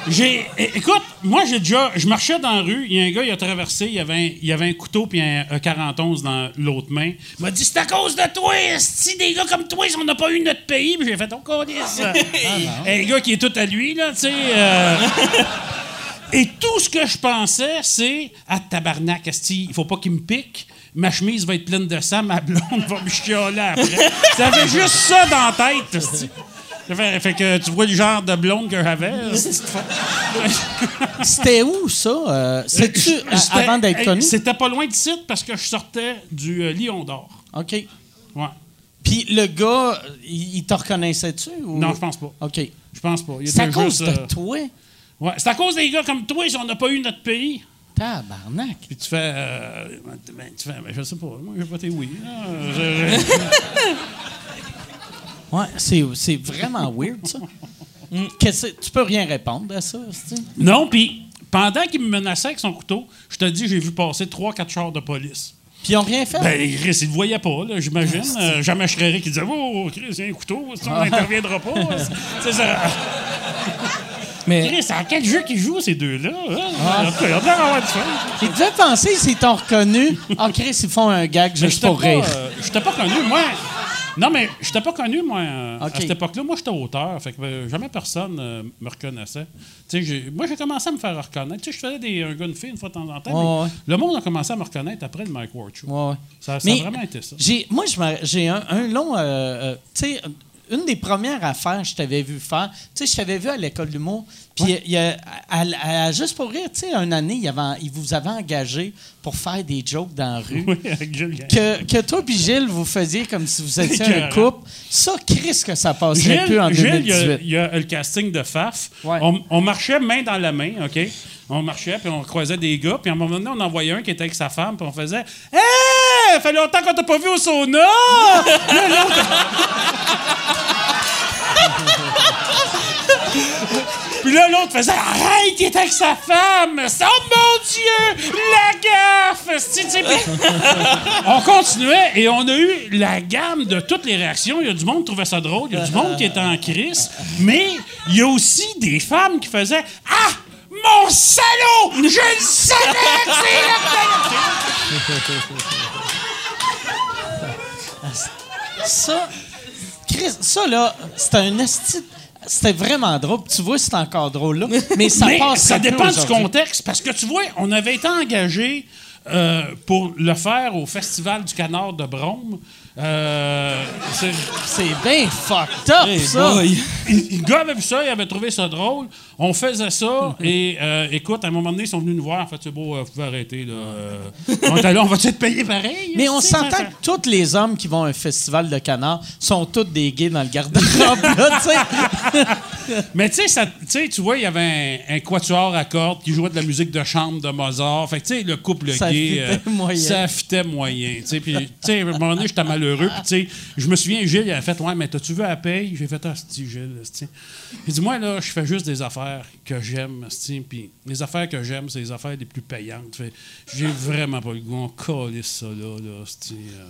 J'ai, écoute, moi, j'ai déjà. Je marchais dans la rue, il y a un gars, il a traversé, il y avait un, il avait un couteau puis un, un 41 dans l'autre main. Il m'a dit C'est à cause de toi, si des gars comme toi, on n'a pas eu notre pays. Puis j'ai fait On connaît ça. (laughs) Un gars qui est tout à lui, là, tu sais. euh, (laughs) Et tout ce que je pensais, c'est Ah, tabarnak, il faut pas qu'il me pique. Ma chemise va être pleine de sang, ma blonde va me chialer après. J'avais juste ça dans la tête, esti. Ça Fait, fait que tu vois le genre de blonde que j'avais. C'était où, ça? Euh, C'est-tu à- J'étais- avant d'être connu? C'était pas loin de site parce que je sortais du euh, Lion d'Or. OK. Ouais. Puis le gars, il, il te reconnaissait-tu? Ou... Non, je pense pas. OK. Je pense pas. Il C'est à était cause juste, de euh, toi? Ouais. C'est à cause des gars comme toi si on n'a pas eu notre pays. Tabarnak. Puis tu fais. euh, ben, tu fais ben, je sais pas. Moi, j'ai voté oui. Ah, je- (laughs) je- Ouais, c'est, c'est vraiment weird, ça. Que- tu peux rien répondre à ça, c'est-tu? non, puis pendant qu'il me menaçait avec son couteau, je te dis, j'ai vu passer trois, quatre chars de police. Puis ils ont rien fait? Ben, Chris, il le voyait pas, là, j'imagine. Euh, jamais Schréré qui disait Oh, Chris, il y a un couteau, ça, on n'interviendra pas. (laughs) C'est ça. Mais Chris, à quel jeu qu'ils jouent, ces deux-là? Hein? En tout cas, il y a l'air d'avoir du fun. Ils devaient penser s'ils t'ont reconnu. Ah, Chris, ils font un gag juste pour pas, rire. euh, j'étais pas connu, moi. Non, mais j'étais pas connu, moi, euh, à cette époque-là. Moi, j'étais auteur, fait que euh, jamais personne euh, me reconnaissait. J'ai- moi, j'ai commencé à me faire reconnaître. Je faisais des, un gars, une fille, une fois de temps en temps, Ouais, mais ouais. le monde a commencé à me reconnaître après le Mike Ward Show. Ouais. Ça, a vraiment été ça. J'ai, moi, je j'ai un, un long. euh, euh, tu sais, une des premières affaires que je t'avais vu faire, tu sais, je t'avais vu à l'école d'humour, puis il y a- à- à- à- juste pour rire, tu sais, une année, il, avait- il vous avait engagé pour faire des jokes dans la rue. (laughs) Oui. Que, que toi puis Gilles, vous faisiez comme si vous étiez un couple. Ça, Chris, que ça passerait Gilles, plus en Gilles, il y, a, 2018. il y a le casting de FAF. Ouais. On, on marchait main dans la main, OK? On marchait, puis on croisait des gars, puis à un moment donné, on en voyait un qui était avec sa femme, puis on faisait Hey! fait longtemps qu'on t'a pas vu au sauna! (laughs) (laughs) Puis là, l'autre faisait Arrête, il est avec sa femme! Oh mon Dieu! La gaffe! C'est- c'est- (laughs) on continuait et on a eu la gamme de toutes les réactions. Il y a du monde qui trouvait ça drôle, il y a du monde qui était en crise, mais il y a aussi des femmes qui faisaient Ah! Mon salaud! Je le savais que c'est Ça, Chris, ça, là, c'était un esti. C'était vraiment drôle. Tu vois, c'est encore drôle, là. Mais ça (laughs) Mais passe ça dépend du contexte, parce que tu vois, on avait été engagé euh, pour le faire au Festival du Canard de Brome. Euh, c'est- bien fucked up, Hey ça. le gars avait vu ça, il avait trouvé ça drôle. On faisait ça, (laughs) et euh, écoute, à un moment donné, ils sont venus nous voir. En fait, c'est beau, euh, vous pouvez arrêter. Là, euh. on était là, on va-tu être payé pareil? Mais on s'entend que tous les hommes qui vont à un festival de canards sont tous des gays dans le garde-robe, là, tu sais. (laughs) Mais tu sais, tu vois, il y avait un, un quatuor à cordes qui jouait de la musique de chambre de Mozart. Fait que, tu sais, le couple Ça gay, euh, fitait ça fitait moyen. Tu sais, puis, tu sais, à un moment donné, j'étais malheureux. Puis, tu sais, je me souviens, Gilles, il avait fait Ouais, mais t'as-tu vu à la paye? J'ai fait Ah, c'est Gilles. Il dit Moi, là, je fais juste des affaires que j'aime. Puis, les affaires que j'aime, c'est les affaires les plus payantes. Fait, j'ai vraiment pas le goût. On calisse ça, là. euh.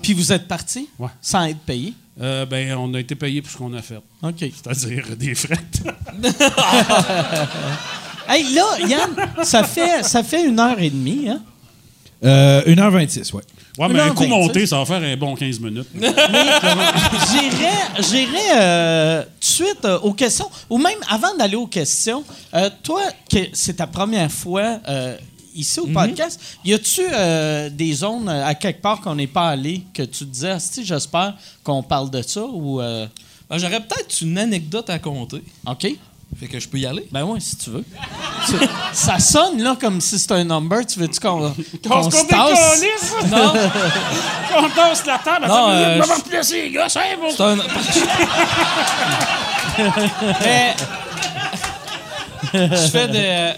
Puis vous êtes partis Ouais. sans être payés. Euh, ben, on a été payé pour ce qu'on a fait. OK. C'est-à-dire des frettes. (laughs) Hey, là, Yann, ça fait, ça fait une heure et demie, hein? Euh, 1h26, ouais. Ouais, mais Non, un coup ben, monté, ça va faire un bon 15 minutes. (laughs) J'irais, j'irais euh, tout de suite euh, aux questions. Ou même avant d'aller aux questions, euh, toi, que c'est ta première fois euh, ici au podcast, y a-tu euh, des zones à quelque part qu'on n'est pas allé que tu te disais, si j'espère qu'on parle de ça ou. euh, Ben, J'aurais peut-être une anecdote à compter. OK? Fait que je peux y aller. Ben oui, si tu veux. Tu- ça sonne là comme si c'était un number. Tu veux-tu qu'on qu'on se qu'on tasse? Non, On tasse la table. Non, euh, je- me replacer, les gars. C'est bon. c'est un. Mais- je fais de,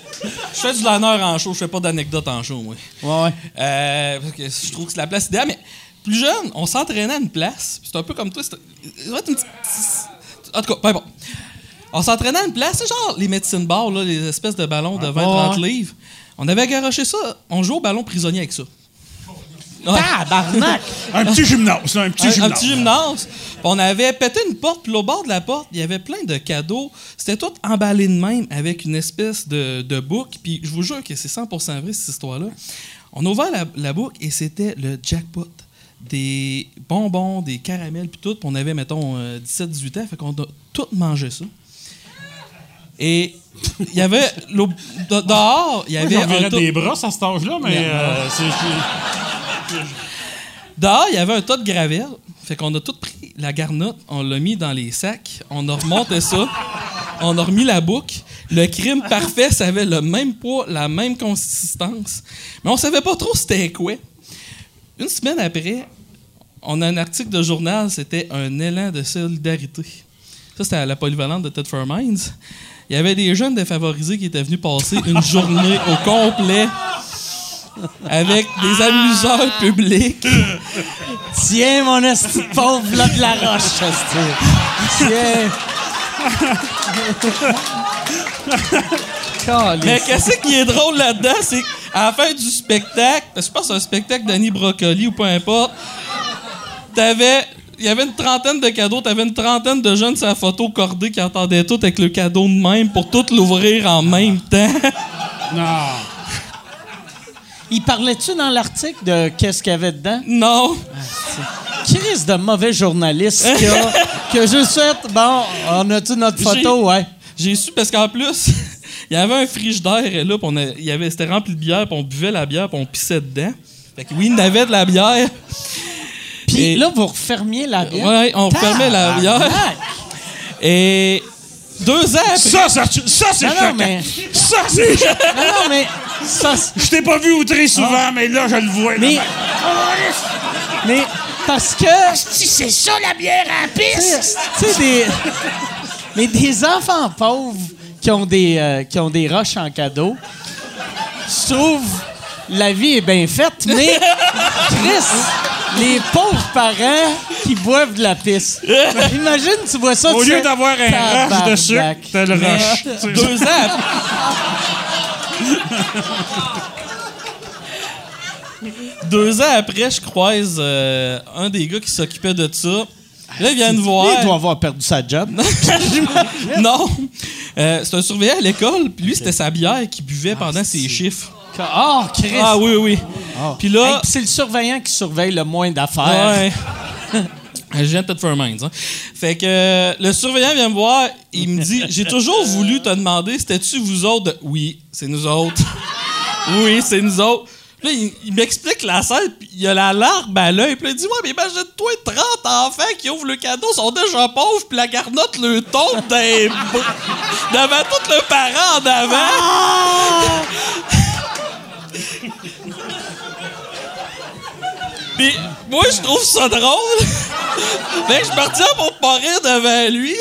je fais du liner en show, je fais pas d'anecdote en show, moi. Ouais, ouais. Euh, parce que je trouve que c'est la place idéale, mais plus jeune, on s'entraînait à une place. C'est un peu comme toi. c'était- ça va être une petite- En tout cas, peu importe. On s'entraînait à une place, c'est genre les médecines bars, là, les espèces de ballons de 20-30 ouais. livres. On avait garoché ça, on jouait au ballon prisonnier avec ça. Tabarnak! (laughs) Un petit gymnase, là, un petit Un, un gymnase. petit gymnase. Puis on avait pété une porte, puis au bord de la porte, il y avait plein de cadeaux. C'était tout emballé de même avec une espèce de, de boucle. Puis je vous jure que c'est 100% vrai, cette histoire-là. On a ouvert la, la boucle et c'était le jackpot. Des bonbons, des caramels, puis tout. Puis on avait, mettons, euh, 17-18 ans. Fait qu'on a tout mangé ça. Et il y avait... Dehors, il y avait... Un des brosses à cet âge-là, mais euh, c'est... Dehors, il y avait un tas de gravelle. Fait qu'on a tout pris la garnotte, on l'a mis dans les sacs, on a remonté ça, on a remis la boucle. Le crime parfait, ça avait le même poids, la même consistance. Mais on savait pas trop c'était quoi. Une semaine après, on a un article de journal, c'était un élan de solidarité. Ça, c'était à la polyvalente de Ted Mines. Il y avait des jeunes défavorisés qui étaient venus passer une journée au complet avec des amuseurs publics. Tiens, mon esti pauvre là de la roche, esti. Tiens. Mais qu'est-ce qui est drôle là-dedans, c'est à la fin du spectacle, je pense que c'est un spectacle d'Annie Brocoli ou peu importe, t'avais. Il y avait une trentaine de cadeaux, t'avais une trentaine de jeunes sur la photo cordée qui attendaient tout avec le cadeau de même pour tout l'ouvrir en même temps. Non. Il parlait-tu dans l'article de qu'est-ce qu'il y avait dedans? Non. Chris de mauvais journaliste a, a juste fait, bon, on a-tu notre photo? Ouais. J'ai su parce qu'en plus, (laughs) il y avait un frigidaire et là, puis on a- il y avait, c'était rempli de bière, puis on buvait la bière, puis on pissait dedans. Fait que oui, il y avait de la bière. Puis Et- là, vous refermiez la bière. Ouais, on refermait la bière. Et deux ans après. Ça, ça, ça c'est choquant. mais. Ça, c'est (laughs) choquant. Non, non, mais. Ça, c'est- (laughs) Je t'ai pas vu outrer souvent, mais là, je le vois. mais. Mais. Parce que. C'est ça, la bière à la Tu pisse! sais, des. (laughs) Mais des enfants pauvres qui ont des, euh, qui ont des roches en cadeau, je trouve la vie est bien faite, mais Chris, les pauvres parents qui boivent de la pisse. Imagine, tu vois ça. Au tu lieu d'avoir un rush de sucre, t'as le rush. Deux ans. Deux ans après, je croise euh, un des gars qui s'occupait de ça. Là, il vient me voir. Il doit avoir perdu sa job. Non. Euh, c'est un surveillant à l'école, puis lui, c'était sa bière qu'il buvait pendant ses chiffres. Oh, Chris! Ah oui, oui. Puis Hey, là. puis c'est le surveillant qui surveille le moins d'affaires. Ouais. (laughs) Je viens de te faire minds, hein. Fait que euh, le surveillant vient me voir, il me dit J'ai toujours voulu te demander, c'était-tu vous autres? Oui, c'est nous autres. (laughs) oui, c'est nous autres. Puis Là, il, il m'explique la scène, puis il a la larme à l'œil, puis il dit Ouais, mais imagine-toi 30 enfants qui ouvrent le cadeau, sont déjà pauvres, puis la garnotte le tombe des (laughs) devant tout le parent en avant. Puis moi, je trouve ça drôle. que je partais pour pas rire devant lui.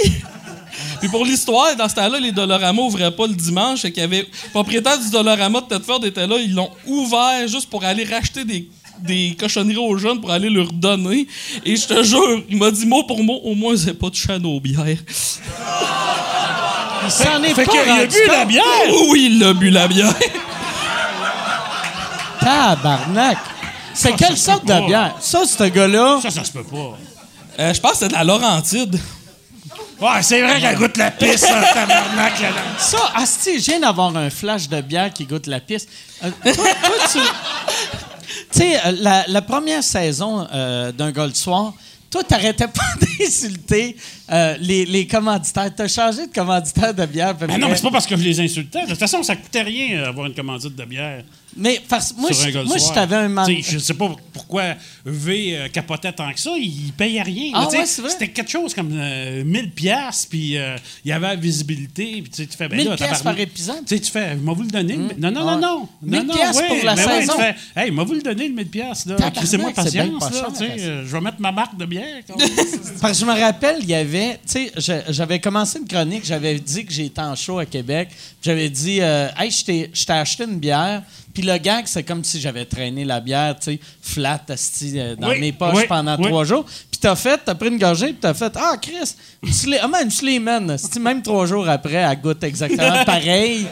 Puis pour l'histoire, dans ce temps-là, les Dolorama ouvraient pas le dimanche. Fait qu'il y avait... Le propriétaire du Dolorama de Thetford était là. Ils l'ont ouvert juste pour aller racheter des, des cochonneries aux jeunes pour aller leur donner. Et je te jure, il m'a dit mot pour mot, au moins, c'est pas touché à nos bières. Il s'en est Fait pas qu'il a bu la bière! Oui, il a bu la bière. Tabarnak! C'est quelle sorte de bière? Ça, ce gars-là? Ça, ça se peut pas. Euh, je pense que c'est de la Laurentide. Ouais, c'est vrai qu'elle goûte la pisse, hein, (laughs) tabarnak, là. Ça, Asti, je viens d'avoir un flash de bière qui goûte la piste. Euh, toi, toi, tu. (laughs) Tu sais, euh, la, la première saison euh, d'un Gold Soir, toi, t'arrêtais pas (laughs) d'insulter euh, les, les commanditaires. T'as changé de commanditaire de bière. Mais près. non, mais c'est pas parce que je les insultais. De toute façon, ça coûtait rien euh, avoir une commandite de bière Mais parce moi, je, moi, je t'avais un man- T'sais, Je sais pas pourquoi V euh, capotait tant que ça. Il payait rien. Ah ouais? C'était quelque chose comme euh, 1000 pièces puis euh, il y avait la visibilité. Puis tu fais, ben 1000 là, piastres tabarnak. par épisode? Tu fais, m'a vous le donner? le- Non, non, non, Ouais. non. 1000 non, non, piastres ouais, pour la ben ouais, saison. tu fais, hey, m'a vous le donner, le 1000 pièces Laissez-moi patience, là. euh, Je vais mettre ma marque de bière. (laughs) Parce que je me rappelle, il y avait, tu sais, je- j'avais commencé une chronique, j'avais dit que j'étais en show à Québec. J'avais dit, euh, hey, je t'ai acheté une bière. Puis le gag, c'est comme si j'avais traîné la bière, tu sais, flat, asti, euh, dans Oui, mes poches oui, pendant oui. trois jours. Puis t'as fait, t'as pris une gorgée, puis t'as fait, ah, Chris, une Sle- (laughs) ah, man, Slayman, asti, même trois jours après, elle goûte exactement (laughs) pareil.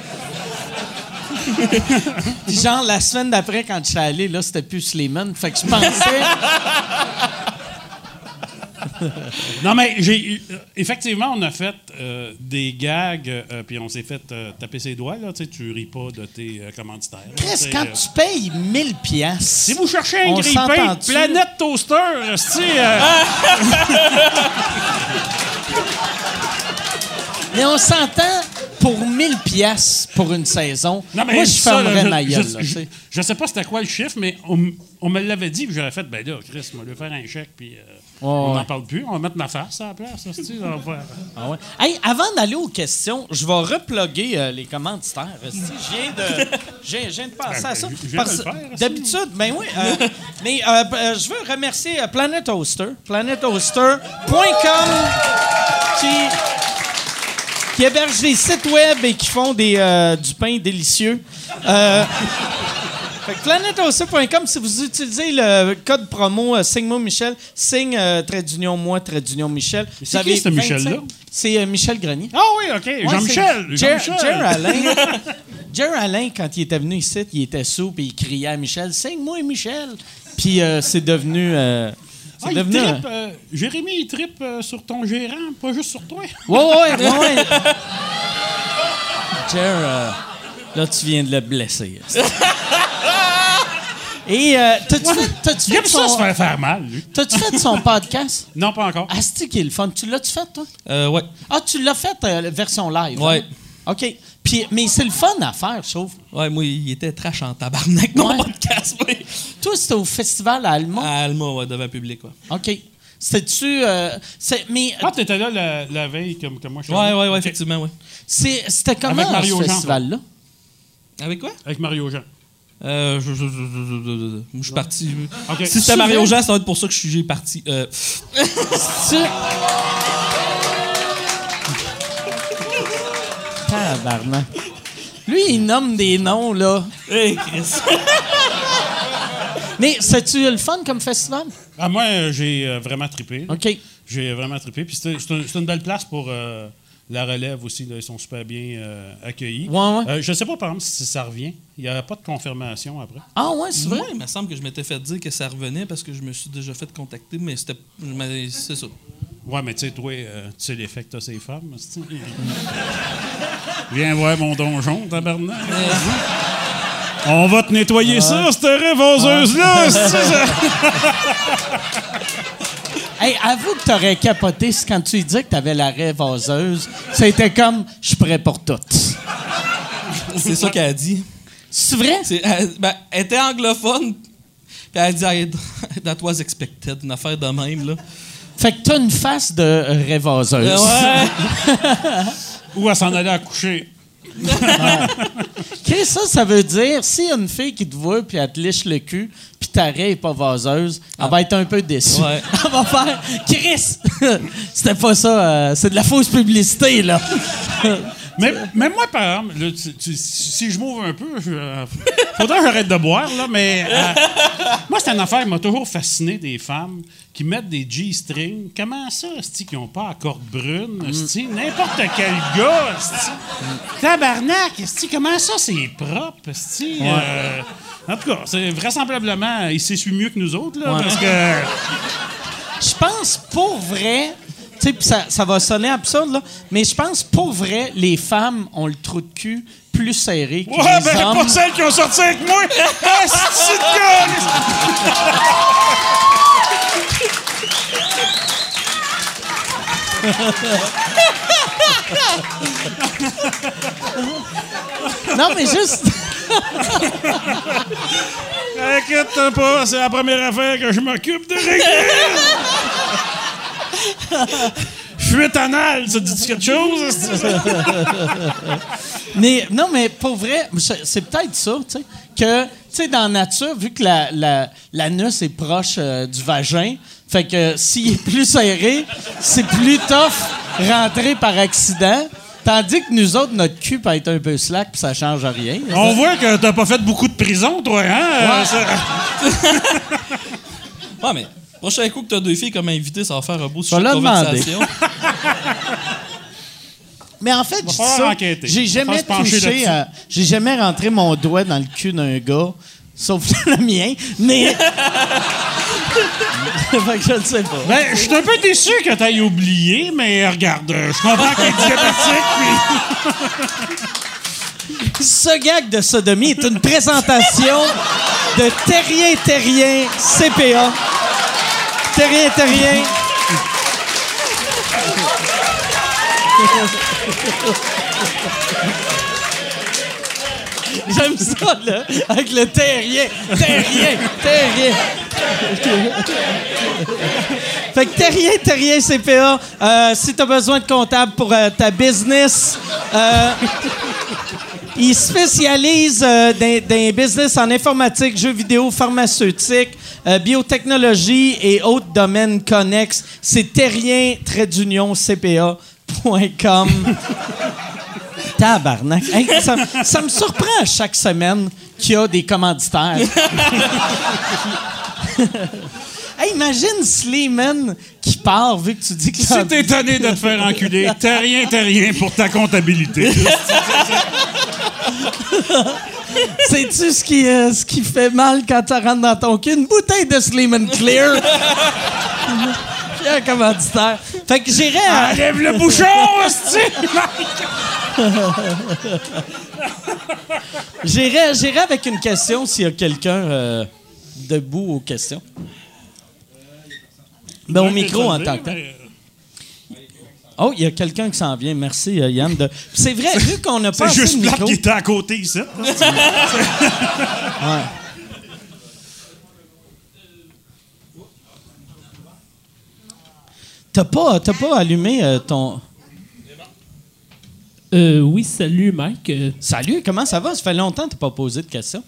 Puis genre, la semaine d'après, quand je suis allé, là, c'était plus Slayman. Fait que je pensais... (laughs) Non, mais j'ai euh, effectivement, on a fait euh, des gags, euh, puis on s'est fait euh, taper ses doigts. Là, tu sais, tu ris pas de tes commanditaires. Chris, quand tu payes 1000 pièces. Si vous cherchez un s'entend-tu? Planète Toaster, euh, (laughs) Mais on s'entend pour 1000 pièces pour une saison. Non, mais Moi, je fermerais ma gueule. je, là, je, sais. je sais pas c'était quoi le chiffre, mais on, me l'avait dit, puis j'aurais fait, ben là, Chris, on va lui faire un chèque, puis euh, on n'en parle plus. On va mettre ma face à la place, on va Ah ouais. Hey, avant d'aller aux questions, je vais reploguer euh, les commanditaires. Je viens de, (laughs) je viens- je viens de penser à ça. Ben. D'habitude, ben oui. euh, mais euh, je veux remercier Planet Oster, planetoaster.com, qui qui héberge des sites web et qui font des, euh, du pain délicieux. Euh, fait que si vous utilisez le code promo euh, Signe-moi Michel, signe euh, trait d'union moi, trait d'union Michel. c'est qui, ce 25 Michel-là? C'est euh, Michel Grenier. Ah oui, OK. Jean-Michel. c'est Jer- Jean-Michel. Jer Alain. (laughs) Jerry Alain, quand il était venu ici, il était sous puis il criait à Michel Signe-moi, Michel. Puis euh, c'est devenu. euh, c'est Ah, il devenu. un- trippe, euh, Jérémy, il trippe euh, sur ton gérant, pas juste sur toi. Ouais, ouais, ouais, ouais. Jer, euh, là, tu viens de le blesser. Et euh, t'as-tu fait, Il fait aime ça se son, faire faire mal, lui. t'as-tu fait son (laughs) podcast? Non, pas encore. Asti qui est le fun? Tu l'as-tu fait, toi? Euh, ouais. Ah, tu l'as fait, euh, version live? Ouais. hein? OK. Puis, mais c'est le fun à faire, je trouve. Ouais, moi, il était trash en tabarnak, mon Ouais. podcast, oui. Toi, c'était au festival à Alma? À Alma, ouais, devant le public, ouais. OK. C'était-tu. euh, c'est- mais Ah, t'étais là la, la veille, comme, comme moi je suis Ouais, allé. ouais, ouais, effectivement, ouais. c'est- c'était comment Avec Mario ce festival-là? Avec quoi? Avec Mario Jean. Euh, je, je, je, je, je- je- je suis parti. Ok. Si c'était C'est Mario? Jean, ça va être pour ça que je suis j'ai parti. Euh, Tu... Tabarnak. Lui, il nomme des noms, là. hey, Chris. (laughs) Mais c'est-tu le fun comme festival? Ah, moi, euh, j'ai euh, vraiment trippé. là. OK. J'ai vraiment trippé. Puis c'est un- c'est une belle place pour euh, la relève aussi. là. Ils sont super bien euh, accueillis. Ouais, ouais. Euh, je ne sais pas, par exemple, si ça revient. Il n'y aura pas de confirmation après. Ah, ouais, c'est vrai? Moi, il me semble que je m'étais fait dire que ça revenait parce que je me suis déjà fait contacter, mais c'était. mais C'est ça. Ouais, mais tu sais, toi, euh, tu sais l'effet que t'as ces femmes. (laughs) Viens voir mon donjon, tabarnak. On va te nettoyer ça, cette révoseuse-là. c'est-tu, ça? (laughs) Hey, avoue que t'aurais capoté si quand tu lui dis que t'avais la rêve vaseuse, c'était comme « je suis prêt pour tout C'est ça qu'elle a dit. ». C'est vrai? C'est- Elle, ben, elle était anglophone, puis elle a dit (laughs) That was expected, une affaire de même, là. Fait que t'as une face de rêveuse. Euh, ouais. (laughs) Ou à s'en aller à coucher. Qu'est-ce que ça, ça veut dire? Si une fille qui te voit puis elle te liche le cul, puis ta raie est pas vaseuse, elle va être un peu déçue. Ouais. (laughs) Elle va faire Chris! (laughs) C'était pas ça, euh, c'est de la fausse publicité, là. (laughs) Mais, mais moi, par exemple, là, tu- tu- si je m'ouvre un peu, je, euh, faudrait que j'arrête de boire, là, mais euh, moi, c'est une affaire qui m'a toujours fasciné des femmes qui mettent des G-strings. Comment ça, esti, qui n'ont pas à corde brune, esti? N'importe quel gars, esti. Tabarnak, esti, comment ça, c'est propre, esti? Euh, en tout cas, c'est vraisemblablement, il s'essuie mieux que nous autres, là, parce que... (laughs) Je pense pour vrai, sais, ça, ça va sonner absurde, là, mais je pense pour vrai, les femmes ont le trou de cul plus serré que Ouais, les ben, hommes. pas celles qui ont sorti avec moi! Esti de! Non, mais juste. (laughs) Inquiète-toi pas, c'est la première affaire que je m'occupe de régler. Fuite anale, ça te dit quelque chose? Mais non, mais pour vrai, c'est peut-être ça, tu sais, que, tu sais, dans la nature, vu que la, la, l'anus est proche euh, du vagin, fait que s'il est plus serré, c'est plus tough rentrer par accident. Tandis que nous autres, notre cul peut être un peu slack puis ça change rien. On voit que t'as pas fait beaucoup de prison, toi, hein? Euh, ça- Ouais, mais prochain coup que t'as deux filles comme invitées, ça va faire un beau sujet de conversation. (laughs) Mais en fait, je dis falloir ça, enquêter. j'ai jamais falloir se pencher touché, là-dessus. à- j'ai jamais rentré mon doigt dans le cul d'un gars, sauf le mien. Mais (laughs) fait que je ne sais pas. Ben, je suis un peu déçu que t'ailles oublié, mais regarde, euh, je comprends qu'elle est diabétique, puis... (laughs) Ce gag de sodomie est une présentation de Terrien Terrien CPA. Terrien Terrien. J'aime ça, là, avec le terrien. Terrien, terrien. Fait que Terrien, Terrien CPA, euh, si tu as besoin de comptable pour euh, ta business, euh, il spécialise euh, dans, dans les business en informatique, jeux vidéo, pharmaceutique, euh, biotechnologie et autres domaines connexes. C'est terrien cpa.com. (laughs) Tabarnak. Hey, ça, ça me surprend à chaque semaine qu'il y a des commanditaires. (laughs) Hey, imagine Slimane qui part vu que tu dis que Si t'es étonné de te faire enculer, t'as rien, t'as rien pour ta comptabilité. (laughs) (laughs) Sais-tu ce qui, euh, ce qui fait mal quand tu rentres dans ton cul? Une bouteille de Slim and Clear. Puis un commanditaire. Fait que j'irais à... Enlève le bouchon! J'irais, j'irais avec une question s'il y a quelqu'un euh, debout aux questions. Ben, au micro en tant que tel. Oh, il y a quelqu'un qui s'en vient. Merci, euh, Yann. de- C'est vrai, vu qu'on n'a pas (laughs) C'est juste micro... qui était à côté (laughs) ici. T'as pas, t'as pas allumé euh, ton... Euh, oui, salut Mike. Salut, comment ça va? Ça fait longtemps que t'as pas posé de questions.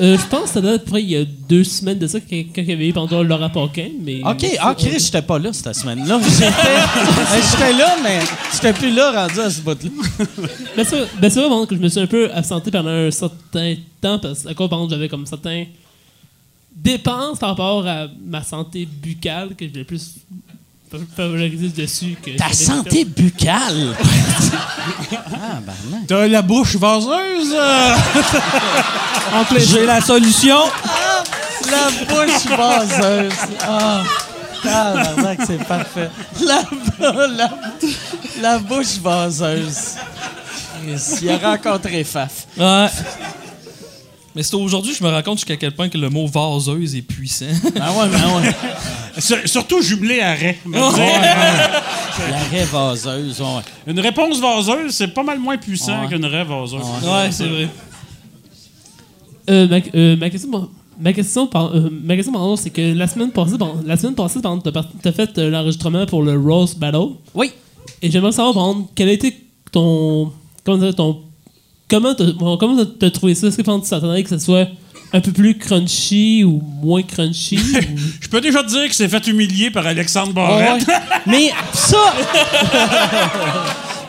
Euh, je pense que ça peu près il y a deux semaines de ça, quand, quand il y avait eu pendant Laura Paquin. Mais, OK. Ah, ça, Chris, j'étais pas là cette semaine-là. J'étais, (laughs) j'étais là, mais j'étais plus là rendu à ce bout-là. (laughs) Ben, c'est vrai- ben, que je me suis un peu absenté pendant un certain temps, parce que, à cause, par exemple, j'avais comme certains dépenses par rapport à ma santé buccale que je voulais plus favoriser dessus. Que Ta santé buccale. ah, ben non. T'as la bouche vaseuse? euh? (laughs) J'ai la solution. La bouche vaseuse. Ah, tabarnak, c'est parfait. La, la, la bouche vaseuse. Il a rencontré Faf. Ouais. Mais c'est aujourd'hui que je me rends compte jusqu'à quel point que le mot vaseuse est puissant. (laughs) Ah ouais, ben ouais. Sur- Surtout jumelé à raie. La raie vaseuse, ouais. Une réponse vaseuse, c'est pas mal moins puissant Ouais. qu'une raie vaseuse. ouais, c'est vrai. Euh, ma, euh, ma question, ma question, par- euh, ma question pardon, c'est que la semaine passée, bon, la semaine passée, par t'as par- t'as fait euh, l'enregistrement pour le Rose Battle. Oui. Et j'aimerais savoir, par exemple, quel a été ton. Comment dire, ton. Comment t'as bon, comment t'as- t'as trouvé ça? Est-ce que tu t'attendais que ce soit un peu plus crunchy ou moins crunchy? (laughs) ou- Je peux déjà te dire que c'est fait humilier par Alexandre Ouais, Barrette. ouais. Mais ça. (laughs)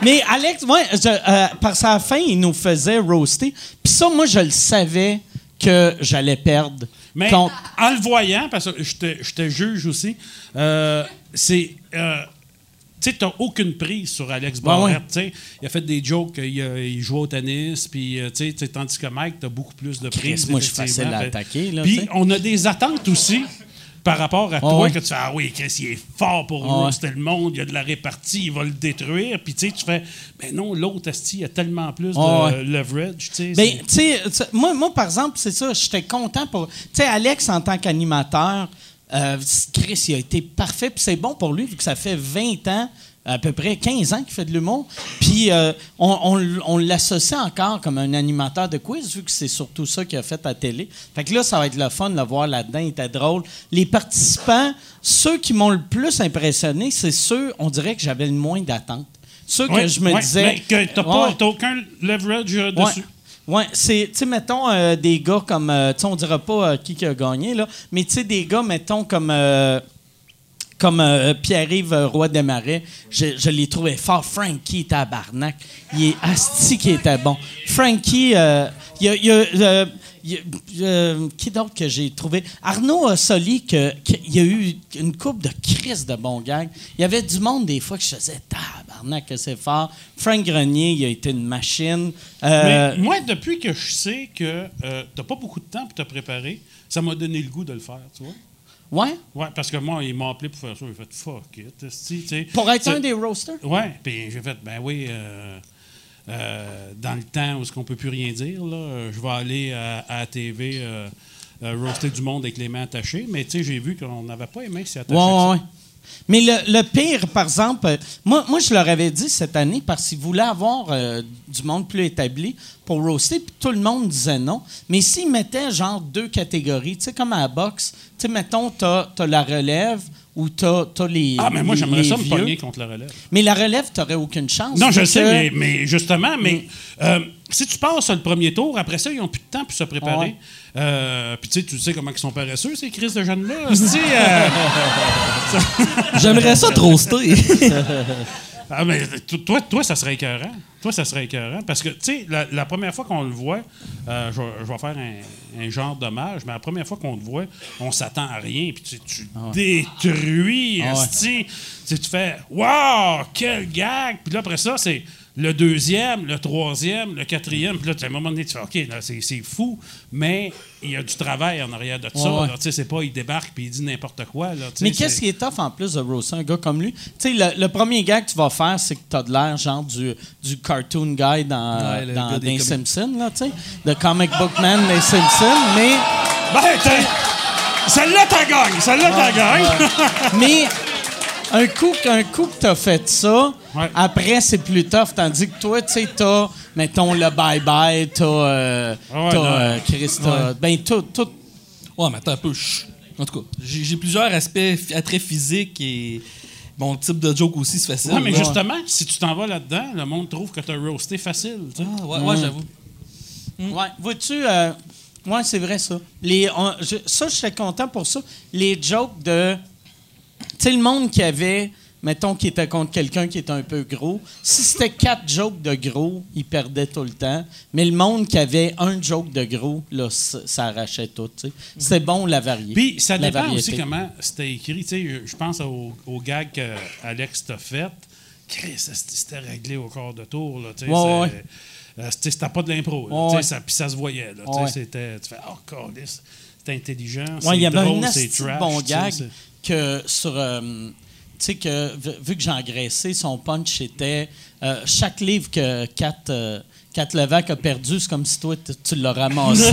Mais Alex, ouais, je- euh, par sa fin, il nous faisait roaster. Puis ça, moi, je le savais que j'allais perdre. Mais contre- en le voyant, parce que je te, je te juge aussi, euh, c'est. euh, sais, t'as aucune prise sur Alex Barrett. ouais. Il a fait des jokes, il, a- il joue au tennis, puis euh, tu sais, tandis que Mike, t'as beaucoup plus de prise. moi, je suis facile à Fait- attaquer, Puis on a des attentes aussi par rapport à toi, ouais. que tu fais Ah oui, Chris, il est fort pour ouais. roaster le monde, il y a de la répartie, il va le détruire. Puis tu sais, tu fais Ben non, l'autre, asti, il a tellement plus de leverage. tu sais, Ben, tu sais, tu sais, moi, moi, par exemple, c'est ça, j'étais content pour. Tu sais, Alex, en tant qu'animateur, euh, Chris, il a été parfait, puis c'est bon pour lui, vu que ça fait 20 ans, à peu près 15 ans qu'il fait de l'humour. Puis euh, on, on- on l'associe encore comme un animateur de quiz, vu que c'est surtout ça qu'il a fait à la télé. Fait que là, ça va être le fun de le voir là-dedans, il était drôle. Les participants, ceux qui m'ont le plus impressionné, c'est ceux, on dirait que j'avais le moins d'attente. Ceux que je me disais. mais que t'as Ouais. aucun leverage euh, dessus. Ouais, c'est, tu sais, mettons euh, des gars comme, euh, tu sais, on dira pas euh, qui, qui a gagné, là, mais tu sais, des gars, mettons, comme, euh, comme Pierre-Yves Roy Desmarais, je, je l'ai trouvé fort. Frankie tabarnak. Il est asti qui était bon. Frankie, il y a. y a, euh, qui d'autre que j'ai trouvé? Arnaud Soli, que, que- il y a eu une coupe de crise de bons gags. Il y avait du monde des fois que je faisais tabarnak que c'est fort. Frank Grenier, il a été une machine. Euh, Mais moi, depuis que je sais que euh, t'as pas beaucoup de temps pour te préparer, ça m'a donné le goût de le faire, tu vois. ouais? Ouais, parce que moi, ils m'ont appelé pour faire ça. J'ai fait fuck it. Pour être un des roasters? Ouais, puis j'ai fait, ben oui, euh, euh, dans le temps où ce qu'on peut plus rien dire, là, je vais aller à, à la TV euh, roaster du monde avec les mains attachées, mais tu sais, j'ai vu qu'on n'avait pas les mains si attachées. Ouais, ouais, ouais. Mais le, pire, par exemple, euh, moi, moi, je leur avais dit cette année, parce qu'ils voulaient avoir euh, du monde plus établi pour roaster, puis tout le monde disait non. Mais s'ils mettaient genre deux catégories, tu sais, comme à la boxe, tu sais, mettons, t'as as la relève ou t'as as les. Ah, mais moi, j'aimerais ça me pogner contre la relève. Mais la relève, t'aurais aucune chance. Non, je sais, que- mais, mais justement, mais euh, si tu passes le premier tour, après ça, ils n'ont plus de temps pour se préparer. Ouais. Euh, Puis tu sais, tu sais comment ils sont paresseux, ces crises de jeunes-là. (laughs) euh, J'aimerais ça te roaster. ah, mais to- toi, toi, ça serait écœurant. Toi, ça serait écœurant. Parce que, tu sais, la, la première fois qu'on le voit, euh, je, vais- je vais faire un, un genre d'hommage, mais la première fois qu'on le voit, on s'attend à rien. Puis tu, tu détruis. Ah ouais. Tu sais, tu fais Waouh, quel gag! Puis là, après ça, c'est le deuxième, le troisième, le quatrième, puis là, à un moment donné, tu fais OK, là, c'est, c'est fou, mais il y a du travail en arrière de ça. Ouais, ouais. là. Tu sais, c'est pas, il débarque puis il dit n'importe quoi. Là, tu Mais qu'est-ce qui est tough en plus de roaster un gars comme lui? Tu sais, le, le premier gag que tu vas faire, c'est que t'as de l'air genre du, du cartoon guy dans, Ouais, le dans, gars des. Simpsons, là, tu sais. Le comic book man des Simpsons, mais... Ben, t'as- celle-là, t'as gagne! Celle-là, t'as gagne! Mais un coup, un coup que t'as fait ça, Ouais. après, c'est plus tough. Tandis que toi, tu sais, t'as, mettons, le bye-bye, t'as, euh, Ah ouais, t'as, euh, Chris, t'as- ben, tout, tout. Ouais, mais attends un peu. chut. En tout cas, j'ai plusieurs aspects attraits physiques et mon type de joke aussi, c'est facile. Non, mais là. justement, si tu t'en vas là-dedans, le monde trouve que t'as roasté facile. tu sais. Ah, ouais, ouais, j'avoue. Ouais, vois-tu, euh, ouais, c'est vrai, ça. Les, on- je- ça, je serais content pour ça. Les jokes de. Tu sais, le monde qui avait, mettons, qui était contre quelqu'un qui était un peu gros, si c'était quatre jokes de gros, il perdait tout le temps. Mais le monde qui avait un joke de gros, là, ça, arrachait tout. C'était bon, la variété. Puis ça dépend variété. aussi comment c'était écrit. Je pense au, au gag que Alex t'a fait. Chris, c'était réglé au corps de tour. Là, Ouais, c'est- ouais. euh, c'était pas de l'impro. Ouais, ça- Puis ça se voyait. C'était- tu fais, oh, câlisse, c'est intelligent. Ouais, il y c'est avait drôle, un c'est trash. bon gag c'est- que sur. euh, sais que vu, que j'ai engraissé, son punch était euh, chaque livre que Kat, euh, Kat Levac a perdu, c'est comme si toi tu, tu l'as ramassé. (laughs)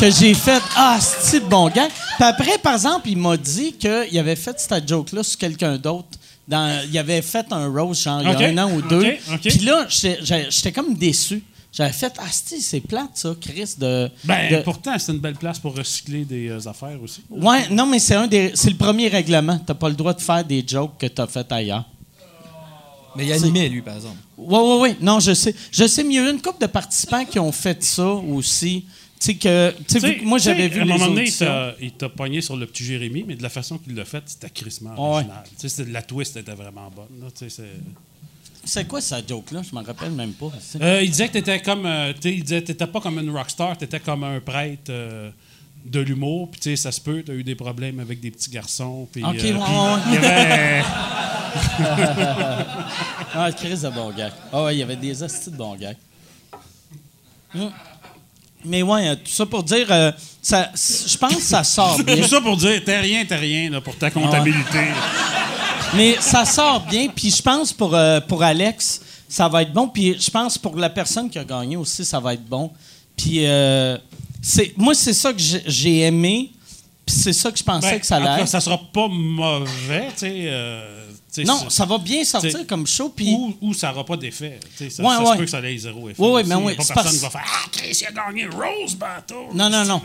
que j'ai fait ah c'est de bon gag. Puis après par exemple, il m'a dit qu'il avait fait cette joke là sur quelqu'un d'autre. Dans, il avait fait un roast genre il y a un an ou deux. Puis là, j'étais comme déçu. J'avais fait ah c'ti, c'est plate ça, Chris de. Ben, de- pourtant, c'est une belle place pour recycler des euh, affaires aussi. Ouais, non, mais c'est un des, c'est le premier règlement. T'as pas le droit de faire des jokes que t'as fait ailleurs. Mais il animait, lui, par exemple. Ouais, ouais, ouais. Non, je sais. Je sais, mais il y a eu une couple de participants qui ont fait ça aussi. Tu sais que, tu sais, Tu vu sais, que moi j'avais vu À un les moment donné, il t'a- pogné sur le petit Jérémy, mais de la façon qu'il l'a fait, c'était crissement Ouais. original. Tu sais, c'était- la twist était vraiment bonne. là, tu sais, c'est- quoi sa joke là Je m'en rappelle même pas. Euh, il disait que t'étais comme. euh, il disait t'étais pas comme une rockstar, t'étais comme un prêtre euh, de l'humour. Puis, tu sais, ça se peut, t'as eu des problèmes avec des petits garçons. Puis, Ok, ouais, avait. (laughs) Ah, Chris de bon gars. Ah ouais, il y avait des hosties de bons gars. Hum. Mais ouais, tout ça pour dire, euh, ça, je pense que ça sort bien. Tout ça pour dire, t'es rien, t'es rien là, pour ta comptabilité. Mais ça sort bien. Puis je pense pour, euh, pour Alex, ça va être bon. Puis je pense pour la personne qui a gagné aussi, ça va être bon. Puis euh, c'est, moi, c'est ça que j'ai- aimé. Puis c'est ça que je pensais Ben, que ça allait. ça sera pas mauvais, tu sais. euh, Non, ça va bien sortir comme show. Puis Ou, ou ça n'aura pas d'effet. Ça, Ouais, ça ouais. se peut que ça ait zéro effet. Aussi. mais oui, Pas personne parce- va faire Ah, Chris, il a gagné Rose Battle. Non, non, non.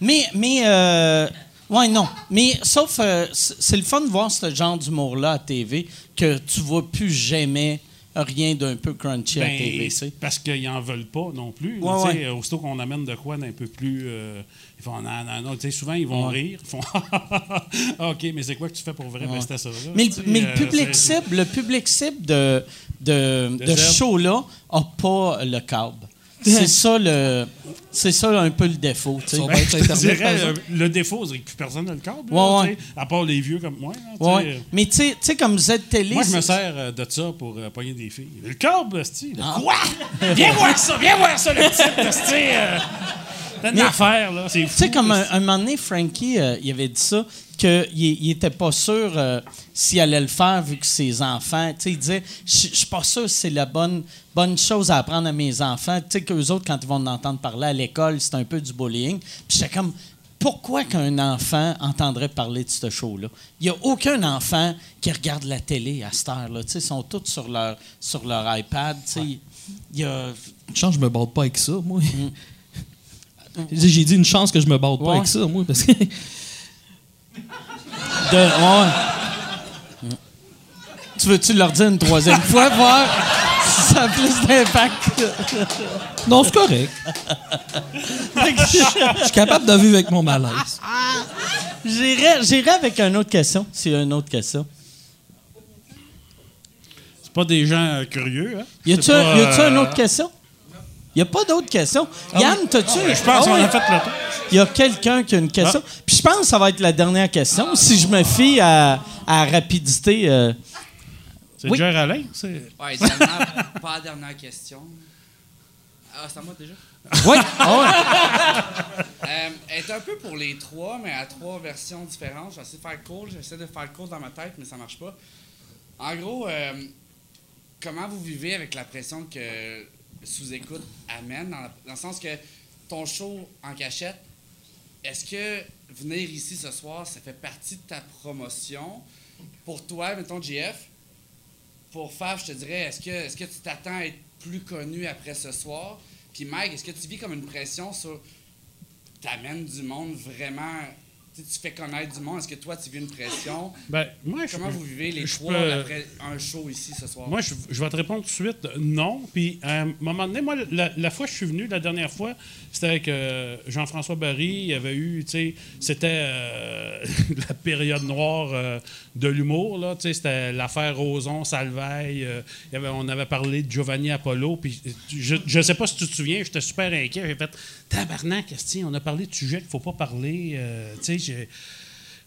Mais, mais, euh, ouais, non. Mais sauf, euh, c'est le fun de voir ce genre d'humour-là à TV que tu vois plus jamais rien d'un peu crunchy à Ben, TV. tu sais. c'est parce qu'ils n'en veulent pas non plus. Ouais, ouais. Aussitôt qu'on amène de quoi d'un peu plus. euh, ils font, non, non, non. Souvent, ils vont Ouais. rire. Ils font (laughs) OK, mais c'est quoi que tu fais pour vrai? Ben, c'était ça. là. Mais, le- mais le euh, public cible, le public cible de, de, De de show-là a pas le câble. (laughs) C'est ça le, c'est ça un peu le défaut. tu sais. Ben, je te dirais, euh, le défaut, c'est que plus personne n'a le câble. Ouais, là, ouais. À part les vieux comme moi. là, Ouais. sais. Mais tu sais- tu sais, comme Z Télé. Moi, je me sers euh, de ça pour euh, pogner des filles. Le câble, esti. le- Ah. Quoi? Viens voir ça, viens voir ça, le (laughs) type, esti. T'as une Mais- affaire, là. Tu sais, comme un, un moment donné, Frankie, euh, il avait dit ça, qu'il il était pas sûr euh, s'il allait le faire vu que ses enfants. Tu sais, il disait Je suis pas sûr si c'est la bonne, bonne chose à apprendre à mes enfants. Tu sais, qu'eux autres, quand ils vont en entendre parler à l'école, c'est un peu du bullying. Puis j'étais comme pourquoi qu'un enfant entendrait parler de ce show-là? Il n'y a aucun enfant qui regarde la télé à cette heure-là. Tu sais, Ils sont tous sur leur, sur leur iPad. tu sais. Il y a. Je me borde pas avec ça, moi. J'ai dit une chance que je me borde pas Ouais. avec ça, moi, parce que. (laughs) De, ouais. Tu veux-tu leur dire une troisième fois, voir si ça a plus d'impact? Non, c'est correct. Je suis capable de vivre avec mon malaise. J'irai j'irai avec une autre question, s'il y a une autre question. C'est pas des gens euh, curieux, hein? Y a-tu C'est a-tu une euh, autre question? Y a pas d'autres questions? Yann, t'as-tu... Je pense qu'on Ah ouais. a fait le tour. Il y a quelqu'un qui a une question. Puis je pense que ça va être la dernière question. Si je me fie à, rapidité. euh, C'est Oui. Jerry Alain? C'est... Ouais, (laughs) pas la dernière question. Ah, c'est à moi déjà? Oui. (laughs) Ah Euh, elle est un peu pour les trois, mais à trois versions différentes. J'essaie de faire court, j'essaie de faire court dans ma tête, mais ça marche pas. En gros, euh, comment vous vivez avec la pression que sous-écoute amène, dans, le sens que ton show en cachette, est-ce que venir ici ce soir, ça fait partie de ta promotion? Pour toi, mettons, JF, pour Fab, je te dirais, est-ce que, est-ce que tu t'attends à être plus connu après ce soir? Puis Mike, est-ce que tu vis comme une pression sur t'amènes du monde vraiment. Tu tu fais connaître du monde. Est-ce que toi, tu vis une pression? Ben, moi, Comment vous vivez les je trois peux- après un show ici ce soir? Moi, je, je vais te répondre tout de suite, euh, non. Puis, à un moment donné, moi, la, la fois que je suis venu, la dernière fois, c'était avec euh, Jean-François Barry. Il y avait eu, tu sais, c'était euh, (laughs) la période noire euh, de l'humour, là. Tu sais, c'était l'affaire Roson, Salveille. on avait parlé de Giovanni Apollo. Puis, je ne sais pas si tu te souviens, j'étais super inquiet. J'ai fait, tabarnak, on a parlé de sujets qu'il ne faut pas parler. tu sais,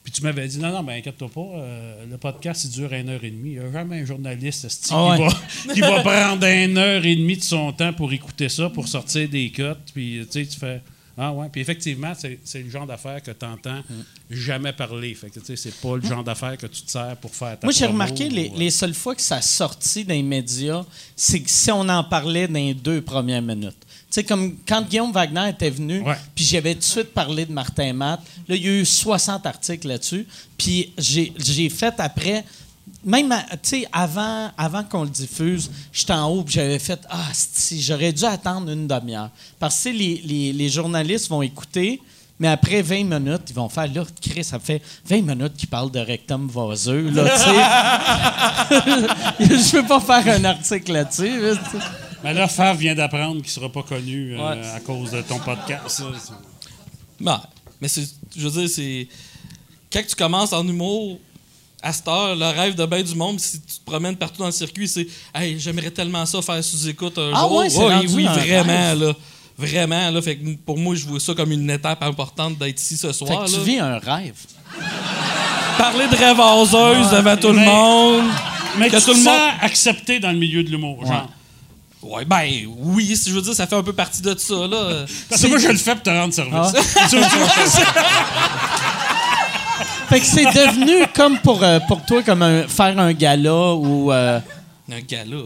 puis tu m'avais dit, non, non, ben inquiète-toi pas, euh, le podcast, il dure une heure et demie. Il n'y a jamais un journaliste Ah qui, ouais. va, qui va prendre une heure et demie de son temps pour écouter ça, pour sortir des cotes. Puis tu sais, tu fais, ah ouais. Puis effectivement, c'est le genre d'affaires que tu n'entends jamais parler. Fait que tu sais, c'est pas le genre d'affaires que tu te sers pour faire ta Moi, j'ai remarqué les, euh, les seules fois que ça a sorti dans les médias, c'est que si on en parlait dans les deux premières minutes. Sais, comme quand Guillaume Wagner était venu, Ouais. puis j'avais tout de suite parlé de Martin Matt. Là, il y a eu 60 articles là-dessus. Puis j'ai fait après, même, tu avant, avant qu'on le diffuse, j'étais en haut, j'avais fait Ah, si, j'aurais dû attendre une demi-heure. Parce que les, les, les journalistes vont écouter. Mais après 20 minutes, ils vont faire là, Chris, ça fait 20 minutes qu'il parle de rectum vaseux, là. (laughs) (laughs) Je peux pas faire un article là-dessus. Mais là, Fav vient d'apprendre qu'il ne sera pas connu euh, Ouais. à cause de ton podcast. Ben, mais c'est, je veux dire, c'est. Quand tu commences en humour, à cette heure, le rêve de bien du monde, si tu te promènes partout dans le circuit, c'est Hey, j'aimerais tellement ça faire sous-écoute un Ah jour. ouais, c'est rendu oui, vraiment, rêve. là. Vraiment, là. Fait que pour moi, je vois ça comme une étape importante d'être ici ce Fait soir. que tu vis un rêve. Parler de rêve oseuse devant tout le monde. Mais Que tu tout te le sens monde- accepté dans le milieu de l'humour, genre. Ouais, ben oui, si je veux dire, ça fait un peu partie de ça, là. Parce que moi, je le fais pour te rendre service. (laughs) Vois, (laughs) Fait que c'est devenu comme pour, euh, pour toi, comme un- faire un gala ou. euh, Un gala.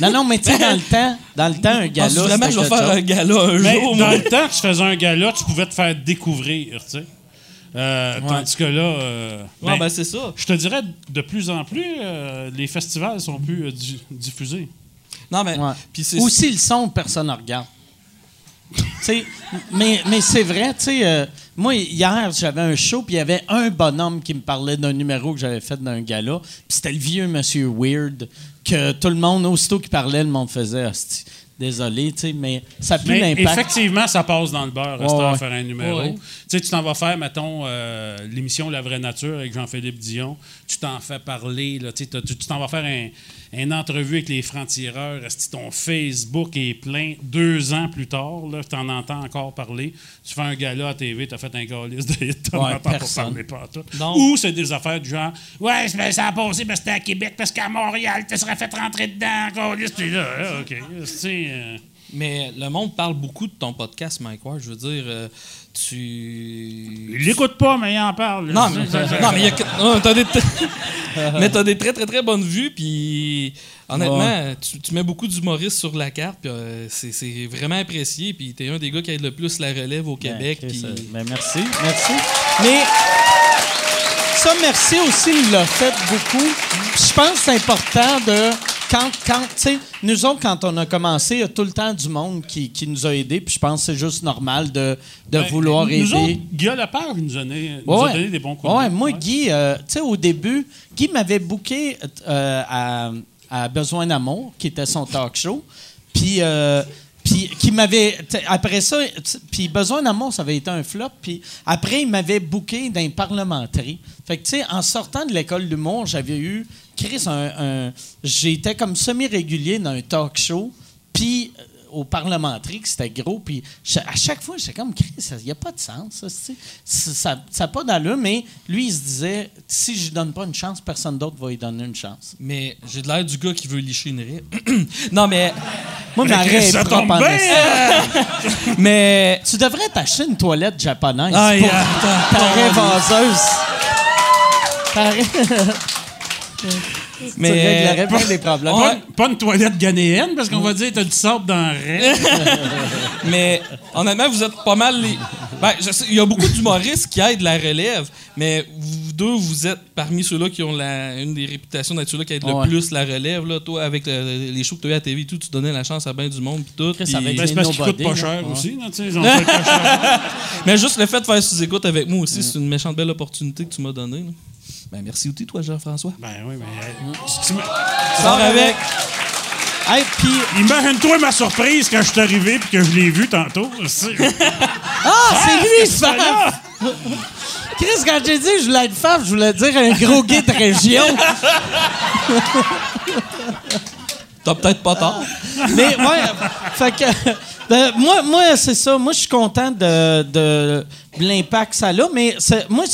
Non, non, mais tu sais, dans le temps, dans le temps, un gala. Penses-tu vraiment je vais faire un gala un Mais jour, dans moi? le temps que tu faisais un gala, tu pouvais te faire découvrir, tu sais. Euh, Tandis que là, euh, Ouais, ben, ben c'est ça. je te dirais, de plus en plus, euh, les festivals sont plus euh, di- diffusés. Non, mais. Ouais. Ou s'ils le sont, personne ne regarde. (laughs) Mais mais c'est vrai, tu sais, euh, moi, hier, j'avais un show, puis il y avait un bonhomme qui me parlait d'un numéro que j'avais fait d'un gala, puis c'était le vieux monsieur Weird, que tout le monde, aussitôt qu'il parlait, le monde faisait Hostie, Désolé, tu sais, mais ça a plus Mais l'impact. effectivement, ça passe dans le beurre, à Ouais, heure, ouais. faire un numéro. Ouais. Tu sais, tu t'en vas faire, mettons, euh, l'émission La Vraie Nature avec Jean-Philippe Dion. Tu t'en fais parler, là, tu t'en vas faire un- une entrevue avec les francs-tireurs. Ton Facebook est plein. Deux ans plus tard, tu en entends encore parler? Tu fais un gala à TV, tu as fait un calice de hit, Ouais, parler pas. Ou c'est des affaires du genre Ouais, c'est- ça a passé, mais c'était à Québec, parce qu'à Montréal, tu serais fait rentrer dedans, calice. Puis là, ah, OK. (laughs) Tu euh, Mais le monde parle beaucoup de ton podcast, Mike Ward. Je veux dire, euh, tu. il l'écoute pas, mais il en parle. Non, mais, non, mais il y a que- non, t'as des, (laughs) mais t'as des très, très, très bonnes vues, puis honnêtement, tu, tu mets beaucoup d'humoristes sur la carte, puis euh, c'est c'est vraiment apprécié, puis t'es un des gars qui aide le plus la relève au Québec, Ben, puis... euh, ben, merci, merci. Mais ça, merci aussi, il l'a fait beaucoup. Je pense que c'est important de. Quand, quand tu sais, nous autres, quand on a commencé, il y a tout le temps du monde qui, qui nous a aidés. Puis je pense que c'est juste normal de, de Ben, vouloir nous aider. Autres, Guy Lepage nous, a donné, nous a Ouais. donné des bons coups Ouais, moi, Ouais. Guy, euh, tu sais, au début, Guy m'avait booké euh, à, à Besoin d'amour, qui était son talk show. Puis, euh, puis qui m'avait. Après ça, puis Besoin d'amour, ça avait été un flop. Puis après, il m'avait booké d'un parlementerie. Fait que, tu sais, en sortant de l'école d'humour, j'avais eu. Chris, un, un- j'étais comme semi-régulier dans un talk show. Puis. Aux parlementeries que c'était gros. Puis à chaque fois, j'étais comme, il n'y a pas de sens. Ça n'a pas d'allure. Mais lui, il se disait, si je lui donne pas une chance, personne d'autre va lui donner une chance. Mais j'ai de l'air du gars qui veut licher une raie. (clears throat) non, mais. (laughs) Moi, ma raie est ça propre en. (laughs) Mais. Tu devrais t'acheter une toilette japonaise Ah, pour attends, ta raie vaseuse. Ta raie- (laughs) Mais. réglerais bien les problèmes. Pas, pas une toilette ghanéenne, parce qu'on va dire t'as du sable dans le. (laughs) Mais honnêtement, vous êtes pas mal les. Ben, je sais, il y a beaucoup d'humoristes qui aident la relève, mais vous deux, vous êtes parmi ceux-là qui ont la, une des réputations d'être ceux-là qui aident Ouais. le plus la relève. Là. Toi, avec euh, les shows que tu as eu à la TV et tout, tu donnais la chance à bien du monde pis tout. Avec Ben, c'est parce qu'il coûte Nobody, pas cher Ouais. aussi, là, (laughs) pas cher. Mais juste le fait de faire sous-écoute avec moi aussi, c'est une méchante belle opportunité que tu m'as donnée. Ben, merci aussi, toi, Jean-François. Ben oui, tu me- Sors avec. Hey, Imagine-toi ma surprise quand je suis arrivé puis que je l'ai vu tantôt. (laughs) c'est- Ah, c'est lui, Faf! Chris, quand j'ai dit que je voulais être Faf, je voulais dire un gros guide région. (laughs) T'as peut-être pas tort. Mais ouais, fait que. Ben, moi, moi c'est ça. Moi, je suis content de, de l'impact que ça a. Mais moi,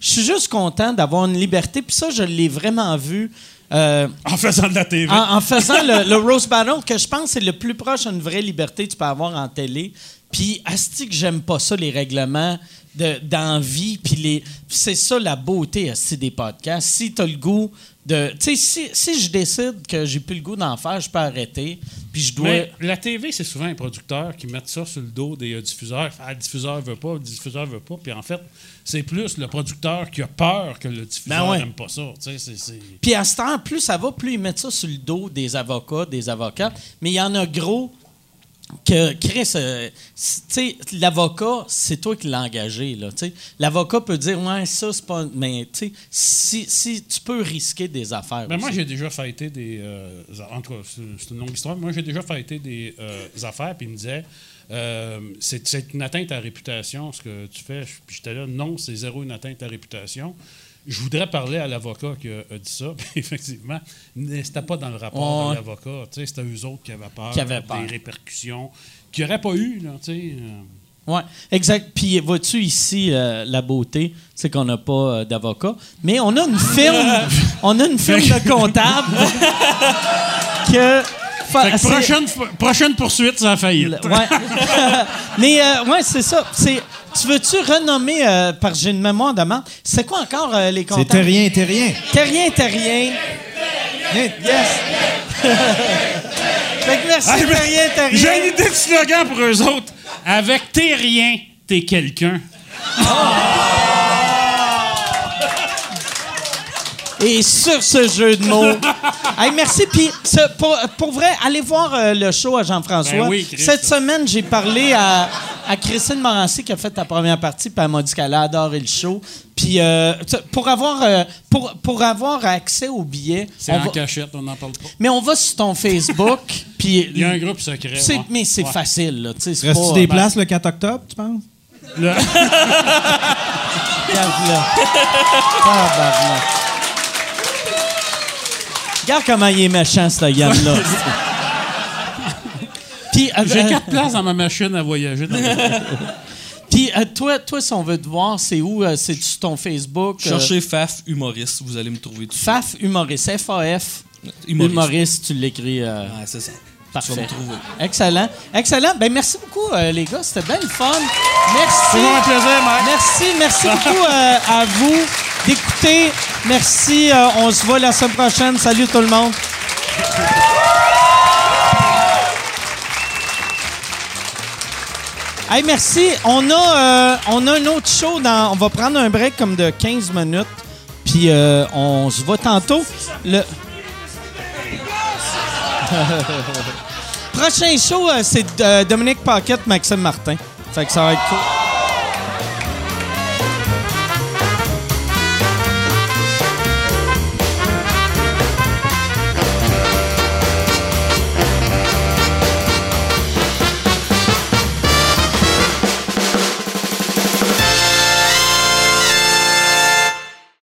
je suis juste content d'avoir une liberté. Puis ça, je l'ai vraiment vu. euh, En faisant de la TV. en, en faisant le, le Roast Battle, que je pense c'est le plus proche d'une vraie liberté que tu peux avoir en télé. Puis, asti que j'aime pas ça, les règlements de- d'envie. Puis, les- c'est ça la beauté asti, des podcasts. Si tu as le goût de. Tu sais, si, si je décide que j'ai plus le goût d'en faire, je peux arrêter. Puis, je dois. Mais la TV, c'est souvent un producteur qui met ça sur le dos des euh, diffuseurs. Ah, le diffuseur veut pas, le diffuseur veut pas. Puis en fait, c'est plus le producteur qui a peur que le diffuseur Ben ouais. n'aime pas ça. C'est- c'est- Puis à ce temps, plus ça va, plus ils mettent ça sur le dos des avocats, des avocats. Mais il y en a gros que, Chris, euh, l'avocat, c'est toi qui l'as engagé. L'avocat peut dire, ouais, ça, c'est pas... Mais, tu sais, si, si tu peux risquer des affaires Ben, moi, j'ai déjà fêté des. euh, en tout cas, c'est une longue histoire. Moi, j'ai déjà fêté des euh, affaires, puis il me disait euh, c'est c'est une atteinte à la réputation, ce que tu fais. Puis j'étais là, non, c'est zéro une atteinte à la réputation. Je voudrais parler à l'avocat qui a, dit ça, (laughs) puis effectivement, c'était pas dans le rapport de l'avocat. C'était eux autres qui avaient peur, Qui avaient peur. des répercussions qu'il n'y aurait pas eu. Là, euh. Oui, exact. Puis vois-tu ici euh, la beauté, c'est qu'on n'a pas euh, d'avocat, mais on a une firme, (laughs) on a une firme de comptable (laughs) que. Fait prochaine, prochaine poursuite, ça a failli. Le- Ouais. Mais euh, ouais, c'est ça. C'est, tu veux-tu renommer, euh, par j'ai une mémoire de menthe, c'est quoi encore euh, les comptables? C'est terrien, terrien. Terrien, terrien. Yes. (laughs) fait que merci, Ah, mais- terrien, terrien. J'ai une idée de slogan pour eux autres. Avec t'es rien, t'es quelqu'un. Et sur ce jeu de mots. (laughs) Hey, merci. Puis, pour, pour vrai, allez voir euh, le show à Jean-François. Ben oui. Cette semaine, j'ai parlé à, à Christine Morancy qui a fait ta première partie, puis elle m'a dit qu'elle a adoré le show. Puis, euh, pour, avoir, euh, pour, pour avoir accès aux billets, C'est on en va- cachette, on n'en parle pas. mais on va sur ton Facebook, (laughs) puis... Il y a un groupe secret. ouais. Mais c'est Ouais. facile, là. tu sais, c'est Reste-tu pas- des ben, places le 4 octobre, tu penses? Le- (laughs) Regarde comment il est méchant, ce Yann-là. (laughs) Puis, euh, J'ai euh, quatre places dans ma machine à voyager. dans (laughs) puis, euh, toi, toi, si on veut te voir, c'est où? Euh, C'est sur ton Facebook? euh, Cherchez FAF humoriste, vous allez me trouver tout FAF humoriste. F-A-F. Humoriste. Humoriste, tu l'écris. euh, Ouais, c'est ça. parfait. Tu vas me trouver. Excellent. Excellent. Ben, merci beaucoup, euh, les gars. C'était bien le fun. Merci. Toujours un plaisir, Mike. Merci, merci beaucoup euh, à vous d'écouter. Merci. euh, on se voit la semaine prochaine. Salut tout le monde. Hey, merci. On a, euh, on a un autre show. Dans, on va prendre un break comme de 15 minutes. Puis euh, on se voit tantôt. Le... (laughs) Prochain show, c'est Dominique Paquette, Maxime Martin. Fait que ça va être cool.